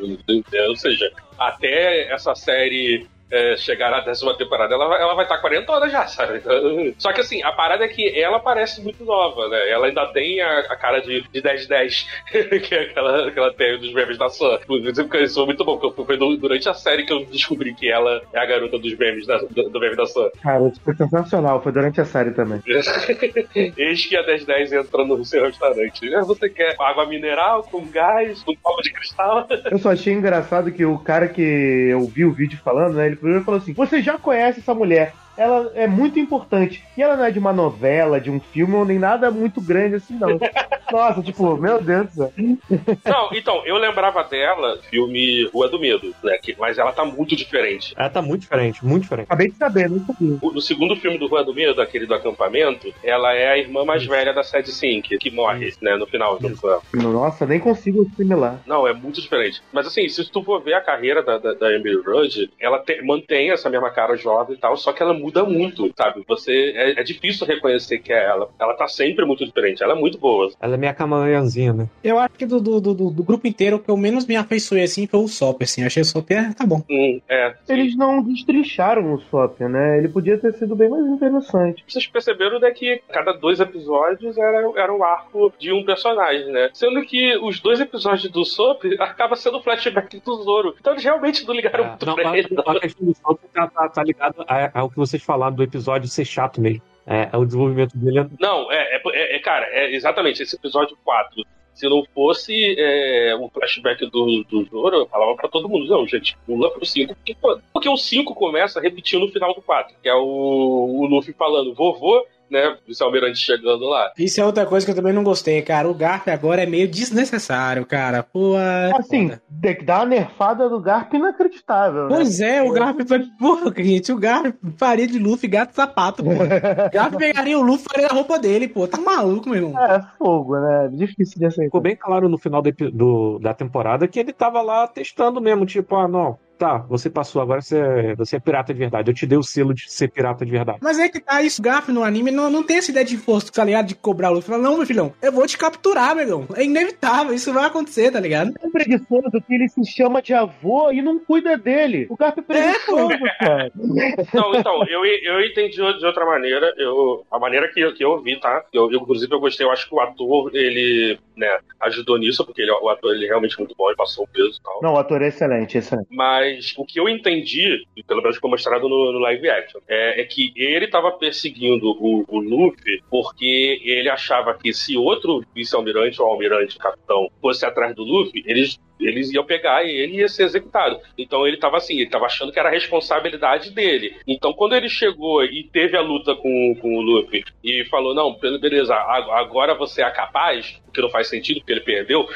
Ou seja, até essa série é, chegar na décima temporada, ela, vai- ela vai estar 40 horas já, sabe? Só que assim, a parada é que ela parece muito nova, né? Ela ainda tem a, a cara de, de 10-10, que é aquela que ela tem dos memes da Sam. Isso foi muito bom, porque foi du- durante a série que eu descobri que ela é a garota dos memes da, do, do meme da Sam. Cara, isso foi sensacional. Foi durante a série também. Eis que a 1010 entra no seu restaurante. Ah, Você quer água mineral com gás, com copo de cristal? Eu só achei engraçado que o cara que eu vi o vídeo falando, né? Ele primeiro falou assim: Você já conhece essa mulher? Ela é muito importante. E ela não é de uma novela, de um filme, ou nem nada muito grande assim, não. Nossa, tipo, meu Deus do céu. Não, então, eu lembrava dela, filme Rua do Medo, né? Que, mas ela tá muito diferente. Ela tá muito diferente, muito diferente. Acabei de saber, não sabia. O- No segundo filme do Rua do Medo, aquele do acampamento, ela é a irmã mais velha da Sad Sink, que morre, né, no final. junto com ela. Nossa, nem consigo assimilar. Não, é muito diferente. Mas assim, se tu for ver a carreira da, da, da Emily Rudd, ela te- mantém essa mesma cara jovem e tal, só que ela muda muito, sabe? Você é, é difícil reconhecer que é ela. Ela tá sempre muito diferente. Ela é muito boa. Ela é minha camaleãzinha, né? Eu acho que do, do, do, do grupo inteiro, o que eu menos me afeiçoei assim foi o Sop, assim. Eu achei o Sop, é, tá bom. Hum, é. Eles não destrincharam o Sop, né? Ele podia ter sido bem mais interessante. Vocês perceberam né, que cada dois episódios era, era um arco de um personagem, né? Sendo que os dois episódios do Soap acaba sendo o flashback do Zoro. Então eles realmente não ligaram muito É, Não, pra a, ele. não. a questão do Sop tá, tá, tá ligado ao que vocês falaram do episódio ser chato mesmo. É, é o desenvolvimento dele. é- Não, é, é, é- é, cara, é exatamente esse episódio 4. Se não fosse é, o flashback do, do Zoro, eu falava pra todo mundo, não, gente, pula pro 5. Porque, porque o 5 começa repetindo no final do 4, que é o, o Luffy falando, vovô, né, vice-almirante chegando lá. Isso é outra coisa que eu também não gostei, cara. O Garp agora é meio desnecessário, cara. Pô, é Assim, foda. tem que dar uma nerfada do Garp inacreditável, né? Pois é, o Garp foi. Porra, gente, o Garp faria de Luffy gato sapato, pô. O Garp pegaria o Luffy e faria a roupa dele, pô. Tá maluco, meu irmão. É fogo, né? Difícil de aceitar. Ficou bem claro no final do do- da temporada que ele tava lá testando mesmo, tipo, ah, não, tá, você passou, agora você, é- você é pirata de verdade. Eu te dei o selo de ser pirata de verdade. Mas é que tá isso, o Garp no anime não, não tem essa ideia de força, tá ligado? De cobrar o Luffy. Fala, não, meu filhão, eu vou te capturar, meu irmão. É inevitável, isso vai acontecer, tá ligado? É preguiçoso que ele se chama de avô e não cuida dele. O Garp é preguiçoso, cara. Não, então, eu, eu entendi de outra maneira. Eu, a maneira que, eu- que eu vi, tá? Eu, eu, inclusive, eu gostei. Eu acho que o ator, ele, né, ajudou nisso, porque ele, o ator ele é realmente muito bom, ele passou o peso e tal. Não, o ator é excelente, excelente. Mas o que eu entendi, pelo menos foi mostrado no, no live action, é, é que ele tava perseguindo o, o Luffy porque ele achava que se outro vice-almirante ou almirante, capitão, fosse atrás do Luffy, eles eles iam pegar e ele ia ser executado. Então ele tava assim, ele tava achando que era a responsabilidade dele. Então quando ele chegou e teve a luta com, com o Luffy e falou, não, beleza, agora você é capaz, o que não faz sentido porque ele perdeu,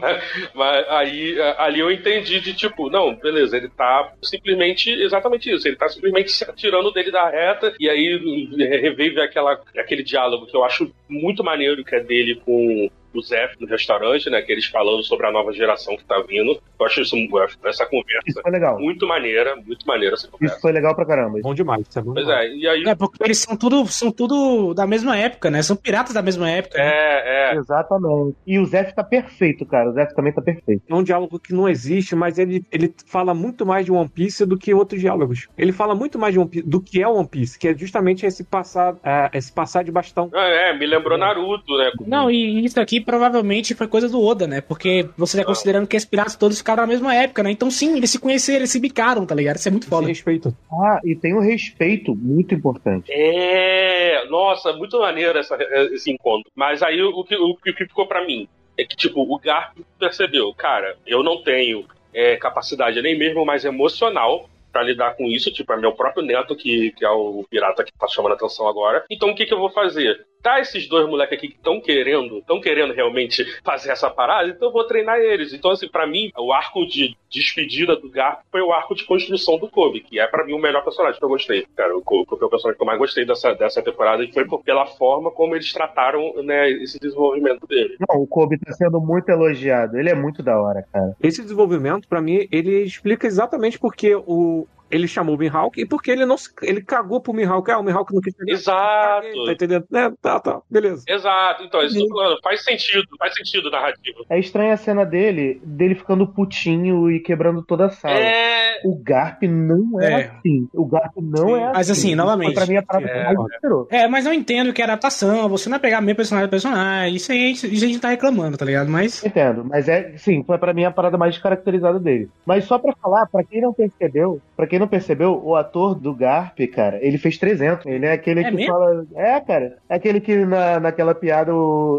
mas, mas aí ali eu entendi de tipo, não, beleza, ele tá simplesmente exatamente isso, ele tá simplesmente se atirando dele da reta e aí revive aquela, aquele diálogo que eu acho muito maneiro que é dele com o Zé no restaurante, né? Que eles falando sobre a nova geração que tá vindo. Eu acho isso, essa Isso conversa foi legal. muito maneira, muito maneira essa conversa. Isso foi legal pra caramba. Bom demais, isso é bom Pois demais. é, e aí. É, porque eles são tudo, são tudo da mesma época, né? São piratas da mesma época. né? É, é. Exatamente. E o Zef tá perfeito, cara. O Zef também tá perfeito. É um diálogo que não existe, mas ele, ele fala muito mais de One Piece do que outros diálogos. Ele fala muito mais de One Piece, do que é One Piece, que é justamente esse passar, é, esse passar de bastão. É, me lembrou Naruto, né? Não, e isso aqui provavelmente foi coisa do Oda, né? Porque você tá considerando que esses piratas todos ficaram na mesma época, né? Então sim, eles se conheceram, eles se bicaram, tá ligado? Isso é muito foda. respeito. Ah, e tem um respeito muito importante. É, nossa, muito maneiro essa- esse encontro. Mas aí o que, o que ficou pra mim é que, tipo, o Garp percebeu, cara, eu não tenho é, capacidade nem mesmo mais emocional pra lidar com isso, tipo, é meu próprio neto que, que é o pirata que tá chamando a atenção agora. Então o que que eu vou fazer? Tá esses dois moleques aqui que estão querendo, estão querendo realmente fazer essa parada, então eu vou treinar eles. Então, assim, pra mim, o arco de despedida do Garp foi o arco de construção do Kobe, que é pra mim o melhor personagem que eu gostei. Cara, o Kobe foi o personagem que eu mais gostei dessa, dessa temporada e foi por- pela forma como eles trataram, né, esse desenvolvimento dele. Não, o Kobe tá sendo muito elogiado. Ele é muito da hora, cara. Esse desenvolvimento, pra mim, ele explica exatamente porque o. Ele chamou o Mihawk e porque ele não se- ele cagou pro Mihawk. Ah, o Mihawk não quis pegar. Exato. Caguei, Tá entendendo? É, tá, tá, beleza. Exato, então, isso falando, faz sentido, faz sentido narrativo. É estranha a cena dele, dele ficando putinho e quebrando toda a sala. É. O Garp não é, É. assim. O Garp não Sim. é assim. Mas, assim, novamente, Foi pra mim a parada é, que mais me inspirou. É, mas eu entendo que é adaptação, você não é pegar meio personagem a personagem, isso aí isso a gente tá reclamando, tá ligado? Mas. Entendo, mas é, sim, foi pra mim a parada mais caracterizada dele. Mas só pra falar, pra quem não percebeu, pra quem não percebeu, o ator do Garp, cara, ele fez 300. Ele é aquele É que mesmo? fala. É, cara. É aquele que na, naquela piada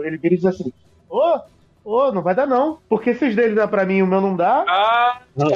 ele vira e diz assim: Ô, ô, não vai dar não. Porque se os dele dá pra mim e o meu não dá. Ah, Não,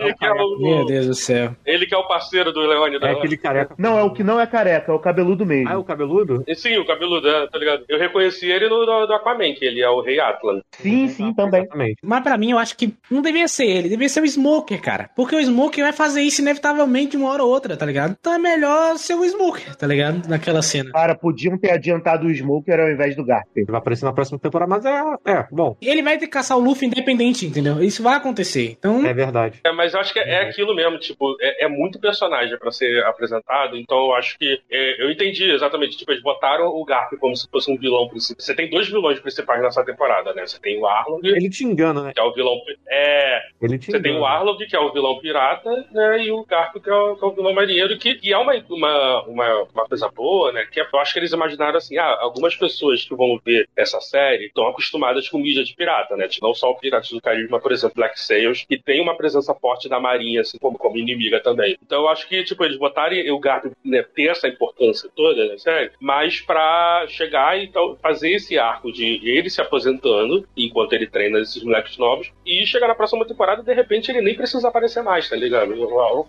ele, que é Meu o, Deus do céu. ele que é o parceiro do Leone da É aquele careca. Não, é o que não é careca, é o cabeludo mesmo. Ah, é o cabeludo? Sim, o cabeludo, é, tá ligado? Eu reconheci ele no do, do Aquaman, que ele é o Rei Atlan. Sim, sim, também. Exatamente. Mas pra mim, eu acho que não devia ser ele, devia ser o Smoker, cara. Porque o Smoker vai fazer isso inevitavelmente de uma hora ou outra, tá ligado? Então é melhor ser o Smoker, tá ligado? Naquela cena. Cara, podiam ter adiantado o Smoker ao invés do Garp. Ele vai aparecer na próxima temporada, mas é, é bom. Ele vai ter que caçar o Luffy independente, entendeu? Isso vai acontecer. Então, É verdade. É, mas eu acho que é aquilo mesmo, tipo, é, é muito personagem pra ser apresentado, então eu acho que é, eu entendi exatamente, tipo, eles botaram o Garp como se fosse um vilão principal. Você tem dois vilões principais nessa temporada, né? Você tem o Arlong, Ele te engana, né? que é o vilão. É, Ele te Você tem engana. o Arlong, que é o vilão pirata, né? E o Garp, que é o, que é o vilão marinheiro, que, que é uma, uma, uma, uma coisa boa, né? Que é- eu acho que eles imaginaram assim, ah, algumas pessoas que vão ver essa série estão acostumadas com mídia de pirata, né? Não só o Piratas do Caribe, mas, por exemplo, Black Sails, que tem uma presença forte da marinha, assim, como, como inimiga também. Então eu acho que, tipo, eles botarem o Garp né, ter essa importância toda, né, série, mas pra chegar e então, fazer esse arco de ele se aposentando, enquanto ele treina esses moleques novos, e chegar na próxima temporada e de repente ele nem precisa aparecer mais, tá ligado?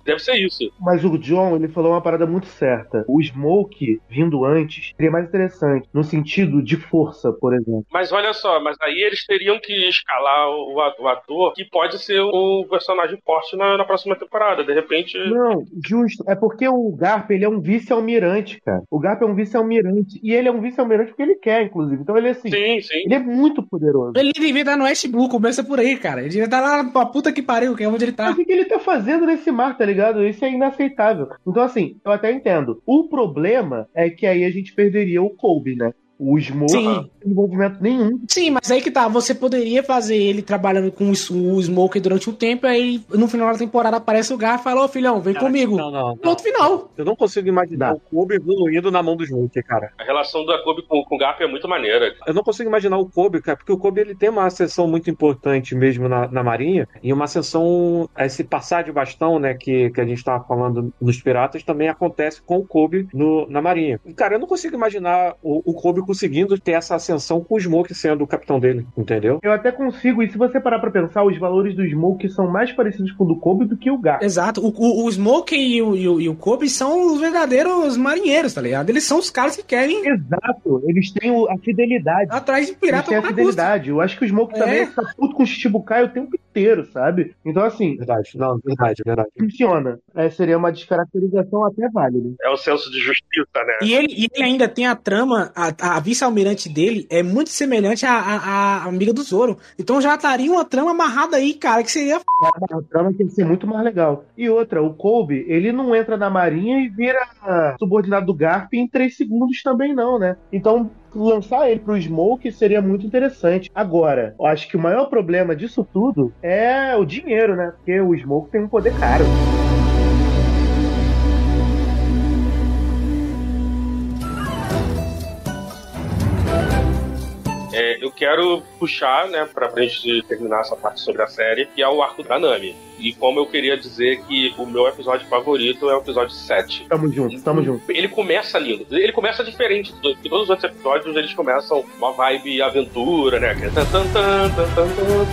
Deve ser isso. Mas o John, ele falou uma parada muito certa. O Smoke, vindo antes, seria mais interessante. No sentido de força, por exemplo. Mas olha só, mas aí eles teriam que escalar o, o ator que pode ser um personagem forte na, na próxima temporada. De repente. Não, justo. É porque o Garp, ele é um vice-almirante, cara. O Garp é um vice-almirante. E ele é um vice-almirante porque ele quer, inclusive. Então ele é assim. Sim, sim. Ele é muito poderoso. ele devia estar no West Blue, começa por aí, cara. Ele devia estar lá pra puta que pariu, que é onde ele tá. Mas o que que ele tá fazendo nesse mar, tá ligado? Isso é inaceitável. Então, assim, eu até entendo. O problema é que aí a gente perderia o Kobe, né? O Smoke Sim. não tem envolvimento nenhum. Sim, mas aí que tá, você poderia fazer ele trabalhando com o s- o Smoker durante um tempo, aí no final da temporada aparece o Gar e fala, ô filhão, vem comigo. Não, não. não. Ponto final. Eu não consigo imaginar o Kobe evoluindo na mão do Smoke, cara. A relação da Kobe com, com o Garp é muito maneira. Eu não consigo imaginar o Kobe, cara, porque o Kobe ele tem uma ascensão muito importante mesmo na, na Marinha, e uma ascensão, esse passar de bastão, né, que, que a gente tava falando nos Piratas, também acontece com o Kobe no, na Marinha. E, cara, eu não consigo imaginar o, o Kobe conseguindo ter essa ascensão com o Smoke sendo o capitão dele, entendeu? Eu até consigo, e se você parar pra pensar, os valores do Smoke são mais parecidos com o do Kobe do que o Garp. Exato. O, o, o Smoker e o, e, o, e o Kobe são os verdadeiros marinheiros, tá ligado? Eles são os caras que querem Exato, eles têm a fidelidade. atrás de Eles pirata têm a fidelidade. Eu acho que o Smoke É. também tá puto com o Shichibukai o tempo inteiro, sabe? Então, assim, Verdade, não, verdade, verdade. funciona. É, seria uma descaracterização até válida. É o senso de justiça, né? E ele, e ele ainda tem a trama, a, a vice-almirante dele é muito semelhante à, à, à amiga do Zoro. Então já estaria uma trama amarrada aí, cara, que seria. A trama tem que ser muito mais legal. E outra, o Kobe, ele não entra na marinha e vira subordinado do Garp em 3 segundos também não, né? Então, lançar ele pro Smoke seria muito interessante. Agora, eu acho que o maior problema disso tudo é o dinheiro, né? Porque o Smoke tem um poder caro. É, eu quero puxar, né, pra gente terminar essa parte sobre a série, que é o arco da Nami. E como eu queria dizer que o meu episódio favorito é o episódio 7. Tamo junto, tamo junto. Ele começa lindo. Ele começa diferente. do- que Todos os outros episódios eles começam uma vibe aventura, né?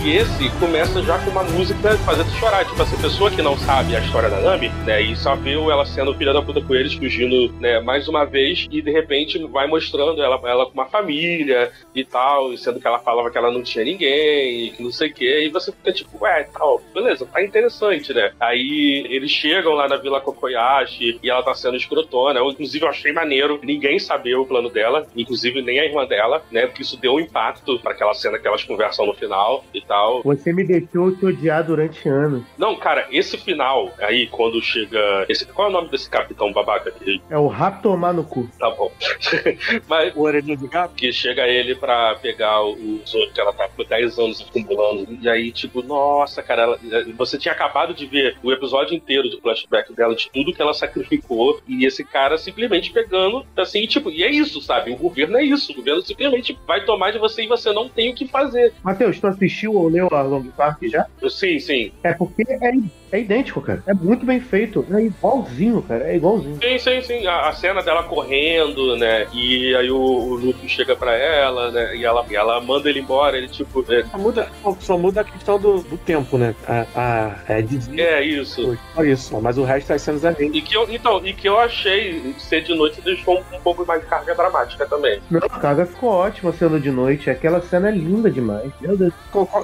E esse começa já com uma música fazendo chorar. Tipo assim, pessoa que não sabe a história da Nami, né? E só viu ela sendo filha da puta com eles, fugindo, né? Mais uma vez. E de repente vai mostrando ela, ela com uma família e tal. Sendo que ela falava que ela não tinha ninguém, e que não sei o quê. E você fica tipo, ué, tal, beleza, tá interessante, né? Aí eles chegam lá na Vila Kokoyashi e ela tá sendo escrotona. Eu, inclusive, eu achei maneiro ninguém saber o plano dela, inclusive nem a irmã dela, né? Porque isso deu um impacto para aquela cena que elas conversam no final e tal. Você me deixou te odiar durante anos. Não, cara, esse final aí, quando chega. Esse, qual é o nome desse capitão babaca aqui? É o rato tomar no cu. Tá bom. Mas O orelhinho de gato? que chega ele pra pegar o Zoro que ela tá por 10 anos acumulando. E aí, tipo, nossa, cara, ela- você tinha acabado de ver o episódio inteiro do flashback dela, de tudo que ela sacrificou, e esse cara simplesmente pegando, assim, tipo, e é isso, sabe? O governo é isso. O governo simplesmente vai tomar de você e você não tem o que fazer. Matheus, tu assistiu ou leu a Long Park já? Sim, sim. É porque é, é idêntico, cara. É muito bem feito. É igualzinho, cara. É igualzinho. Sim, sim, sim. A, a cena dela correndo, né? E aí o, o Luffy chega pra ela, né? E ela, e ela manda ele embora. Ele, tipo, é, Só muda, só muda a questão do, do tempo, né? A, a, é de é isso. Só isso, mas o resto das cenas é bem. E que eu, então, e que eu achei ser de noite deixou um, um pouco mais de carga dramática também. Não, a carga ficou ótima sendo de noite. Aquela cena é linda demais. Meu Deus.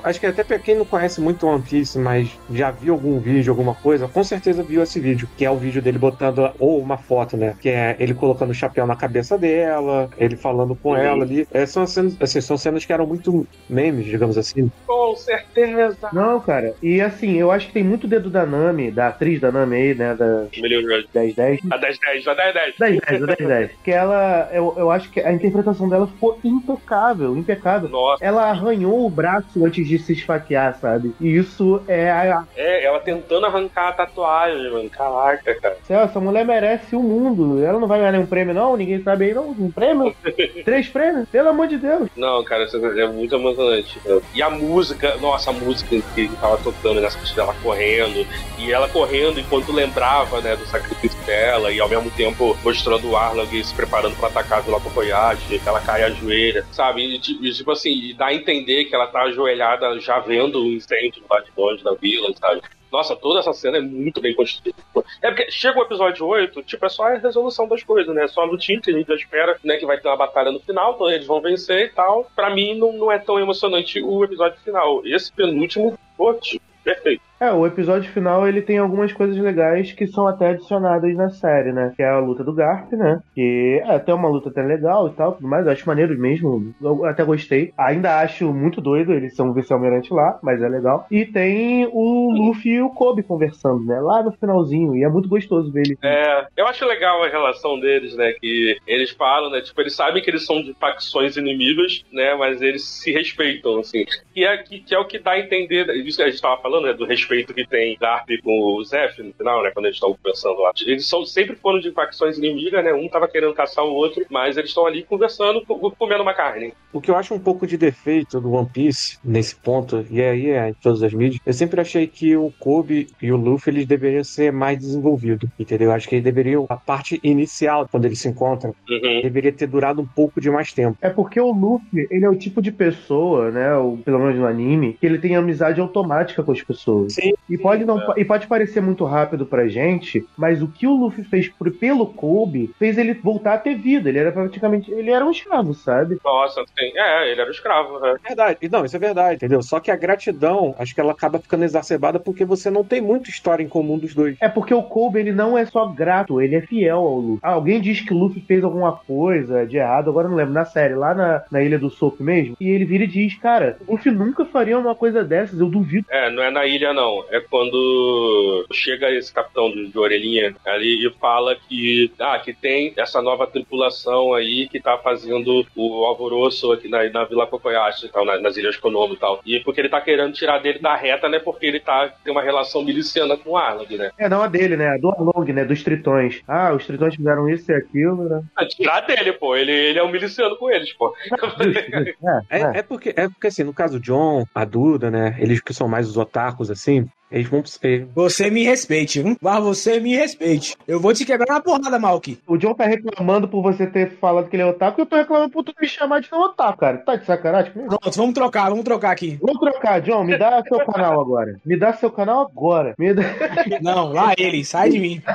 Acho que até pra quem não conhece muito One Piece, mas já viu algum vídeo, alguma coisa, com certeza viu esse vídeo, que é o vídeo dele botando, ou uma foto, né? Que é ele colocando o chapéu na cabeça dela, ele falando com Uhum. ela ali. É, são, cenas, assim, são cenas que eram muito memes, digamos assim. Com certeza. Não, cara. E assim, eu acho que tem muito dedo da Nami, da atriz da Nami aí, né? Da Melhorou. 1010. A 10, 10, a 10, 10. 10, 10, 10, 10. Que ela, eu, eu acho que a interpretação dela ficou impecável, impecável. Nossa, Ela arranhou o braço antes de se esfaquear, sabe? E isso é. A, é, ela tentando arrancar a tatuagem, mano. Caraca, cara. Céu, essa mulher merece o mundo. Ela não vai ganhar nenhum prêmio, não? Ninguém sabe aí, não? Um prêmio? Três prêmios? Pelo amor de Deus. Não, cara, isso é muito emocionante. E a música, nossa, a música que tava tocando nessa parte dela correndo, e ela correndo enquanto lembrava, né, do sacrifício dela, e ao mesmo tempo mostrando o Arlong se preparando pra atacar a Vila Kokoyashi, ela cai ajoelha, sabe? E, ti- tipo assim, dá a entender que ela tá ajoelhada já vendo o incêndio lá de longe da vila, sabe? Nossa, toda essa cena é muito bem construída. É porque chega o episódio 8, tipo, é só a resolução das coisas, né? É só a lutinha que a gente já espera, né? Que vai ter uma batalha no final, então eles vão vencer e tal. Pra mim, não, não é tão emocionante o episódio final. Esse penúltimo, pô, tipo, perfeito. É, o episódio final ele tem algumas coisas legais que são até adicionadas na série, né? Que é a luta do Garp, né? Que é até uma luta até legal e tal, mais. Eu acho maneiro mesmo. Eu até gostei. Ainda acho muito doido eles são vice-almirante lá, mas é legal. E tem o Luffy e o Kobe conversando, né? Lá no finalzinho. E é muito gostoso ver ele. É, eu acho legal a relação deles, né? Que eles falam, né? Tipo, eles sabem que eles são de facções inimigas, né? Mas eles se respeitam, assim. Que é, que, que é o que dá a entender, isso que a gente tava falando, né? Do respeito que tem Garp com o Zef no final, né? Quando eles estão conversando lá. Eles são, sempre foram de facções inimigas, né? Um tava querendo caçar o outro, mas eles estão ali conversando, co- comendo uma carne. O que eu acho um pouco de defeito do One Piece nesse ponto, e aí é em todas as mídias, eu sempre achei que o Kobe e o Luffy eles deveriam ser mais desenvolvidos, entendeu? Eu acho que eles deveriam, a parte inicial, quando eles se encontram, Uhum. deveria ter durado um pouco de mais tempo. É porque o Luffy, ele é o tipo de pessoa, né? Ou pelo menos no anime, que ele tem amizade automática com as pessoas. Sim. E pode, não, É. e pode parecer muito rápido pra gente, mas o que o Luffy fez por, pelo Kobe fez ele voltar a ter vida. Ele era praticamente. Ele era um escravo, sabe? Nossa, sim. É, ele era um escravo, né? Verdade. E Não, isso é verdade, entendeu? Só que a gratidão, acho que ela acaba ficando exacerbada porque você não tem muita história em comum dos dois. É porque o Kobe, ele não é só grato, ele é fiel ao Luffy. Ah, alguém diz que o Luffy fez alguma coisa de errado, agora eu não lembro, na série, lá na, na Ilha do Soap mesmo, e ele vira e diz, cara, o Luffy nunca faria uma coisa dessas, eu duvido. É, não é na ilha, não. É quando chega esse capitão de, de orelhinha ali e fala que, ah, que tem essa nova tripulação aí que tá fazendo o alvoroço aqui na, na Vila Kokoyashi, tal, na- nas Ilhas Konomo e tal. E porque ele tá querendo tirar dele da reta, né? Porque ele tá, tem uma relação miliciana com o Arlong, né? É, não a dele, né? A do Arlong, né? Dos tritões. Ah, os tritões fizeram isso e aquilo, né? Ah, Tirar dele, pô. Ele, ele é um miliciano com eles, pô. É, É, é. é porque, é porque, assim, no caso John, a Duda, né? Eles que são mais os otakus, assim, team. Eles vão. eles- Você me respeite, viu? Mas você me respeite. Eu vou te quebrar na porrada, Malk. O John tá reclamando por você ter falado que ele é otaku, e eu tô reclamando por tu me chamar de não otaku, cara. Tá de sacanagem comigo? Pronto, vamos trocar, vamos trocar aqui. Vamos trocar, John. Me dá seu canal agora. Me dá seu canal agora. Me dá... Não, lá ele, sai de mim.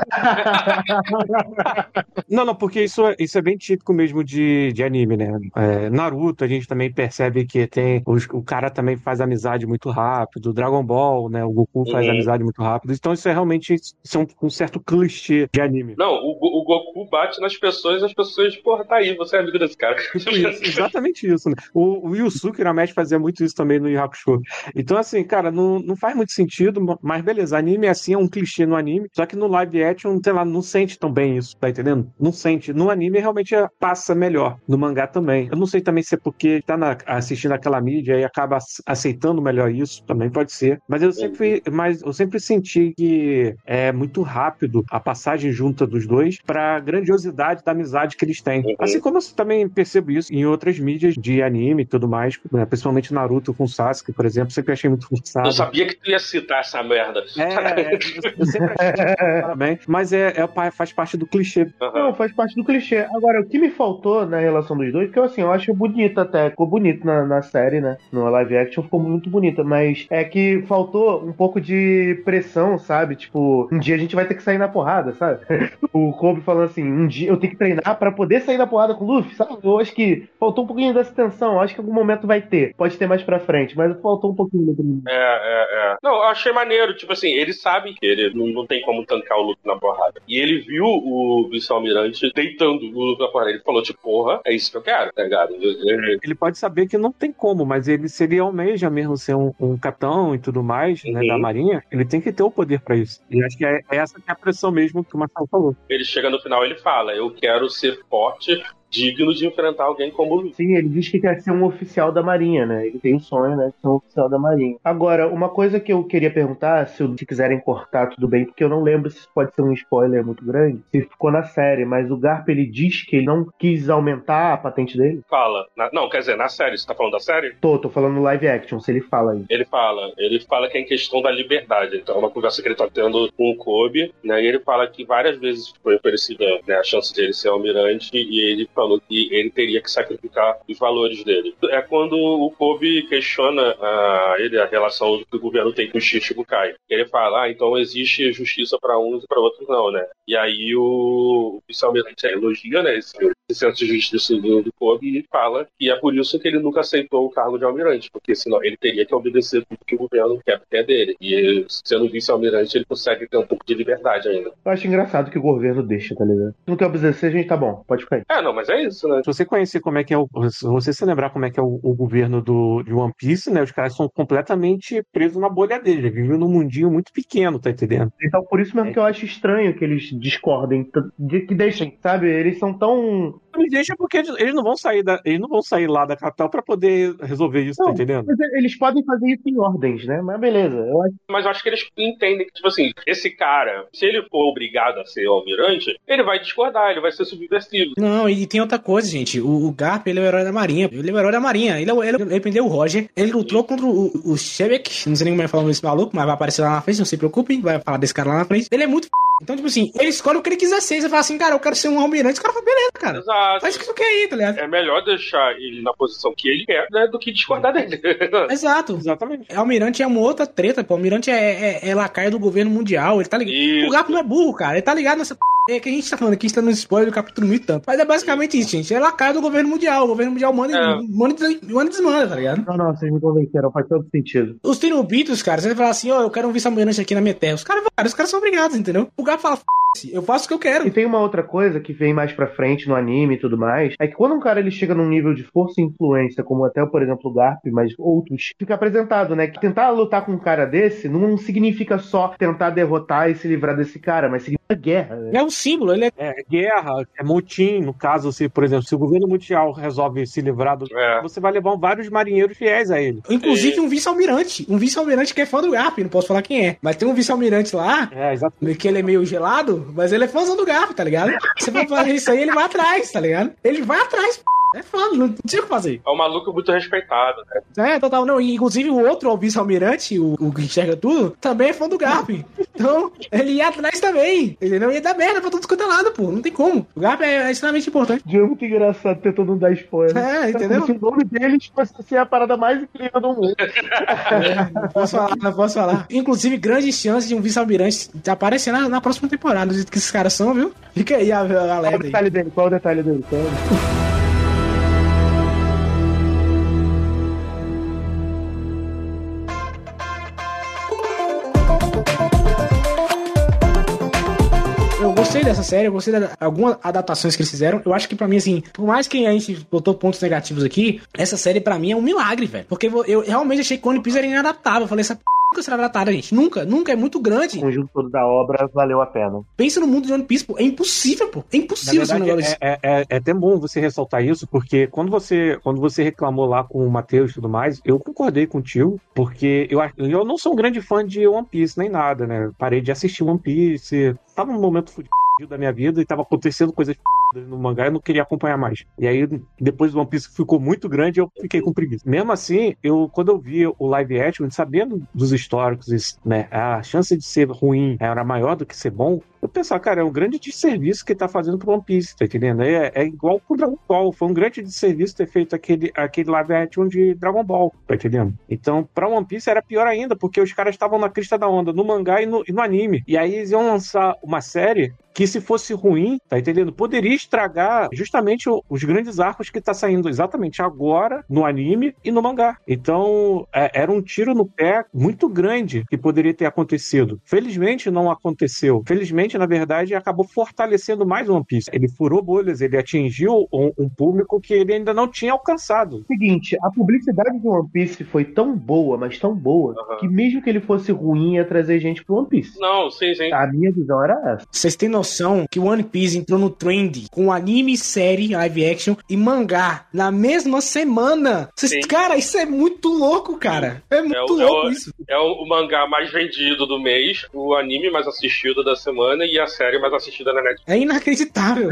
Não, não, porque isso, é- isso é bem típico mesmo de, de anime, né? É, Naruto, a gente também percebe que tem. os- o cara também faz amizade muito rápido. Dragon Ball, né? O Goku faz Uhum. amizade muito rápido. Então isso é realmente isso é um, um certo clichê de anime. Não, o, o Goku bate nas pessoas e as pessoas, porra, tá aí, você é amigo desse cara. Isso, exatamente isso, né? O, o Yusuke Urameshi fazia muito isso também no Yu Hakusho. Então, assim, cara, não, não faz muito sentido, mas beleza, anime é assim, é um clichê no anime, só que no live action, sei lá, não sente tão bem isso, tá entendendo? Não sente. No anime realmente é- passa melhor, no mangá também. Eu não sei também se é porque tá na- assistindo aquela mídia e acaba ace- aceitando melhor isso, também pode ser. Mas eu sempre, mas eu sempre senti que é muito rápido a passagem junta dos dois pra grandiosidade da amizade que eles têm. Uhum. Assim como eu também percebo isso em outras mídias de anime e tudo mais, né? principalmente Naruto com Sasuke, por exemplo, sempre achei muito forçado. Eu sabia que tu ia citar essa merda. É, eu, eu sempre achei também, mas é, é faz parte do clichê. Aham. Não, faz parte do clichê. Agora, o que me faltou na relação dos dois, que eu assim, eu acho bonito até, ficou bonito na, na série, né? No live action ficou muito bonita, mas é que faltou um pouco de pressão, sabe? Tipo, um dia a gente vai ter que sair na porrada, sabe? o Kobe falando assim, um dia eu tenho que treinar pra poder sair na porrada com o Luffy, sabe? Eu acho que faltou um pouquinho dessa tensão, acho que em algum momento vai ter. Pode ter mais pra frente, mas faltou um pouquinho. É, é, é. Não, eu achei maneiro. Tipo assim, ele sabe que ele não, não tem como tancar o Luffy na porrada. E ele viu o vice-almirante deitando o Luffy na porrada. Ele falou, tipo, porra, é isso que eu quero, tá ligado? Ele- pode saber que não tem como, mas ele, se ele almeja mesmo ser um, um capitão e tudo mais, né, Uhum. da marinha, ele tem que ter o poder pra isso. E acho que é, é essa que é a pressão mesmo que o Marcelo falou. Ele chega no final ele fala, eu quero ser forte, digno de enfrentar alguém como o Luffy. Sim, ele diz que quer ser um oficial da Marinha, né? Ele tem um sonho, né? De ser um oficial da Marinha. Agora, uma coisa que eu queria perguntar, se, se quiserem cortar, tudo bem, porque eu não lembro se isso pode ser um spoiler muito grande, se ficou na série, mas o Garp ele diz que ele não quis aumentar a patente dele. Fala. Na- não, quer dizer, na série, você tá falando da série? Tô, tô falando no live action, se ele fala isso. Ele fala, ele fala que é em questão da liberdade. Então é uma conversa que ele tá tendo com o Kobe, né? E ele fala que várias vezes foi oferecida né, a chance de ele ser almirante e ele falou que ele teria que sacrificar os valores dele. É quando o Kobe questiona a ele a relação que o governo tem com o Shichibukai. Ele fala, ah, então existe justiça para uns e para outros não, né? E aí o, vice-almirante elogia, né, esse, esse senso de justiça do, do Kobe e fala que é por isso que ele nunca aceitou o cargo de almirante, porque senão ele teria que obedecer tudo que o governo quer, quer dele. E sendo vice-almirante, ele consegue ter um pouco de liberdade ainda. Eu acho engraçado que o governo deixa, tá ligado? Se não quer obedecer, a gente tá bom, pode ficar aí. É, não, mas é isso, né? Se você conhecer como é que é o. Se você se lembrar como é que é o, o governo do, de One Piece, né? Os caras são completamente presos na bolha dele. Vivem num mundinho muito pequeno, tá entendendo? Então, por isso mesmo que eu acho estranho que eles discordem, que deixem, sabe? Eles são tão. Eles deixam porque eles, eles não vão sair da, eles não vão sair lá da capital pra poder resolver isso, tá Não, entendendo? Mas eles podem fazer isso em ordens, né? Mas beleza, eu acho Mas eu acho que eles entendem que, tipo assim, esse cara, se ele for obrigado a ser almirante, ele vai discordar, ele vai ser subversivo. Não, e tem outra coisa, gente. O, o Garp, ele é o herói da Marinha. Ele é o herói da Marinha. Ele, é o- ele, ele prendeu o Roger. Ele lutou contra o, o Shebek. Não sei nem como é que fala desse maluco, mas vai aparecer lá na frente, não se preocupem. Vai falar desse cara lá na frente. Ele é muito f... Então, tipo assim, ele escolhe o que ele quiser ser. Você fala assim, cara, eu quero ser um almirante. O cara fala, beleza, cara. Exato. Faz o que tu quer aí, tá ligado? É melhor deixar ele na posição que ele quer, né, do que discordar dele. Exato. Exatamente. Almirante é uma outra treta, pô. Almirante é, é, é lacaio do governo mundial. Ele tá ligado. Isso. O Garp não é burro, cara. Ele tá ligado nessa p... É que a gente tá falando aqui, a gente tá no spoiler do capítulo muito tanto. Mas é basicamente isso, gente. É lacaio do governo mundial. O governo mundial manda, É. manda, e manda e desmanda, tá ligado? Não, não, vocês me convenceram, faz todo sentido. Os Tenobitos, cara, você vai falar assim, ó, eu quero um vice-almirante aqui na minha terra. Os caras, cara, os caras são obrigados, entendeu? O Garp fala, f eu faço o que eu quero. E tem uma outra coisa que vem mais pra frente no anime e tudo mais, é que quando um cara ele chega num nível de força e influência, como até, por exemplo, o Garp, mas outros, fica apresentado, né? Que tentar lutar com um cara desse não significa só tentar derrotar e se livrar desse cara, mas significa guerra, né? É um símbolo, ele é. É guerra, é motim, no caso, se, por exemplo, se o governo mundial resolve se livrar do. É. Você vai levar vários marinheiros fiéis a ele. Inclusive um vice-almirante. Um vice-almirante que é fã do Garp, não posso falar quem é. Mas tem um vice-almirante lá, É, exatamente. que ele é meio gelado, mas ele é fãzão do Garp, tá ligado? Se for fazer isso aí, ele vai atrás, tá ligado? Ele vai atrás, p***. É foda, não tinha o que fazer. É um maluco muito respeitado, né? É, total, não. E, inclusive o outro, o vice-almirante, o, o que enxerga tudo, também é fã do Garp. Então, ele ia atrás também. Entendeu? Ia dar merda pra todos quanto é lado, pô. Não tem como. O Garp é, é extremamente importante. É muito engraçado tentando não dar spoiler. É, entendeu? Como se o nome deles fosse assim, a parada mais incrível do mundo. Não posso falar, não posso falar. Inclusive, grande chance de um vice-almirante aparecer na, na próxima temporada, do jeito que esses caras são, viu? Fica aí a, a Qual o detalhe dele? Qual o detalhe dele? Qual? Eu gostei dessa série, eu gostei de algumas adaptações que eles fizeram. Eu acho que pra mim, assim, por mais que a gente botou pontos negativos aqui, essa série pra mim é um milagre, velho. Porque eu, realmente achei que One Piece era inadaptável. Eu falei, essa p nunca será adaptada, gente. Nunca, nunca, é muito grande. O conjunto todo da obra valeu a pena. Pensa no mundo de One Piece, pô. É impossível, pô. É Na impossível esse verdade, negócio. é, é, é- é até bom você ressaltar isso, porque quando você, quando você reclamou lá com o Matheus e tudo mais, eu concordei contigo, porque eu, eu não sou um grande fã de One Piece nem nada, né? Parei de assistir One Piece, tava num momento fudido da minha vida e tava acontecendo coisas no mangá e não queria acompanhar mais. E aí, depois do One Piece ficou muito grande, eu fiquei com preguiça. Mesmo assim, eu, quando eu vi o live action, sabendo dos históricos, né, a chance de ser ruim era maior do que ser bom, eu pensava, cara, é um grande desserviço que tá fazendo pro One Piece, tá entendendo? É, é igual pro Dragon Ball. Foi um grande desserviço ter feito aquele, aquele live action de Dragon Ball, tá entendendo? Então, pra One Piece era pior ainda, porque os caras estavam na crista da onda, no mangá e no, e no anime. E aí eles iam lançar uma série que se fosse ruim, tá entendendo? Poderia estragar justamente os grandes arcos que tá saindo exatamente agora no anime e no mangá. Então, é- era um tiro no pé muito grande que poderia ter acontecido. Felizmente não aconteceu. Felizmente, na verdade, acabou fortalecendo mais o One Piece. Ele furou bolhas, ele atingiu um, um público que ele ainda não tinha alcançado. Seguinte, a publicidade do One Piece foi tão boa, mas tão boa, Aham. que mesmo que ele fosse ruim, ia trazer gente pro One Piece. Não, sim, sim. A minha visão era essa. Vocês têm noção que One Piece entrou no trend com anime, série, live action e mangá na mesma semana? Vocês- cara, isso é muito louco, cara. É muito o- é louco o- isso. É o, o mangá mais vendido do mês, o anime mais assistido da semana e a série mais assistida na Netflix. É inacreditável.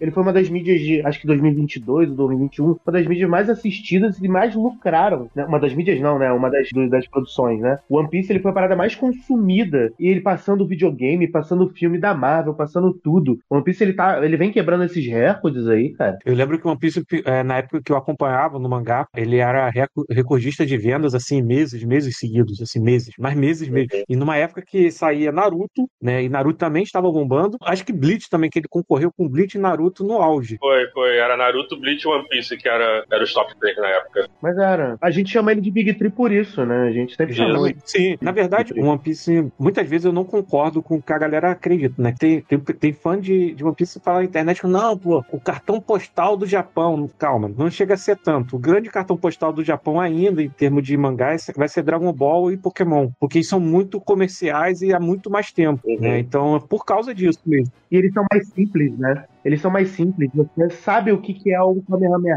Ele foi uma das mídias de, acho que 2022 ou 2021, uma das mídias mais assistidas e mais lucraram. né? Uma das mídias não, né? Uma das, das produções, né? O One Piece ele foi a parada mais consumida. E ele passando videogame, passando filme da Marvel, passando tudo. One Piece ele, tá, ele vem quebrando esses recordes aí, cara. Eu lembro que o One Piece, eh, na época que eu acompanhava no mangá, ele era reco- recordista de vendas, assim, meses, meses seguidos, assim, meses, mais meses mesmo. E numa época que saía Naruto, né, e Naruto também estava bombando, acho que Bleach também, que ele concorreu com Bleach e Naruto no auge. Foi, foi. Era Naruto, Bleach e One Piece, que era, era os top 3 na época. Mas era. A gente chama ele de Big Tree por isso, né? A gente sempre chamou ele. Sim, na verdade, o One Piece, muitas vezes eu não concordo com o que a galera acredita, né? Tem, tem, tem fã de, de One Piece que fala na internet, não, pô, o cartão postal do Japão, calma, não chega a ser tanto. O grande cartão postal do Japão ainda, em termos de mangá, vai ser Dragon Ball e Pokémon, porque são muito comerciais e há muito mais tempo, Uhum. né? Então, é por causa disso mesmo. E eles são mais simples, né? Eles são mais simples. Você sabe o que, que é o Kamehameha,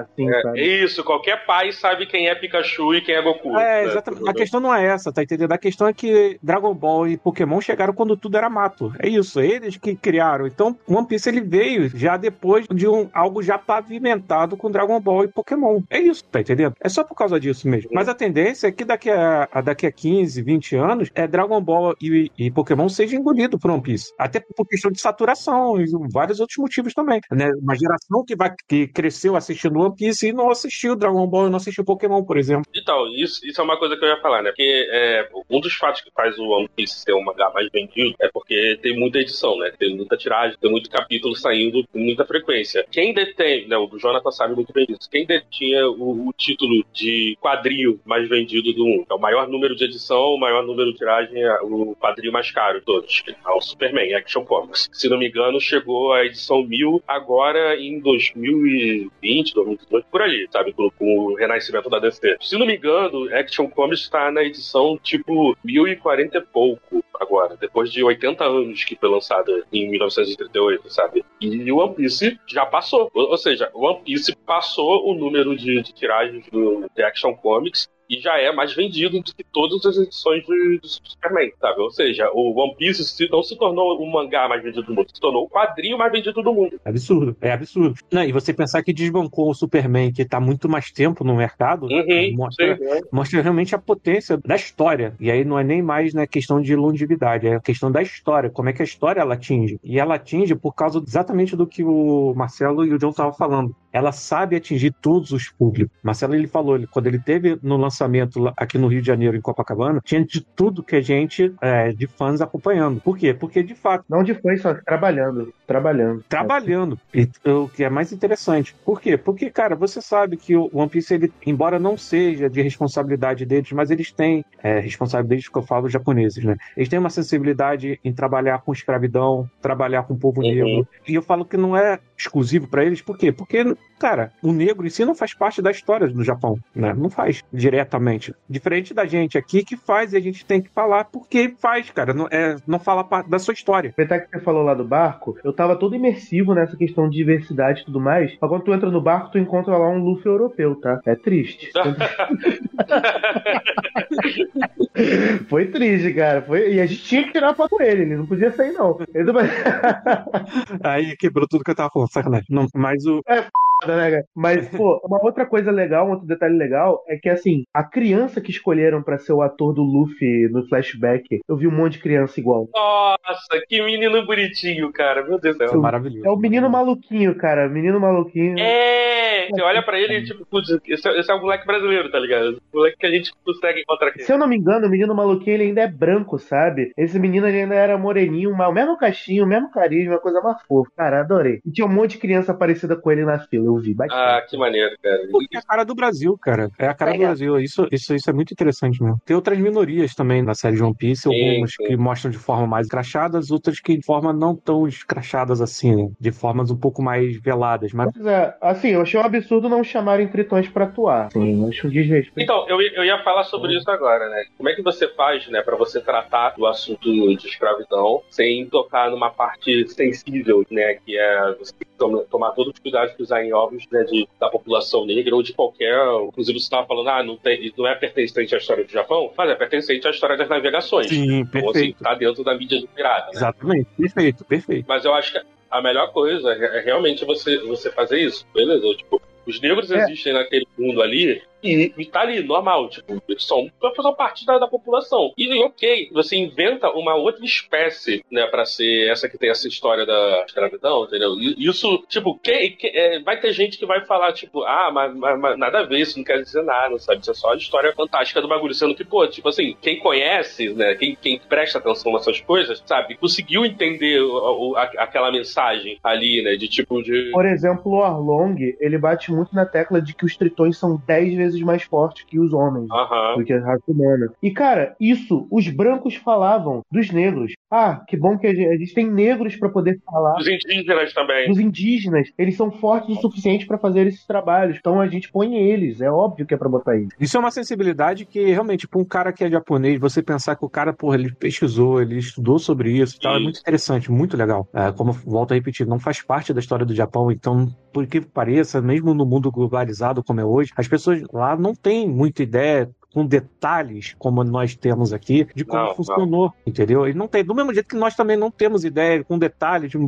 assim, É, sabe? isso, qualquer pai sabe quem é Pikachu e quem é Goku. É, né? exatamente. A questão não é essa, tá entendendo? A questão é que Dragon Ball e Pokémon chegaram quando tudo era mato. É isso, eles que criaram. Então, One Piece ele veio já depois de um, algo já pavimentado com Dragon Ball e Pokémon. É isso, tá entendendo? É só por causa disso mesmo. Mas a tendência é que daqui a, a daqui a 15, 20 anos, é Dragon Ball e, e Pokémon seja engolido por One Piece. Até por questão de saturação e vários outros motivos também. Né? Uma geração que, vai, que cresceu assistindo One Piece e não assistiu Dragon Ball não assistiu Pokémon, por exemplo. Então, isso, isso é uma coisa que eu ia falar, né? Porque é, um dos fatos que faz o One Piece ser um mangá mais vendido é porque tem muita edição, né? Tem muita tiragem, tem muito capítulo saindo com muita frequência. Quem detém, né? O Jonathan sabe muito bem disso. Quem detinha o, o título de quadril mais vendido do mundo? É o maior número de edição, o maior número de tiragem, é o quadril mais caro de todos. É o Superman, Action Comics. Se não me engano, chegou a edição 1000 agora em 2020, 2018, por ali, sabe? Com, com o renascimento da DC. Se não me engano, Action Comics está na edição tipo 1040 e pouco agora, depois de 80 anos que foi lançada em 1938, sabe? E o One Piece já passou. Ou, ou seja, o One Piece passou o número de, de tiragens do, de Action Comics e já é mais vendido do que todas as edições do, do Superman, sabe? Ou seja, o One Piece se- não se tornou o mangá mais vendido do mundo, se tornou o quadrinho mais vendido do mundo. É absurdo, é absurdo. Não, e você pensar que desbancou o Superman, que tá muito mais tempo no mercado, Uhum, mostra, sim. mostra realmente a potência da história. E aí não é nem mais né, questão de longevidade, é a questão da história, como é que a história ela atinge. E ela atinge por causa exatamente do que o Marcelo e o John estavam falando. Ela sabe atingir todos os públicos. Marcelo ele falou, ele, quando ele teve no lançamento lá- aqui no Rio de Janeiro, em Copacabana, tinha de tudo que a gente, é, de fãs, acompanhando. Por quê? Porque, de fato, Não de fã, só trabalhando. Trabalhando. trabalhando. E, o que é mais interessante. Por quê? Porque, cara, você sabe que o One Piece, ele, embora não seja de responsabilidade deles, mas eles têm é, responsabilidade que eu falo japoneses, né? Eles têm uma sensibilidade em trabalhar com escravidão, trabalhar com o povo Uhum. negro. E eu falo que não é exclusivo pra eles, por quê? Porque, cara, o negro em si não faz parte da história do Japão, né? Não faz diretamente. Diferente da gente aqui que faz e a gente tem que falar porque faz, cara. Não, é, não fala parte da sua história. Aproveitar que você falou lá do barco, eu tava todo imersivo nessa questão de diversidade e tudo mais. Mas quando tu entra no barco, tu encontra lá um Luffy europeu, tá? É triste. Foi triste, cara. Foi... E a gente tinha que tirar foto com ele, ele não podia sair, não. Ele. Aí quebrou tudo que eu tava falando, sacanagem. Não, mas o. né, cara? Mas, pô, uma outra coisa legal, um outro detalhe legal, é que, assim, a criança que escolheram pra ser o ator do Luffy no flashback, eu vi um monte de criança igual. Nossa, que menino bonitinho, cara. Meu Deus do É céu. maravilhoso. É o menino maluquinho, cara. Menino maluquinho. É, você olha pra ele e tipo, putz, esse é, esse é um moleque brasileiro, tá ligado? O moleque que a gente consegue encontrar aqui. Se eu não me engano, o menino maluquinho ele ainda é branco, sabe? Esse menino ele ainda era moreninho, mas o mesmo caixinho, o mesmo carisma, coisa mais fofa. Cara, adorei. E tinha um monte de criança parecida com ele na fila, bastante. Ah, que maneiro, cara. Porque é a cara do Brasil, cara. É a cara do. Brasil. Isso, isso, isso é muito interessante mesmo. Tem outras minorias também na série de One Piece, Sim, algumas sim. que mostram de forma mais escrachadas, outras que de forma não tão escrachadas assim, né? De formas um pouco mais veladas. Mas Pois é, assim, eu achei um absurdo não chamarem tritões pra atuar. Sim, eu acho um desrespeito. Então, eu, ia- eu ia falar sobre isso agora, né? Como é que você faz, né, pra você tratar do assunto de escravidão sem tocar numa parte sensível, né, que é você tomar todos os cuidados que usar em ovos, né, de, da população negra ou de qualquer. Inclusive, você estava falando, ah, não, tem, não é pertencente à história do Japão, mas é pertencente à história das navegações. sim, Então, assim, perfeito. tá dentro da mídia do pirata, né? Exatamente, perfeito, perfeito. Mas eu acho que a melhor coisa é é realmente você, você fazer isso, beleza? Tipo, os negros É. existem naquele mundo ali e, e tá ali, normal, tipo, são pra fazer parte da, da população. E ok, você inventa uma outra espécie, né, pra ser essa que tem essa história da escravidão, entendeu? E Isso, tipo, que, que- é, vai ter gente que vai falar, tipo, ah, mas, mas- mas nada a ver, isso não quer dizer nada, sabe? Isso é só a história fantástica do bagulho, sendo que, pô, tipo assim, quem conhece, né, quem, quem presta atenção nessas coisas, sabe, conseguiu entender o- o- a- aquela mensagem ali, né, de tipo, de... Por exemplo, o Arlong, ele bate muito na tecla de que os tritões são 10 vezes mais fortes que os homens. Aham. do que a raça humana. E, cara, isso os brancos falavam dos negros. Ah, que bom que a gente, a gente tem negros pra poder falar. Os indígenas também. Dos indígenas, eles são fortes o suficiente pra fazer esses trabalhos. Então a gente põe eles. É óbvio que é pra botar eles. Isso é uma sensibilidade que realmente, para um cara que é japonês, você pensar que o cara, porra, ele pesquisou, ele estudou sobre isso e tal, é muito interessante, muito legal. É, como volto a repetir, não faz parte da história do Japão, então, por que pareça, mesmo no mundo globalizado como é hoje, as pessoas lá não têm muita ideia com detalhes como nós temos aqui de como Não, não. funcionou, entendeu? E não tem, do mesmo jeito que nós também não temos ideia com detalhes de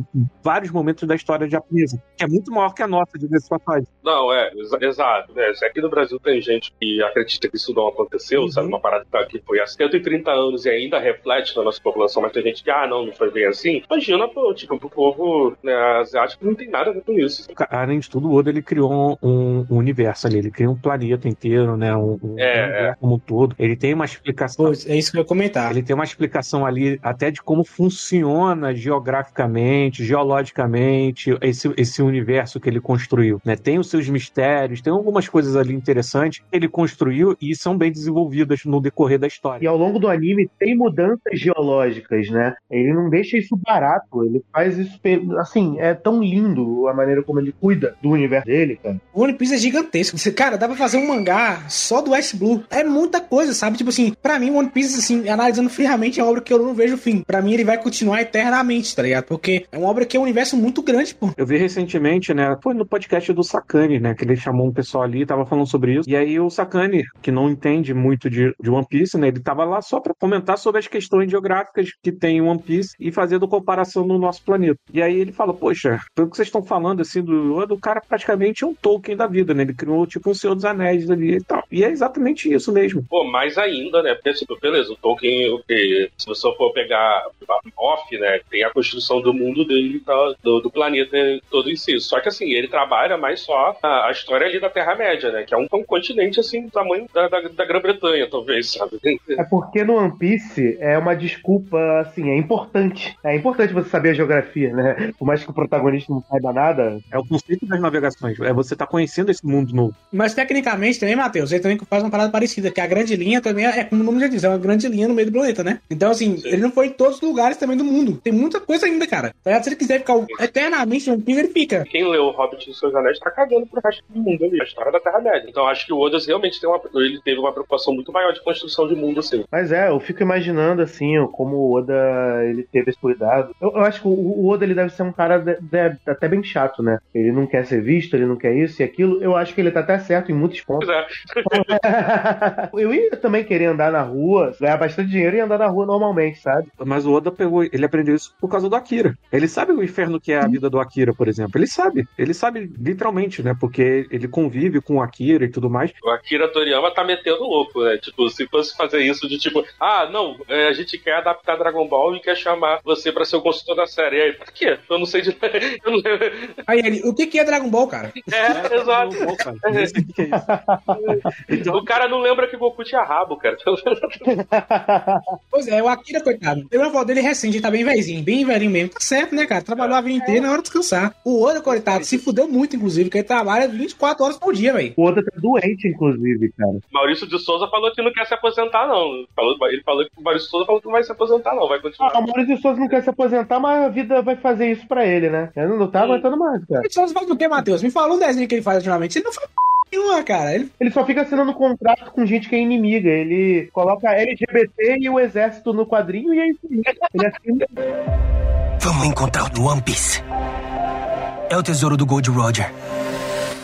vários momentos da história japonesa, que é muito maior que a nossa, de sua passagem. Não, é, exa- exato. Né? Se aqui no Brasil tem gente que acredita que isso não aconteceu, Uhum. sabe? Uma parada que tá aqui foi há 130 anos e ainda reflete na nossa população, mas tem gente que, ah, não, não foi bem assim. Imagina, pô, tipo, pro povo né, asiático não tem nada a ver com isso. além de tudo, o Oda ele criou um, um universo ali, ele criou um planeta inteiro, né? Um, um É, universo como um todo. Ele tem uma explicação. Pô, é isso que eu ia comentar. Ele tem uma explicação ali até de como funciona geograficamente, geologicamente, esse, esse universo que ele construiu. Né? Tem os seus mistérios, tem algumas coisas ali interessantes que ele construiu e são bem desenvolvidas no decorrer da história. E ao longo do anime tem mudanças geológicas, né? Ele não deixa isso barato. Ele faz isso. Assim, é tão lindo a maneira como ele cuida do universo dele, cara. O One Piece é gigantesco. Você- Cara, dá pra fazer um mangá só do Ice Blue. É muita coisa, sabe? Tipo assim, pra mim, One Piece, assim, analisando friamente, é uma obra que eu não vejo fim. Pra mim, ele vai continuar eternamente, tá ligado? Porque é uma obra que é um universo muito grande, pô. Eu vi recentemente, né? Foi no podcast do Sakane, né? Que ele chamou um pessoal ali, tava falando sobre isso. E aí o Sakane, que não entende muito de, de One Piece, né? Ele tava lá só pra comentar sobre as questões geográficas que tem em One Piece e fazendo comparação no nosso planeta. E aí ele fala, poxa, pelo que vocês estão falando, assim, do Oda, o cara praticamente é um Tolkien da vida, né? Ele criou, tipo, um Senhor dos Anéis ali e tal. E é exatamente isso mesmo. Pô, mais ainda, né? Porque, tipo, beleza, o Tolkien, o que, se você for pegar off, né? Tem a construção do mundo dele, tá, do, do planeta todo em si. Só que, assim, ele trabalha mais só a, a história ali da Terra-média, né? Que é um, um continente, assim, do tamanho da, da, da Grã-Bretanha, talvez, sabe? É porque no One Piece é uma desculpa, assim, é importante. É importante você saber a geografia, né? Por mais que o protagonista não saiba nada. É o conceito das navegações. É você tá conhecendo esse mundo novo. Mas tecnicamente também, Matheus, ele também faz uma parada parecida, que a grande linha também é, como o nome já diz, é uma grande linha no meio do planeta, né? Então, assim, ele não foi em todos os lugares também do mundo. Tem muita coisa ainda, cara. Tá? Se ele quiser ficar eternamente Piece, ele fica. Quem leu o Hobbit e os seus anéis tá cagando pro resto do mundo ali, a história da Terra-média. Então acho que o Oda realmente tem uma, ele teve uma preocupação muito maior de construção de mundo, assim. Mas é, eu fico imaginando, assim, como o Oda ele teve esse cuidado. Eu, eu acho que o, o Oda ele deve ser um cara de- de- até bem chato, né? Ele não quer ser visto, ele não quer isso e aquilo. Eu acho que ele tá até certo em muitos pontos. Pois é. eu ia também querer andar na rua, ganhar bastante dinheiro e andar na rua normalmente, sabe? Mas o Oda pegou, ele aprendeu isso por causa do Akira. Ele sabe o inferno que é a vida do Akira, por exemplo. Ele sabe. Ele sabe literalmente, né? Porque ele convive com o Akira e tudo mais. O Akira Toriyama tá metendo louco, né? Tipo, se fosse fazer isso de tipo, ah, não, é, a gente quer adaptar Dragon Ball e quer chamar você pra ser o consultor da série. E aí, por quê? Eu não sei de. Eu não... Aí ele, o que que é Dragon Ball, cara? É, exato. Bom, cara, é isso. Então, O cara não lembra que Goku tinha rabo, cara. Pois é, o Akira, coitado. Eu uma foto dele recente, ele tá bem velhinho, bem velhinho mesmo. Tá certo, né, cara? Trabalhou a vida inteira na hora de descansar. O Oda, coitado, se fudeu muito, inclusive, porque ele trabalha 24 horas por dia, velho. O Oda tá doente, inclusive, cara. Maurício de Souza falou que não quer se aposentar, não. Falou, ele falou que o Maurício de Souza falou que não vai se aposentar, não. Vai continuar. Ah, o Maurício de Souza não quer se aposentar, mas a vida vai fazer isso pra ele, né? Ele não tá aguentando mais, cara. Ele só faz o que, Matheus? Me fala um desenho que ele faz ultimamente. Ele não faz p nenhuma, cara. Ele Ele só fica assinando contrato com gente que é inimiga. Ele coloca LGBT e o exército no quadrinho e é isso. Ele assina. Vamos encontrar o One Piece. É o tesouro do Gold Roger.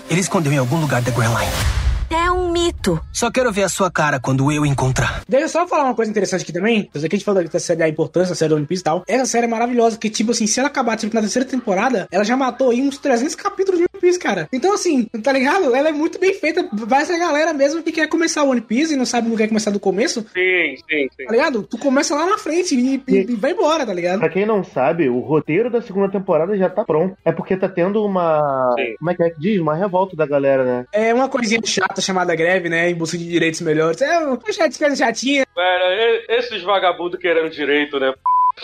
Ele escondeu em algum lugar da Grand Line. É um mito. Só quero ver a sua cara quando eu encontrar. Deixa eu só falar uma coisa interessante aqui também. Isso aqui a gente falou da série da importância da série do One Piece e tal. Essa série é maravilhosa, que, tipo assim, se ela acabar tipo, na terceira temporada, ela já matou aí uns 300 capítulos de One Piece, cara. Então, assim, tá ligado? Ela é muito bem feita. Vai essa galera mesmo que quer começar o One Piece e não sabe não quer começar do começo, Sim, sim, sim. tá ligado? Tu começa lá na frente e, e- e vai embora, tá ligado? Pra quem não sabe, o roteiro da segunda temporada já tá pronto. É porque tá tendo uma. Sim. Como é que é que diz? Uma revolta da galera, né? É uma coisinha chata chamada greve, né? Em busca de direitos melhores. É uma chatinha, chatinha. Cara, esses vagabundos querendo direito, né?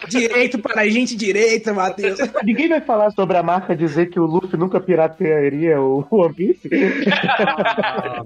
Direito para a gente direita, Matheus. Ninguém vai falar sobre a marca dizer que o Luffy nunca piratearia o One Piece? ah,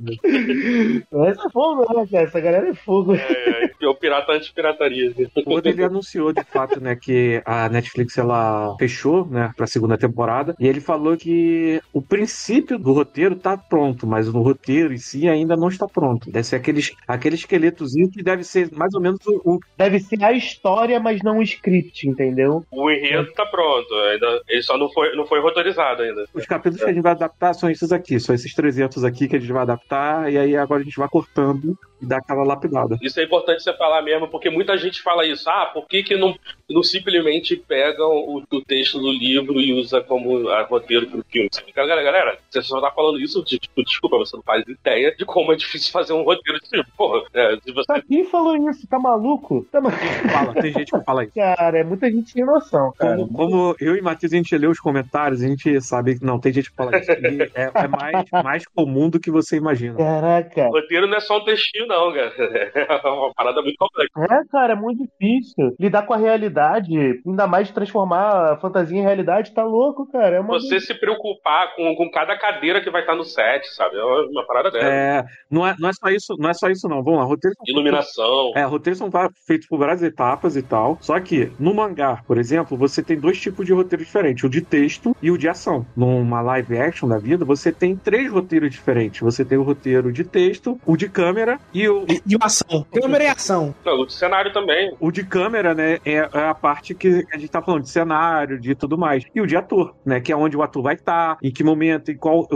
Essa é fogo, né, cara? Essa galera é fogo. É, é o pirata anti-pirataria. O Oda ele anunciou de fato, né, que a Netflix ela fechou, né, para segunda temporada, e ele falou que o princípio do roteiro tá pronto, mas o roteiro em si ainda não está pronto. Deve ser aqueles aquele esqueletozinho que deve ser mais ou menos o, o- Deve ser a história, mas não o script, entendeu? O enredo tá pronto. Ainda, ele só não foi, não foi rotorizado ainda. os capítulos que a gente vai adaptar são esses aqui, são esses 300 aqui que a gente vai adaptar e aí agora a gente vai cortando e dá aquela lapidada. Isso é importante você falar mesmo, porque muita gente fala isso. Ah, por que, que não, não simplesmente pegam o, o texto do livro e usa como ah, roteiro pro filme? Galera, galera, você só tá falando isso, de- tipo, desculpa, você não faz ideia de como é difícil fazer um roteiro de filme. Porra, é, se você Tá, quem falou isso? Tá maluco? Tá maluco? Fala, tem gente que fala isso. Cara, é muita gente sem noção, cara. Como, como eu e Matheus, a gente lê os comentários, a gente sabe que não, tem gente que fala isso. É, é mais, mais comum do que você imagina. Caraca. roteiro não é só um textinho, não, cara. É uma parada muito complexa. É, cara, é muito difícil lidar com a realidade, ainda mais de transformar a fantasia em realidade, tá louco, cara. É uma... Você se preocupar com, com cada cadeira que vai estar no set, sabe? É uma, parada dela. É, não é, não é só isso, não é só isso não. Vamos lá, roteiros Iluminação. É, roteiros são feitos por várias etapas e tal. Só que no mangá, por exemplo, você tem dois tipos de roteiro diferentes: o de texto e o de ação. Numa live action da vida, você tem três roteiros diferentes. Você tem o roteiro de texto, o de câmera e o, E, e o ação. Câmera e ação. Não, o cenário também. o de câmera, né, é é a parte que a gente tá falando de cenário, de tudo mais. E o de ator, né, que é onde o ator vai estar, em que momento, em qual.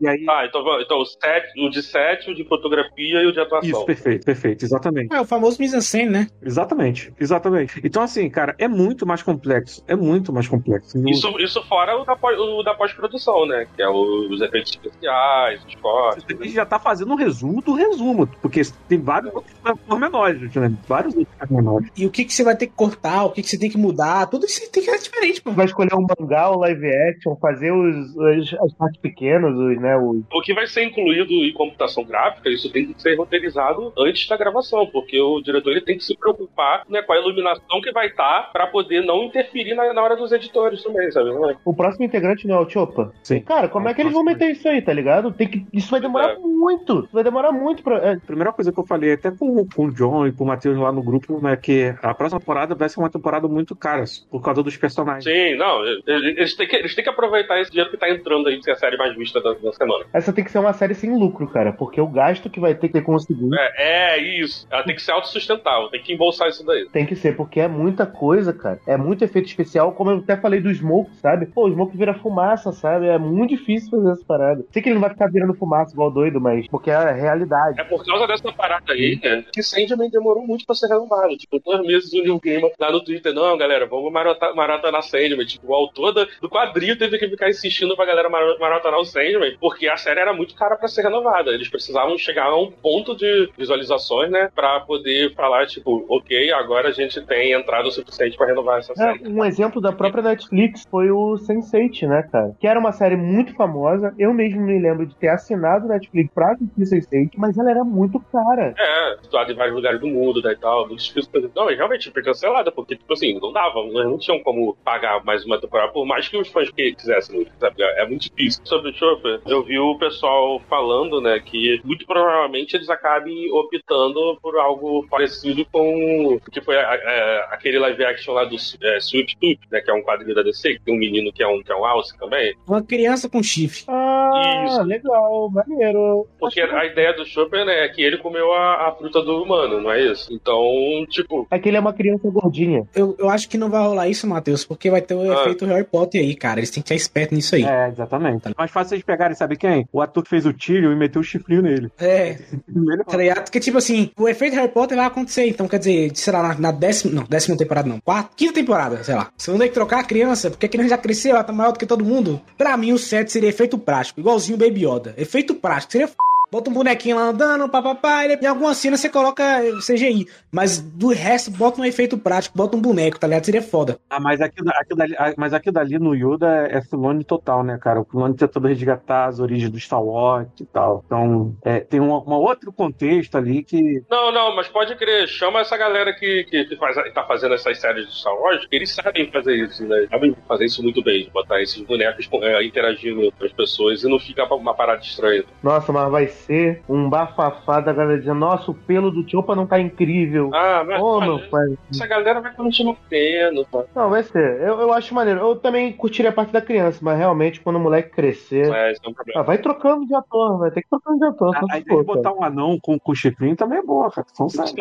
E aí. Ah, então, então o, set, o de set, o de fotografia e o de atuação. Isso, perfeito, perfeito, exatamente. É o famoso mise-en-scène, né? Exatamente, exatamente. Então, assim, cara, é muito mais complexo. É muito mais complexo. No- Isso, isso fora o da, o da pós-produção, né? Que é o- os efeitos especiais, os cortes. A gente já tá fazendo um resumo do resumo, porque tem vários outros pormenores, né? Vários outros pormenores. E o que, que você vai ter que cortar, o que, que você tem que mudar, tudo isso tem que ser diferente, pô. Vai escolher um mangá, o live action, fazer os, os- as partes pequenas, os, né, os... O que vai ser incluído em computação gráfica, isso tem que ser roteirizado antes da gravação, porque o diretor ele tem que se preocupar né, com a iluminação que vai estar para poder não interferir na, na hora dos editores também, sabe? É? O próximo integrante não é o Chopa? Sim. Cara, como é que eles vão meter isso aí, tá ligado? Tem que... Isso vai demorar É. muito. Isso vai demorar muito pra... é, A primeira coisa que eu falei, até com, com o John e com o Matheus lá no grupo, é que a próxima temporada vai ser uma temporada muito cara, por causa dos personagens. Sim, não, eles têm, que, eles têm que aproveitar esse dinheiro que tá entrando aí, de ser a série mais vista da, da semana. Essa tem que ser uma série sem lucro, cara, porque o gasto que vai ter que conseguir É, é isso. Ela tem que ser autossustentável, tem que embolsar isso daí. tem que ser, porque é muita coisa, cara. É muito efeito especial, como eu até falei do Smoke, sabe? Pô, o Smoke vira fumaça, sabe? É muito difícil fazer essa parada. Sei que ele não vai ficar virando fumaça igual doido, mas porque é a realidade. É por causa dessa parada aí, né, que Sandman demorou muito pra ser renovado. Tipo, dois meses o Neil Gaiman lá no Twitter, não, galera, vamos marota- maratonar Sandman. Tipo, o autor do quadrinho teve que ficar insistindo pra galera maratonar o Sandman, porque a série era muito cara pra ser renovada. Eles precisavam chegar a um ponto de visualizações, né, pra poder falar, tipo, ok, agora a gente tem entrada o suficiente pra renovar essa É, série. um exemplo da própria Netflix foi o Sense8, né, cara? Que era uma série muito famosa. Eu mesmo me lembro de ter assinado Netflix pra assistir Sense8, mas ela era muito cara. É, situado em vários lugares do mundo, né, e tal, muito difícil fazer. Não, e realmente foi cancelada, porque, tipo assim, não dava, eles não tinham como pagar mais uma temporada, por mais que os fãs que quisessem, sabe? É muito difícil. Sobre o Chopper, eu vi o pessoal falando, né, que muito provavelmente eles acabem optando por algo parecido com o que foi a- a- aquele live action lá do é, Sweep Tooth, né, que é um quadrinho da DC, que tem um menino que é um, que é um alce também. Uma criança com chifre. Ah, Isso. legal, maneiro. Porque a ideia do Chopper, né, é que ele comeu a, a fruta do humano, não é isso? Então, tipo, É que ele é uma criança gordinha. Eu, eu acho que não vai rolar isso, Matheus, porque vai ter o Ah. efeito Harry Potter aí, cara. Eles têm que estar esperto nisso aí. É, exatamente. Mais fácil vocês pegarem, sabe quem? O ator que fez o Tyrion e meteu o chifrinho nele. É, tá ligado? Porque, tipo assim, o efeito Harry Potter vai acontecer. Então, quer dizer, sei lá, na, na décima. Não, décima temporada não. Quarta, quinta temporada, sei lá. Você não tem que trocar a criança, porque a criança já cresceu, ela tá maior do que todo mundo. Pra mim, o set seria efeito prático, igualzinho o Baby Yoda. Efeito prático, seria f... Bota um bonequinho lá andando, papapá, e em alguma cena você coloca CGI. Mas do resto, bota um efeito prático, bota um boneco, tá ligado? Seria foda. Ah, mas aquilo, aquilo dali, ah, mas aquilo dali no Yoda é Filone total, né, cara? O Filone tentando resgatar as origens do Star Wars e tal. Então, é, tem um, um outro contexto ali que. Não, não, mas pode crer, chama essa galera que, que, faz, tá fazendo essas séries de Star Wars, que eles sabem fazer isso, né? Sabem fazer isso muito bem, de botar esses bonecos é, interagindo com as pessoas e não fica uma parada estranha. Nossa, mas vai ser um bafafá da galera dizendo, nossa, o pelo do Chopa não tá incrível. Ah, mas mas meu pai. essa galera vai continuar tendo, tá? Não, vai ser. Eu, eu acho maneiro. Eu também curtiria a parte da criança, mas realmente quando o moleque crescer. É, isso é um problema. Ah, vai trocando de ator, vai ter que trocando de ator. A, só a se ideia for, de botar um anão com, com chifrinho também é boa, cara. São sério.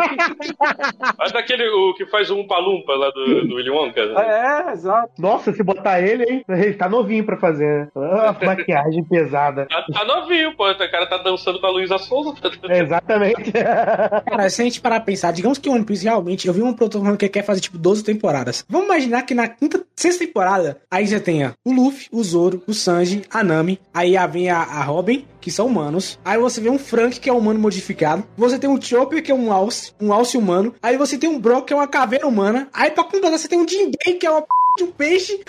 Mas daquele o que faz o Umpa Lumpa lá do, do Willy Wonka. né? É, exato. Nossa, se botar ele, hein? Ele tá novinho pra fazer. Ah, maquiagem pesada. Tá, tá novinho, pô. O cara tá dançando com a Luísa Souza. É, exatamente. Cara, se a gente parar pra pensar, digamos que o One Piece realmente, eu vi um produtor falando que quer fazer tipo 12 temporadas. Vamos imaginar que na quinta, sexta temporada, aí já tenha o Luffy, o Zoro, o Sanji, a Nami, aí vem a, a Robin, que são humanos. Aí você vê um Frank, que é um humano modificado. Você tem um Chopper, que é um alce, um alce humano. Aí você tem um Brock, que é uma caveira humana. Aí pra completar, você tem um Jinbei, que é uma p... de um peixe.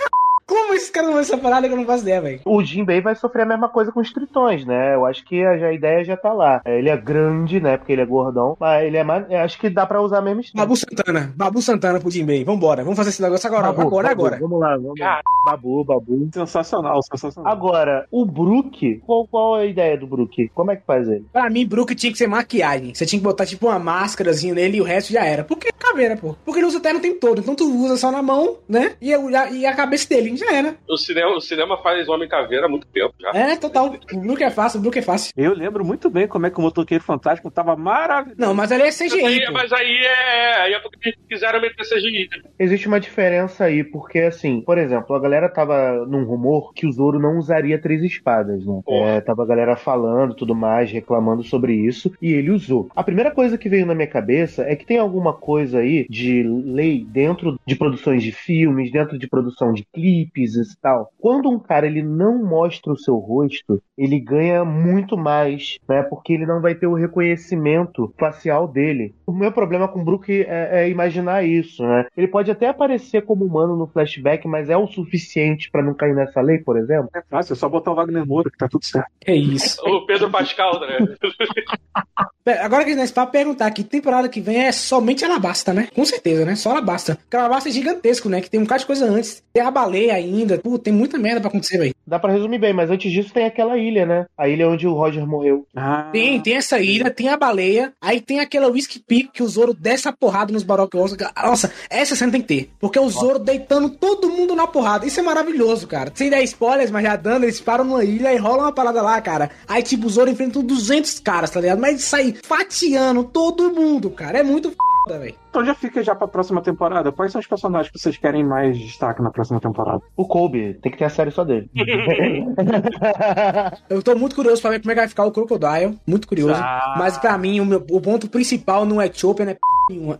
Como esses caras não vão essa parada que eu não faço ideia, velho? O Jinbei vai sofrer a mesma coisa com os tritões, né? Eu acho que a, a ideia já tá lá. É, Ele é grande, né? Porque ele é gordão. Mas ele é mais. Acho que dá pra usar a mesma história. Babu Santana. Babu Santana pro Jinbei. Vambora. Vamos fazer esse negócio agora. Babu, agora, Babu, agora. Vamos lá, vamos lá. Babu, Babu. Sensacional, sensacional. Agora, o Brook, qual, qual é a ideia do Brook? Como é que faz ele? Pra mim, Brook tinha que ser maquiagem. Você tinha que botar tipo uma máscarazinha nele e o resto já era. Porque é caveira, pô. Porque ele usa terno o tempo todo. Então tu usa só na mão, né? E a, e a cabeça dele já era. O cinema, o cinema faz Homem Caveira há muito tempo já. É, total. O Brook é fácil, o Brook é fácil. Eu lembro muito bem como é que o motoqueiro fantástico tava maravilhoso. Não, mas ele é Mas CGI. aí, pô. mas aí é, aí é porque quiseram meter CGI. né? Existe uma diferença aí, porque assim, por exemplo, a galera tava num rumor que o Zoro não usaria três espadas, né? É, tava a galera falando tudo mais, reclamando sobre isso, e ele usou. A primeira coisa que veio na minha cabeça é que tem alguma coisa aí de lei dentro de produções de filmes, dentro de produção de clipes e tal. Quando um cara ele não mostra o seu rosto, ele ganha muito mais, né? Porque ele não vai ter o reconhecimento facial dele. O meu problema com o Brook é, é imaginar isso, né? Ele pode até aparecer como humano no flashback, mas é o suficiente pra não cair nessa lei, por exemplo? É fácil, é só botar o Wagner Moura que tá tudo certo. É isso. O Pedro Pascal, né? Agora que nós para perguntar que temporada que vem é somente Alabasta, né? Com certeza, né? Só Alabasta. Porque Alabasta é gigantesco, né? Que tem um bocado de coisa antes. Tem a baleia ainda. Pô, tem muita merda pra acontecer, velho. Dá pra resumir bem, mas antes disso tem aquela ilha, né? A ilha onde o Roger morreu. Ah, Tem, tem essa ilha, tem a baleia, aí tem aquela Whiskey Peak que o Zoro desce a porrada nos Baroque Nossa, essa cena tem que ter. Porque é o Zoro deitando todo mundo na porrada. Isso é maravilhoso, cara. Sem dar spoilers, mas já dando, eles param numa ilha e rolam uma parada lá, cara. Aí, tipo, o Zoro enfrenta 200 caras, tá ligado? Mas sai fatiando todo mundo, cara. É muito foda, velho. Então já fica já pra próxima temporada. Quais são os personagens que vocês querem mais destaque na próxima temporada? O Kobe, tem que ter a série só dele. Eu tô muito curioso pra ver como é que vai ficar o Crocodile. Muito curioso. Ah. Mas pra mim, o, meu, o ponto principal não é Chopin, é p...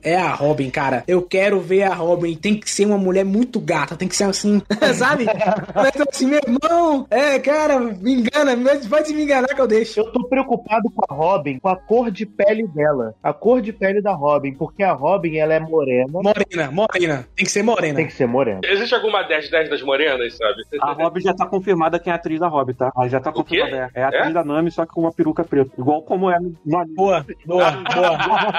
É a Robin, cara. Eu quero ver a Robin. Tem que ser uma mulher muito gata. Tem que ser assim, sabe? Mas assim, meu irmão. É, cara, me engana. mas Pode me enganar que eu deixo. Eu tô preocupado com a Robin, com a cor de pele dela. A cor de pele da Robin, porque a Robin, ela é morena. Morena, morena. Tem que ser morena. Tem que ser morena. Existe alguma 10-10 das morenas, sabe? A Robin já tá confirmada quem é a atriz da Robin, tá? Ela já tá confirmada. É, é a atriz da Nami, só que com uma peruca preta. Igual como é no anime. Boa, boa, boa.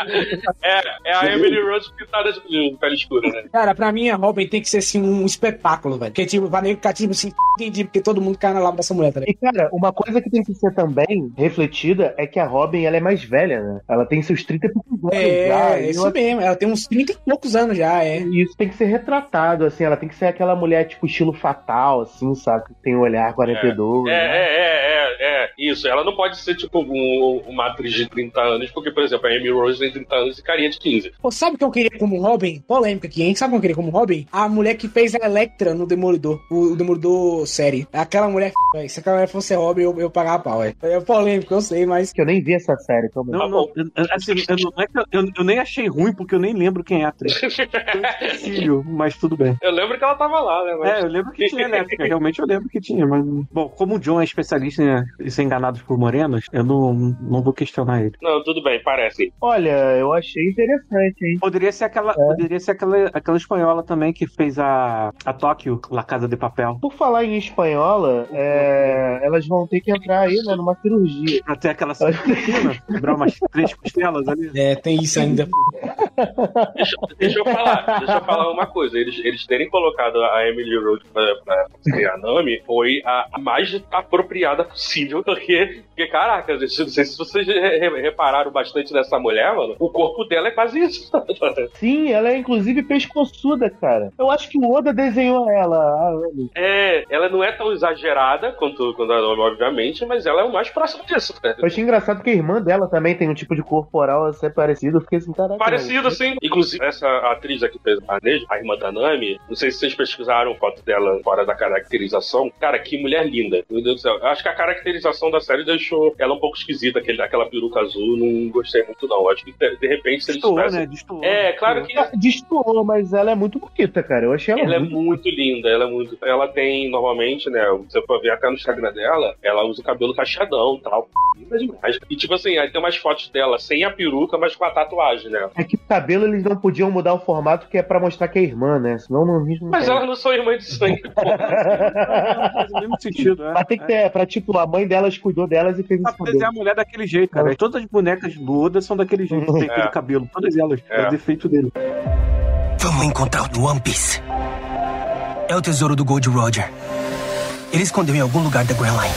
É, é a Emily Rose pintada de pele escura, né? Cara, pra mim a Robin tem que ser assim um espetáculo, velho. Porque, tipo, vai nem ficar tipo assim, entendi, porque todo mundo cai na lava dessa mulher, tá ligado? E, cara, uma coisa que tem que ser também refletida é que a Robin, ela é mais velha, né? Ela tem seus 30 e poucos anos já. É, isso ela- mesmo. Ela tem uns 30 e poucos anos já, é. E isso tem que ser retratado, assim, ela tem que ser aquela mulher, tipo, estilo fatal, assim, sabe? Que tem um olhar 42. É, né? é, é, é, é, isso. Ela não pode ser, tipo, um- uma atriz de 30 anos, porque, por exemplo, a Amy Rose tem 30 anos e carinha de 15. Pô, sabe o que eu queria como Robin? Polêmica aqui, hein? Sabe o que eu queria como Robin? A mulher que fez a Electra no Demolidor. O, o Demolidor série. Aquela mulher. Se aquela mulher fosse Robin, eu, eu pagava pau, velho. É polêmico, eu sei, mas. Que eu nem vi essa série também. Não, não. eu- eu- Assim, eu, não é que eu, eu- eu nem achei ruim, porque eu nem lembro quem é a atriz. Filho, mas tudo bem. Eu lembro que ela tava lá, né? Mas... É, eu lembro que tinha elétrica, realmente eu lembro que tinha, mas. Bom, como o John é especialista em, em ser enganado por morenos, eu não, não vou questionar ele. Não, tudo bem, parece. Olha, eu achei interessante, hein? Poderia ser aquela, poderia ser aquela, aquela espanhola também que fez a, a Tóquio, La Casa de Papel. Por falar em espanhola, é, elas vão ter que entrar aí, né, numa cirurgia. Pra ter aquela cena, quebrar umas três costelas ali. É, tem isso ainda. Deixa, deixa eu falar, deixa eu falar uma coisa. Eles, eles terem colocado a Emily Rose pra, pra ser a Nami foi a, a mais apropriada possível, porque, porque caraca, não sei se vocês re- re- repararam bastante nessa mulher, mano, o corpo dela é quase isso. Sim, ela é inclusive pescoçuda, cara. Eu acho que o Oda desenhou ela. É, ela não é tão exagerada quanto, quanto a Nami, obviamente, mas ela é o mais próximo disso. né? Eu achei engraçado que a irmã dela também tem um tipo de corporal assim, parecido. Eu fiquei assim, caraca. Parecido, sim. Inclusive, essa atriz aqui fez a Neji, a irmã da Nami, não sei se vocês pesquisaram foto dela fora da caracterização. Cara, que mulher linda. Meu Deus do céu. Eu Acho que a caracterização da série deixou ela um pouco esquisita, aquele, aquela peruca azul. Não gostei muito, não. Acho que, de, de repente, se eles Destoou, tivessem... né? Destoou. É, claro que Ah, Destoou, mas ela é muito bonita, cara. Eu achei ela, ela é muito. muito linda, ela é muito. Ela tem, normalmente, né? Você for ver até no Instagram dela, ela usa o cabelo cacheadão e tal. Linda demais. E tipo assim, aí tem umas fotos dela sem a peruca, mas com a tatuagem, né? É que tá cabelo eles não podiam mudar o formato que é pra mostrar que é irmã, né? Senão não, não Mas elas não são irmãs de sangue. Faz o mesmo sentido, é. Mas tem que ter, pra tipo, a mãe delas cuidou delas e fez Pra esse fazer cabelo. a mulher daquele jeito, cara. Todas as bonecas do Oda são daquele jeito, tem aquele É. cabelo. Todas elas. É, É. o defeito dele. Vamos encontrar no One Piece. É o tesouro do Gold Roger. Ele escondeu em algum lugar da Grand Line.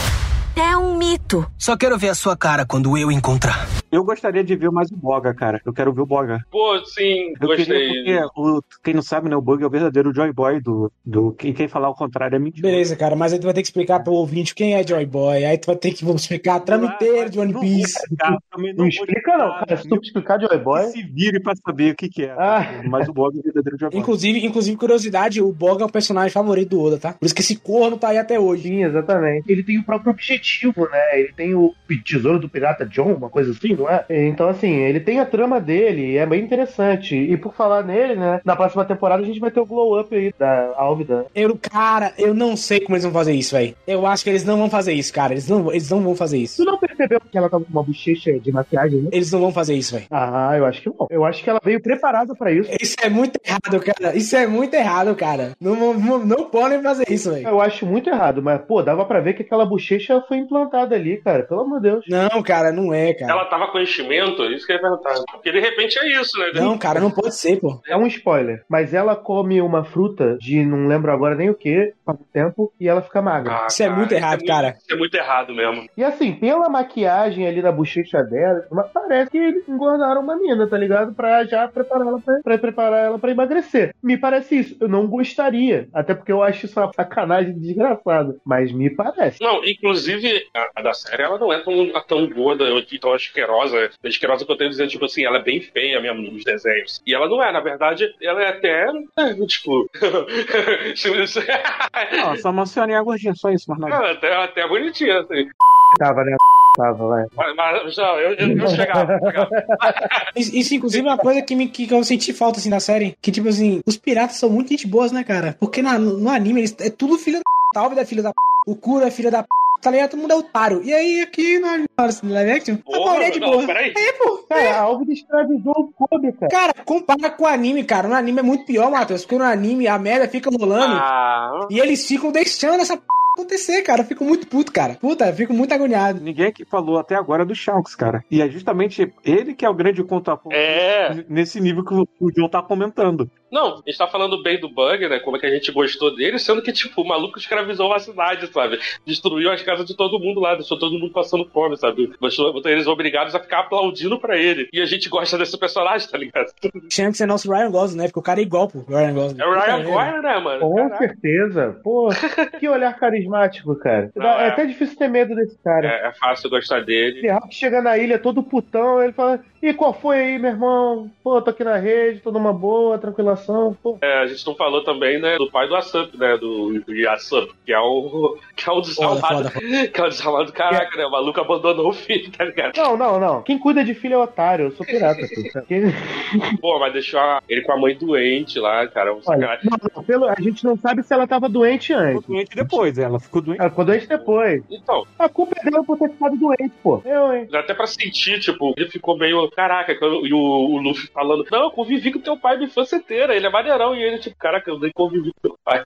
É um mito. Só quero ver a sua cara quando eu encontrar. Eu gostaria de ver mais o Boga, cara. Eu quero ver o Boga. Pô, sim, Eu gostei. queria porque, o, quem não sabe, né, o Bug é o verdadeiro Joy Boy do. do quem, quem falar o contrário é mentira. Beleza, cara, mas aí tu vai ter que explicar pro ouvinte quem é Joy Boy. Aí tu vai ter que explicar a trama inteira de One Não Piece. explicar, também Não vou explica não, cara. Se tu explicar Joy Boy... Se vire pra saber o que, que é. Ah. Mas o Boga é o verdadeiro Joy Boy. Inclusive, inclusive, curiosidade, o Boga é o personagem favorito do Oda, tá? Por isso que esse corno tá aí até hoje. Sim, exatamente. Ele tem o próprio objetivo, né? Ele tem o tesouro do pirata John, uma coisa assim, não é? Então, assim, ele tem a trama dele, e é bem interessante. E por falar nele, né? Na próxima temporada a gente vai ter o glow up aí da Álvida. Eu, cara, eu não sei como eles vão fazer isso, velho. Eu acho que eles não vão fazer isso, cara. Eles não, eles não vão fazer Tu isso. não percebeu que ela tava com uma bochecha de maquiagem, né? Eles não vão fazer isso, velho. Ah, eu acho que não. Eu acho que ela veio preparada pra isso. Isso é muito errado, cara. Isso é muito errado, cara. Não, não, não, não podem fazer isso, velho. Eu acho muito errado, mas, pô, dava pra ver que aquela bochecha foi implantada ali, cara. Pelo amor de Deus. Não, cara, não é, cara. Ela tava com enchimento? Isso que ia perguntar. Porque de repente é isso, né? Não, cara, não pode ser, pô. É um spoiler, mas ela come uma fruta de não lembro agora nem o que, faz tempo, e ela fica magra. Ah, Isso é muito errado, cara. Isso é muito errado mesmo. E assim, pela maquiagem ali da bochecha dela, parece que eles engordaram uma mina, tá ligado? Pra já preparar ela pra, pra preparar ela pra emagrecer. Me parece isso. Eu não gostaria. Até porque eu acho isso uma sacanagem desgraçada. Mas me parece. Não, inclusive, a, a da série, ela não é tão, tão gorda e tão asquerosa. Asquerosa que eu tenho dizendo, tipo assim, ela é bem feia mesmo nos desenhos. E ela não é, na verdade, ela é até, é, tipo... Não, só uma senhorinha gordinha, só isso, mas ela é até, até bonitinha, assim. Tava, né? Tava, vai. Mas, mas não, eu, eu, eu chegava, chegava. Isso, isso, inclusive, é uma coisa que, me, que eu senti falta, assim, da série. Que, tipo assim, os piratas são muito gente boas, né, cara? Porque na- no, anime, eles, é tudo filho da p. Talvez é filho da p. O Kuro é filho da p. Tá ligado? Todo mundo é otário. E aí, aqui no live action, a maioria é de não, boa. peraí. É, pô. Cara, a Álvida escravizou o Kobe, cara. Cara, compara com o anime, cara. No anime é muito pior, Matheus. Porque no anime a merda fica rolando. Ah, E eles ficam deixando essa p acontecer, cara. Eu fico muito puto, cara. Puta, eu fico muito agoniado. Ninguém aqui falou até agora do Shanks, cara. E é justamente ele que é o grande contraponto é. nesse nível que o o John tá comentando. Não, a gente tá falando bem do Bug, né? Como é que a gente gostou dele, sendo que, tipo, o maluco escravizou uma cidade, sabe? Destruiu as casas de todo mundo lá, deixou todo mundo passando fome, sabe? Deixou botou eles obrigados a ficar aplaudindo pra ele. E a gente gosta desse personagem, tá ligado? Shanks é nosso Ryan Gosling, né? Porque o cara é igual pro Ryan Gosling. É o Ryan Gosling, né, mano? Com Caraca. certeza. Pô, que olhar carismático, cara. Não, é. é. até difícil ter medo desse cara. É, é fácil gostar dele. Ele rápido chega na ilha todo putão, ele fala: E qual foi aí, meu irmão? Pô, tô aqui na rede, tô numa boa, tranquilação. Pô, É, a gente não falou também, né, do pai do Asup, né, do, do Yasup, que é o que é o desalmado, que é o desalmado do caraca, né, o maluco abandonou o filho, tá ligado? Não, não, não. Quem cuida de filho é otário. Eu sou pirata, pô. Quem... Pô, mas deixou a- ele com a mãe doente lá, cara, um Olha, não, pelo... a gente não sabe se ela tava doente Ficou antes. doente depois, ela ficou doente. Ela ficou doente depois. Então, A culpa é dela por ter ficado doente, pô. Eu, hein? dá até pra sentir, tipo, ele ficou meio, caraca, e o, o Luffy falando, não, eu convivi com teu pai minha infância inteira, ele é maneirão, e ele, tipo, caraca, eu nem convivi com teu pai.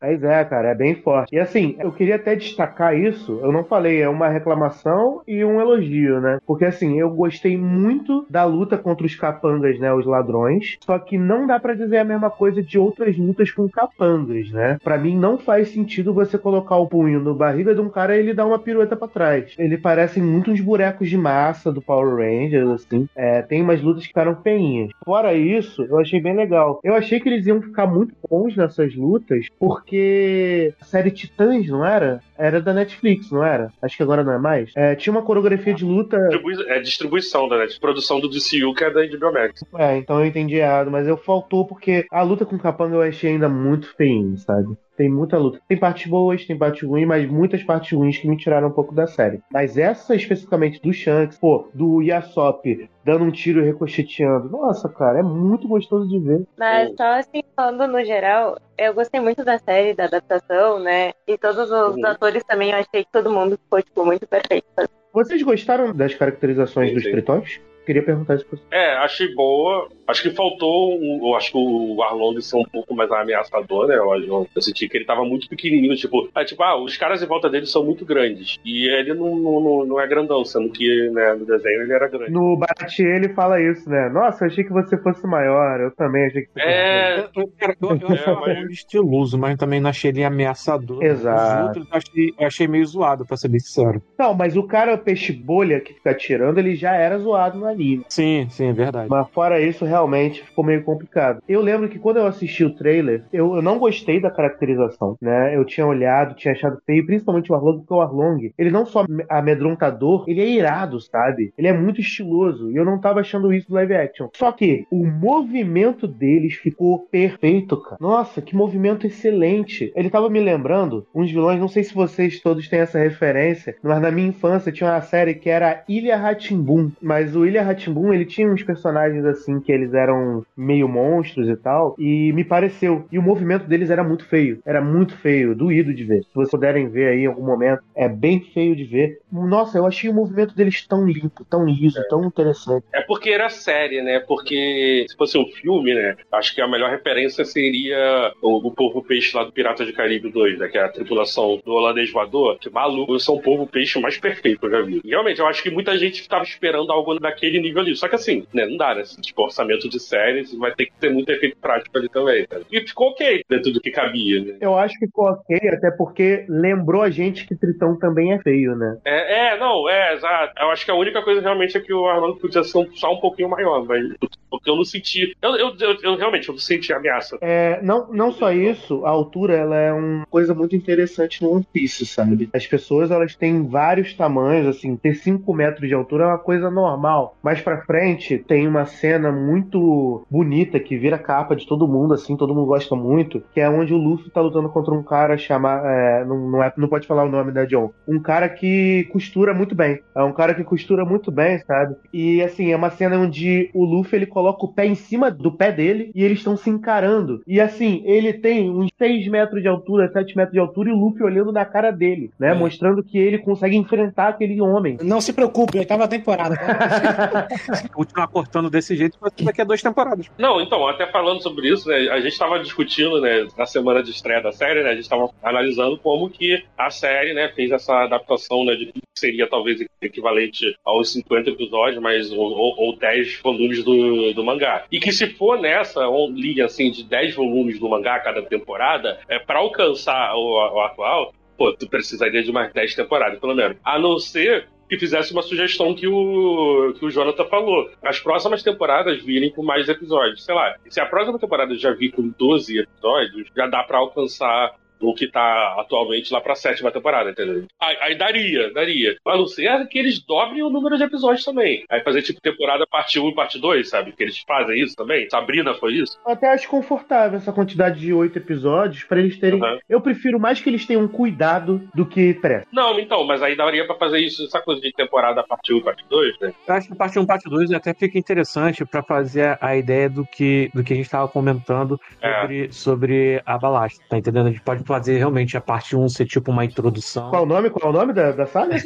Mas é, cara, é bem forte. E assim, eu queria até destacar isso, eu não falei, é uma reclamação e um elogio, né? Porque assim, eu gostei muito da luta contra os capangas, né? Os ladrões. Só que não dá pra dizer a mesma coisa de outras lutas com capangas, né? Pra mim não faz sentido você colocar o punho no barriga de um cara e ele dar uma pirueta pra trás. Ele parece muito uns bonecos de massa do Power Rangers, assim. É, tem umas lutas que ficaram feinhas. Fora isso, eu achei bem legal. Eu achei que eles iam ficar muito bons nessas lutas, porque a série Titãs, não era? Era da Netflix, não era? Acho que agora não é mais. É, tinha uma coreografia de luta. Distribui- é distribuição da net, produção do DCU, que é da HBO Max. É, então eu entendi errado, mas eu faltou porque a luta com o Capanga eu achei ainda muito feinha, sabe? Tem muita luta. Tem partes boas, tem partes ruins, mas muitas partes ruins que me tiraram um pouco da série. Mas essa especificamente do Shanks, pô, do Yasop dando um tiro e ricocheteando. Nossa, cara, é muito gostoso de ver. Mas só assim, falando no geral, eu gostei muito da série, da adaptação, né? E todos os Sim. atores também, eu achei que todo mundo ficou, tipo, muito perfeito. Vocês gostaram das caracterizações Sim, dos tritões? Queria perguntar isso pra você. É, achei boa. Acho que faltou. Um, eu acho que o Arlong ser um pouco mais ameaçador, né? Eu, eu senti que ele tava muito pequenininho. Tipo, é, tipo, ah, os caras em volta dele são muito grandes. E ele não, não, não é grandão, sendo que né, no desenho ele era grande. No Bate ele fala isso, né? Nossa, eu achei que você fosse maior. Eu também achei que você É, Eu, cara, eu, eu É, achava mas- ele estiloso, mas também não achei ele ameaçador. Exato. Os outros eu achei, eu achei meio zoado, pra ser bem sincero. Não, mas o cara peixe bolha que fica atirando, ele já era zoado no anime. Sim, sim, é verdade. Mas fora isso, realmente ficou meio complicado. Eu lembro que quando eu assisti o trailer, eu, eu não gostei da caracterização, né? Eu tinha olhado, tinha achado feio, principalmente o Arlong, porque o Arlong, ele não só é amedrontador, ele é irado, sabe? Ele é muito estiloso, e eu não tava achando isso no live action. Só que o movimento deles ficou perfeito, cara. Nossa, que movimento excelente. Ele tava me lembrando uns vilões, não sei se vocês todos têm essa referência, mas na minha infância tinha uma série que era Ilha Ratimbun, mas o Ilha Ratimbun, ele tinha uns personagens assim que eles eram meio monstros e tal, e me pareceu. E o movimento deles era muito feio, era muito feio, doído de ver. Se vocês puderem ver aí em algum momento, é bem feio de ver. Nossa, eu achei o movimento deles tão limpo, tão liso, tão interessante. É porque era série, né? Porque se fosse um filme, né? Acho que a melhor referência seria o, o Povo Peixe lá do Pirata de Caribe 2, né? Que é a tripulação do holandês voador. Que maluco, são o povo peixe mais perfeito que eu já vi. E, realmente, eu acho que muita gente estava esperando algo daquele nível ali. Só que assim, né? Não dá, né? Tipo, orçamento de séries, vai ter que ter muito efeito prático ali também, cara. E ficou ok dentro do que cabia, né? Eu acho que ficou ok, até porque lembrou a gente que Tritão também é feio, né? É, é, não, é, exato. Eu acho que a única coisa realmente é que o Armando podia ser um- só um pouquinho maior, mas porque eu não senti. Eu, eu, eu, eu realmente eu senti ameaça. É, não, não só isso, a altura ela é uma coisa muito interessante no One Piece, sabe? As pessoas elas têm vários tamanhos, assim, ter 5 metros de altura é uma coisa normal. Mais pra frente tem uma cena muito bonita que vira capa de todo mundo, assim, todo mundo gosta muito, que é onde o Luffy tá lutando contra um cara chamado. É, não, não, é, não pode falar o nome da John. Um cara que costura muito bem. É um cara que costura muito bem, sabe? E assim, é uma cena onde o Luffy ele coloca o pé em cima do pé dele e eles estão se encarando. E assim, ele tem uns 6 metros de altura, 7 metros de altura e o Luffy olhando na cara dele, né? É. Mostrando que ele consegue enfrentar aquele homem. Não se preocupe, oitava temporada. tá? Continuar cortando desse jeito daqui a duas temporadas. Não, então, até falando sobre isso, né, a gente estava discutindo, né, na semana de estreia da série, né, a gente estava analisando como que a série, né, fez essa adaptação, né, de que seria talvez equivalente aos 50 episódios, mas ou, ou, ou 10 volumes do, do mangá. E que se for nessa linha, assim, de 10 volumes do mangá cada temporada, é para alcançar o, o atual, pô, tu precisaria de mais 10 temporadas, pelo menos. A não ser que fizesse uma sugestão que o, que o Jonathan falou. As próximas temporadas virem com mais episódios. Sei lá, se a próxima temporada já vir com 12 episódios, já dá pra alcançar o que tá atualmente lá pra sétima temporada, entendeu? Aí, aí daria, daria. A não ser que eles dobrem o número de episódios também. Aí fazer tipo temporada parte 1 e parte 2, sabe? Que eles fazem isso também. Sabrina foi isso. Eu até acho confortável essa quantidade de oito episódios pra eles terem. Uhum. Eu prefiro mais que eles tenham cuidado do que pressa. Não, então, mas aí daria pra fazer isso, essa coisa de temporada parte 1 e parte 2, né? Eu acho que parte 1 parte 2 até fica interessante pra fazer a ideia do que, do que a gente tava comentando É. sobre, sobre a balasta, tá entendendo? A gente pode fazer realmente a parte 1 ser tipo uma introdução. Qual o nome? Qual o nome da, da saga?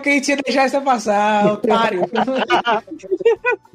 Que a gente ia deixar essa passar, otário.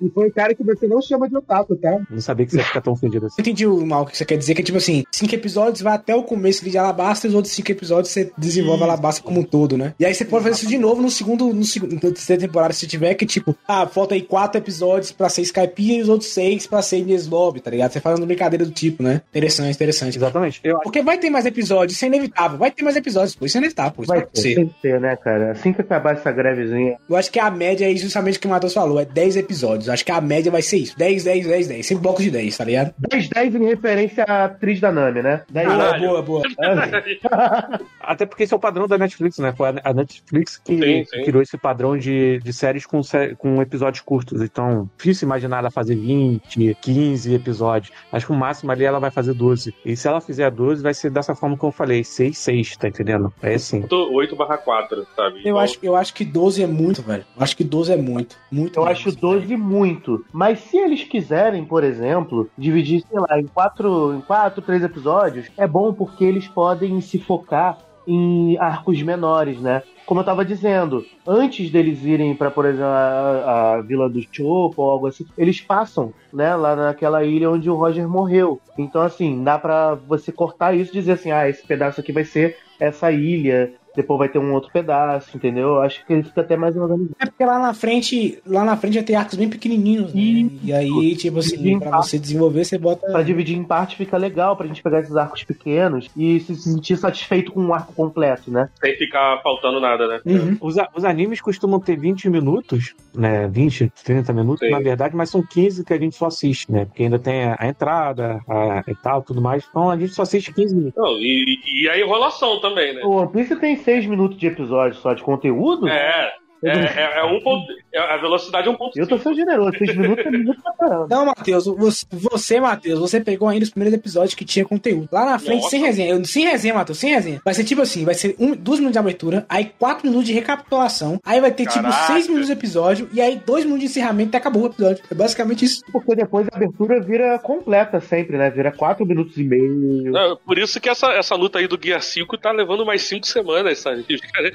E foi um cara que você não chama de otaku, tá? Não sabia que você ia ficar tão ofendido assim. Entendi o mal que você quer dizer, que é tipo assim, cinco episódios vai até o começo de Alabasta e os outros cinco episódios você desenvolve Alabasta como um todo, né? E aí você pode fazer isso de novo no segundo, no segundo, na terceira temporada, se tiver, que tipo, ah, falta aí quatro episódios pra ser Skype e os outros seis pra ser Inês Lobby, tá ligado? Você faz uma brincadeira do tipo, né? Interessante, interessante. Exatamente. Eu acho Porque vai ter mais episódios, isso é inevitável. Vai ter mais episódios, pô, isso é inevitável, pô. Isso Vai vai ter, acontecer. tem que ter, né, cara? Assim que acabar essa grevezinha. Eu acho que a média é justamente o que o Matheus falou, é 10 episódios. Eu acho que a média vai ser isso. 10, 10, 10, 10. Sempre blocos de 10, tá ligado? 10, 10 em referência à atriz da Nami, né? 10, Boa, Caralho. boa, boa. Até porque esse é o padrão da Netflix, né? Foi a- a Netflix que Sim, sim. criou esse padrão de, de séries com, sé- com episódios curtos. Então, difícil imaginar ela fazer 20, 15 episódios. Acho que o máximo ali ela vai fazer 12. E se ela fizer 12, vai ser dessa forma que eu falei: 6, 6, tá entendendo? É assim. 8 barra 4, sabe? Eu Então, acho, eu acho que 12 é muito, velho. Eu acho que 12 é muito. Muito Eu mesmo, acho assim, 12 muito. Mas se eles quiserem, por exemplo, dividir, sei lá, em quatro, em quatro, três episódios, é bom porque eles podem se focar em arcos menores, né? Como eu tava dizendo, antes deles irem pra, por exemplo, a, a Vila do Chopo ou algo assim, eles passam, né, lá naquela ilha onde o Roger morreu. Então, assim, dá pra você cortar isso e dizer assim, ah, esse pedaço aqui vai ser essa ilha, depois vai ter um outro pedaço, entendeu? Acho que ele fica até mais organizado. É porque lá na frente, lá na frente vai ter arcos bem pequenininhos, né? E aí, tipo assim, pra você desenvolver, você bota. Pra dividir em parte fica legal, pra gente pegar esses arcos pequenos e se sentir satisfeito com um arco completo, né? Sem ficar faltando nada, né? Uhum. Os, a- os animes costumam ter 20 minutos, né? 20, 30 minutos, Sim. na verdade, mas são 15 que a gente só assiste, né? Porque ainda tem a, a entrada a, e tal, tudo mais. Então a gente só assiste 15 minutos. Não, e, e a enrolação também, né? O One Piece tem 6 minutos de episódio só de conteúdo. É, é, é, é um ponto. é- a velocidade é um ponto. Eu tô sendo generoso, 6 minutos é muito pra caramba. Não, Matheus, você, você, Matheus, você pegou ainda os primeiros episódios que tinha conteúdo. Lá na frente, Nossa. sem resenha. Eu- Sem resenha, Matheus, sem resenha. Vai ser tipo assim: vai ser um, duas minutos de abertura, aí quatro minutos de recapitulação, aí vai ter tipo Caraca. seis minutos de episódio, e aí dois minutos de encerramento e acabou o episódio. É basicamente isso. Porque depois a abertura vira completa sempre, né? Vira 4 minutos e meio. Não, por isso que essa, essa luta aí do Guia 5 tá levando mais 5 semanas, sabe?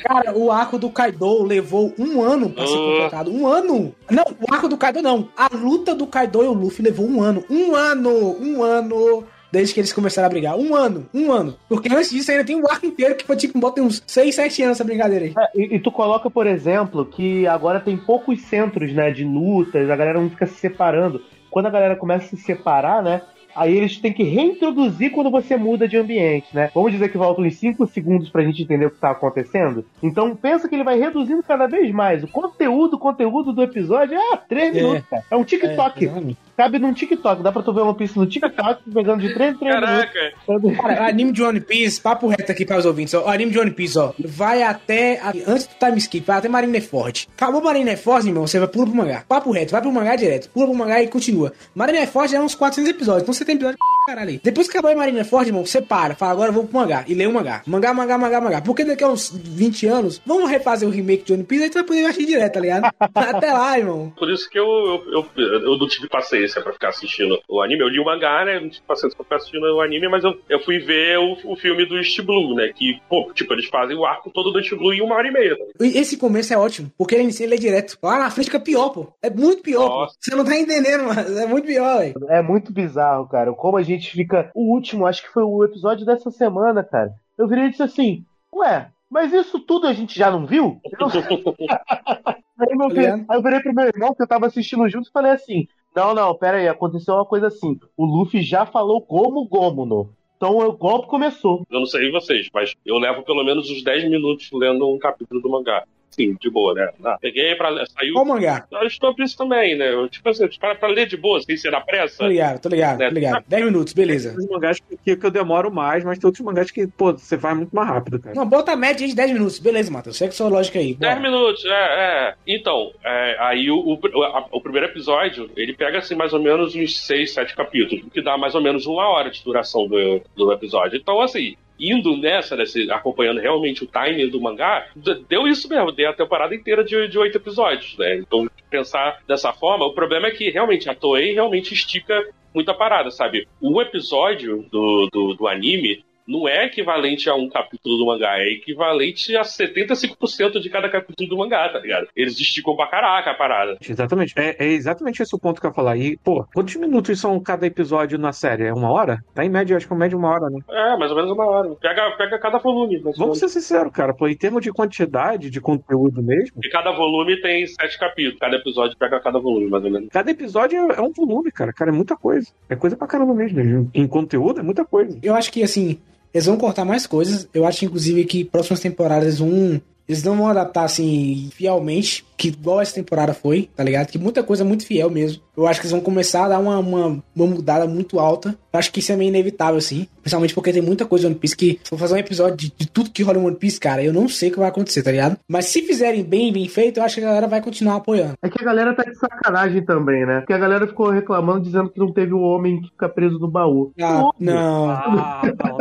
Cara, o arco do Kaido levou um ano pra ser completado. Um ano! Não, o arco do Kaido não. A luta do Kaido e o Luffy levou um ano. Um ano! Um ano! Desde que eles começaram a brigar. Um ano, um ano. Porque antes disso ainda tem um arco inteiro que foi tipo, bota uns 6, 7 anos essa brincadeira aí. É, e, e tu coloca, por exemplo, que agora tem poucos centros, né, de lutas, a galera não fica se separando. Quando a galera começa a se separar, né, aí eles têm que reintroduzir quando você muda de ambiente, né? Vamos dizer que voltam uns 5 segundos pra gente entender o que tá acontecendo? Então pensa que ele vai reduzindo cada vez mais. O conteúdo, o conteúdo do episódio é 3 É. minutos, cara. É um TikTok. exatamente. Cabe num TikTok. Dá pra tu ver One Piece no TikTok, pegando de 3 em 3 Caraca, minutos. Cara, anime de One Piece, papo reto aqui para os ouvintes, ó. Anime de One Piece, ó. Vai até. a- antes do time skip, vai até Marineford. Acabou Marineford, irmão, você vai pula pro mangá. Papo reto, vai pro mangá direto. Pula pro mangá e continua. Marineford é uns 400 episódios, então você tem episódio caralho aí. Depois que acabou Marineford, irmão, você para. Fala, agora eu vou pro mangá. E lê o mangá. Mangá, mangá, mangá, mangá. Porque daqui a uns 20 anos, vamos refazer o remake de One Piece, aí tu vai poder assistir direto, tá ligado? até lá, irmão. por isso que eu, eu, eu, eu não tive paciência pra ficar assistindo o anime. Eu li o mangá, né? Não tive paciência pra ficar assistindo o anime, mas eu, eu fui ver o, o filme do East Blue, né? Que, pô, tipo, eles fazem o arco todo do East Blue em uma hora e meia. tá? E Esse começo é ótimo, porque ele inicia ele é direto. Lá na frente fica pior, pô. É muito pior. Você não tá entendendo, mano. É muito pior, velho. É muito bizarro, cara. Como a gente fica. O último, acho que foi o episódio dessa semana, cara. Eu virei e disse assim: Ué, mas isso tudo a gente já não viu? Eu- aí, meu filho- aí eu virei pro meu irmão, que eu tava assistindo junto, e falei assim: Não, não, pera aí, aconteceu uma coisa assim. O Luffy já falou como Gomuno. Então o golpe começou. Eu não sei vocês, mas eu levo pelo menos uns 10 minutos lendo um capítulo do mangá. Sim, de boa, né? Ah, peguei pra. Saiu. Qual mangá? Eu estou isso também, né? Eu, tipo assim, para pra ler de boa, sem ser na pressa. Tô ligado, tô ligado, tô ligado. 10 minutos, beleza. Tem mangás que, que eu demoro mais, mas tem outros mangás que, pô, você vai muito mais rápido, cara. Não, bota a média de 10 minutos. Beleza, Matheus. Segue sua lógica aí. 10 Bora. minutos, é, é. Então, é, aí o, o, a- o primeiro episódio, ele pega assim mais ou menos uns 6, 7 capítulos, o que dá mais ou menos uma hora de duração do, do episódio. Então, assim, indo nessa, nesse, acompanhando realmente o timing do mangá, deu isso mesmo, deu a temporada inteira de, 8 episódios, né? Então, pensar dessa forma, o problema é que realmente a Toei realmente estica muita parada, sabe? O episódio do, do, do anime não é equivalente a um capítulo do mangá, é equivalente a 75% de cada capítulo do mangá, tá ligado? Eles esticam pra caraca a parada. Exatamente. É, é exatamente esse o ponto que eu ia falar. E, pô, quantos minutos são cada episódio na série? É uma hora? Tá em média, acho que é média uma hora, né? É, mais ou menos uma hora. Pega, pega cada volume. Vamos ser sinceros, cara. Pô, em termos de quantidade de conteúdo mesmo, E cada volume tem sete capítulos. Cada episódio pega cada volume, mais ou menos. cada episódio é, é um volume, cara. Cara, é muita coisa. É coisa pra caramba mesmo. Em conteúdo é muita coisa. Eu acho que, assim, eles vão cortar mais coisas. Eu acho, inclusive, que próximas temporadas vão. Eles não vão adaptar, assim, fielmente, que igual essa temporada foi, tá ligado? Que muita coisa é muito fiel mesmo. Eu acho que eles vão começar a dar uma, uma, uma mudada muito alta. Eu acho que isso é meio inevitável, assim. Principalmente porque tem muita coisa em One Piece que, se for fazer um episódio de, de tudo que rola em One Piece, cara, eu não sei o que vai acontecer, tá ligado? Mas se fizerem bem, bem feito, eu acho que a galera vai continuar apoiando. É que a galera tá de sacanagem também, né? Porque a galera ficou reclamando, dizendo que não teve o homem que fica preso no baú. Ah, Óbvio. não. Ah, não,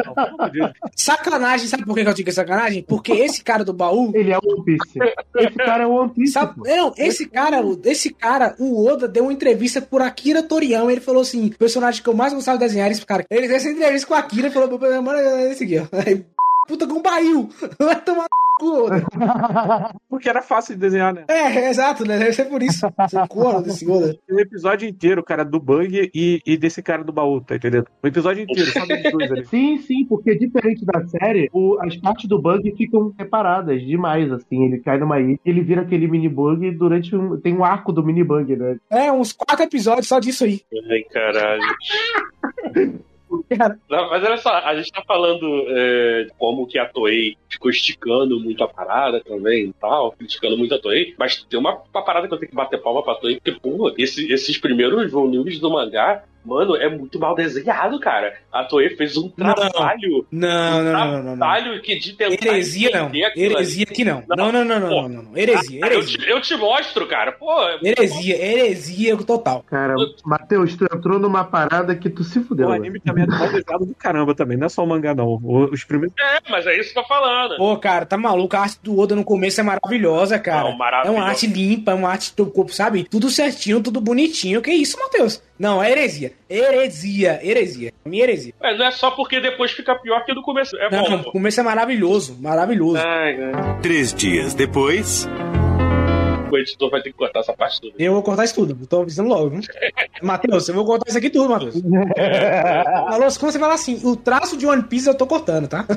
não. Sacanagem, sabe por que eu digo que é sacanagem? Porque esse cara do baú. Ele é One Piece. Esse cara é o One Piece. Sabe, não, esse cara, esse cara, o Oda deu uma entrevista por Akira Toriyama. Ele falou assim: o personagem que eu mais gostava de desenhar esse cara. Ele deu essa entrevista com a Akira e falou: é esse aqui, ó. puta com um barril. Vai tomar no cu, Oda. Porque era fácil de desenhar, né? É, exato, né? Deve ser por isso. Você corno desse Oda. O episódio inteiro, cara, do Bug e, e desse cara do baú, tá entendendo? O episódio inteiro, só dos dois ali. Sim, sim, porque diferente da série, o- as partes do bug ficam separadas demais, assim. Ele cai numa ilha, ele vira aquele mini bug durante um. Tem um arco do mini bug, né? É, uns quatro episódios só disso aí. Ai, caralho. Cara, Não, mas olha só, a gente tá falando é, como que a Toei ficou esticando muito a parada também e tal, criticando muito a Toei, mas tem uma, uma parada que eu tenho que bater palma pra Toei, porque, esse- esses primeiros volumes do mangá, mano, é muito mal desenhado, cara. A Toei fez um Não. trabalho, não, um não, não, não, não. não. trabalho que de tentar Heresia não. Heresia aqui não. Não, não, não, não, não, não, não. Heresia, Ah, eu, heresia. te, eu te mostro, cara. Pô, Heresia, heresia total. Cara, Matheus, tu entrou numa parada que tu se fudeu. O mano. anime também é mal desenhado do caramba também, não é só o mangá, não. Os primeiros. é, mas é isso que eu tô falando. Pô, cara, tá maluco? A arte do Oda no começo é maravilhosa, cara. Não, É uma arte limpa, é uma arte do corpo, sabe? Tudo certinho, tudo bonitinho. Que isso, Matheus? Não, é heresia. Heresia, heresia. Minha heresia. Mas não é só porque depois fica pior que no começo. É Não, bom. não, o começo é maravilhoso, maravilhoso. Ai, ai. Três dias depois. O editor vai ter que cortar essa parte toda. Eu vou cortar isso tudo, eu tô avisando logo, viu? Matheus, eu vou cortar isso aqui tudo, Matheus. Alô, quando você fala assim, o traço de One Piece eu tô cortando, tá?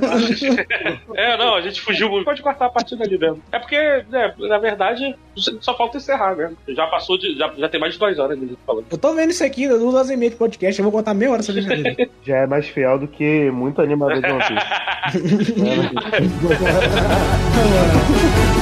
É, não, a gente fugiu muito. Pode cortar a partir dali mesmo. É porque, né, na verdade, só falta encerrar mesmo. Já passou de. Já, já tem mais de duas horas de falando. Eu tô vendo isso aqui, eu duas e meia de podcast, eu vou contar meia hora essa brincadeira. Já é mais fiel do que muito animador de One Piece.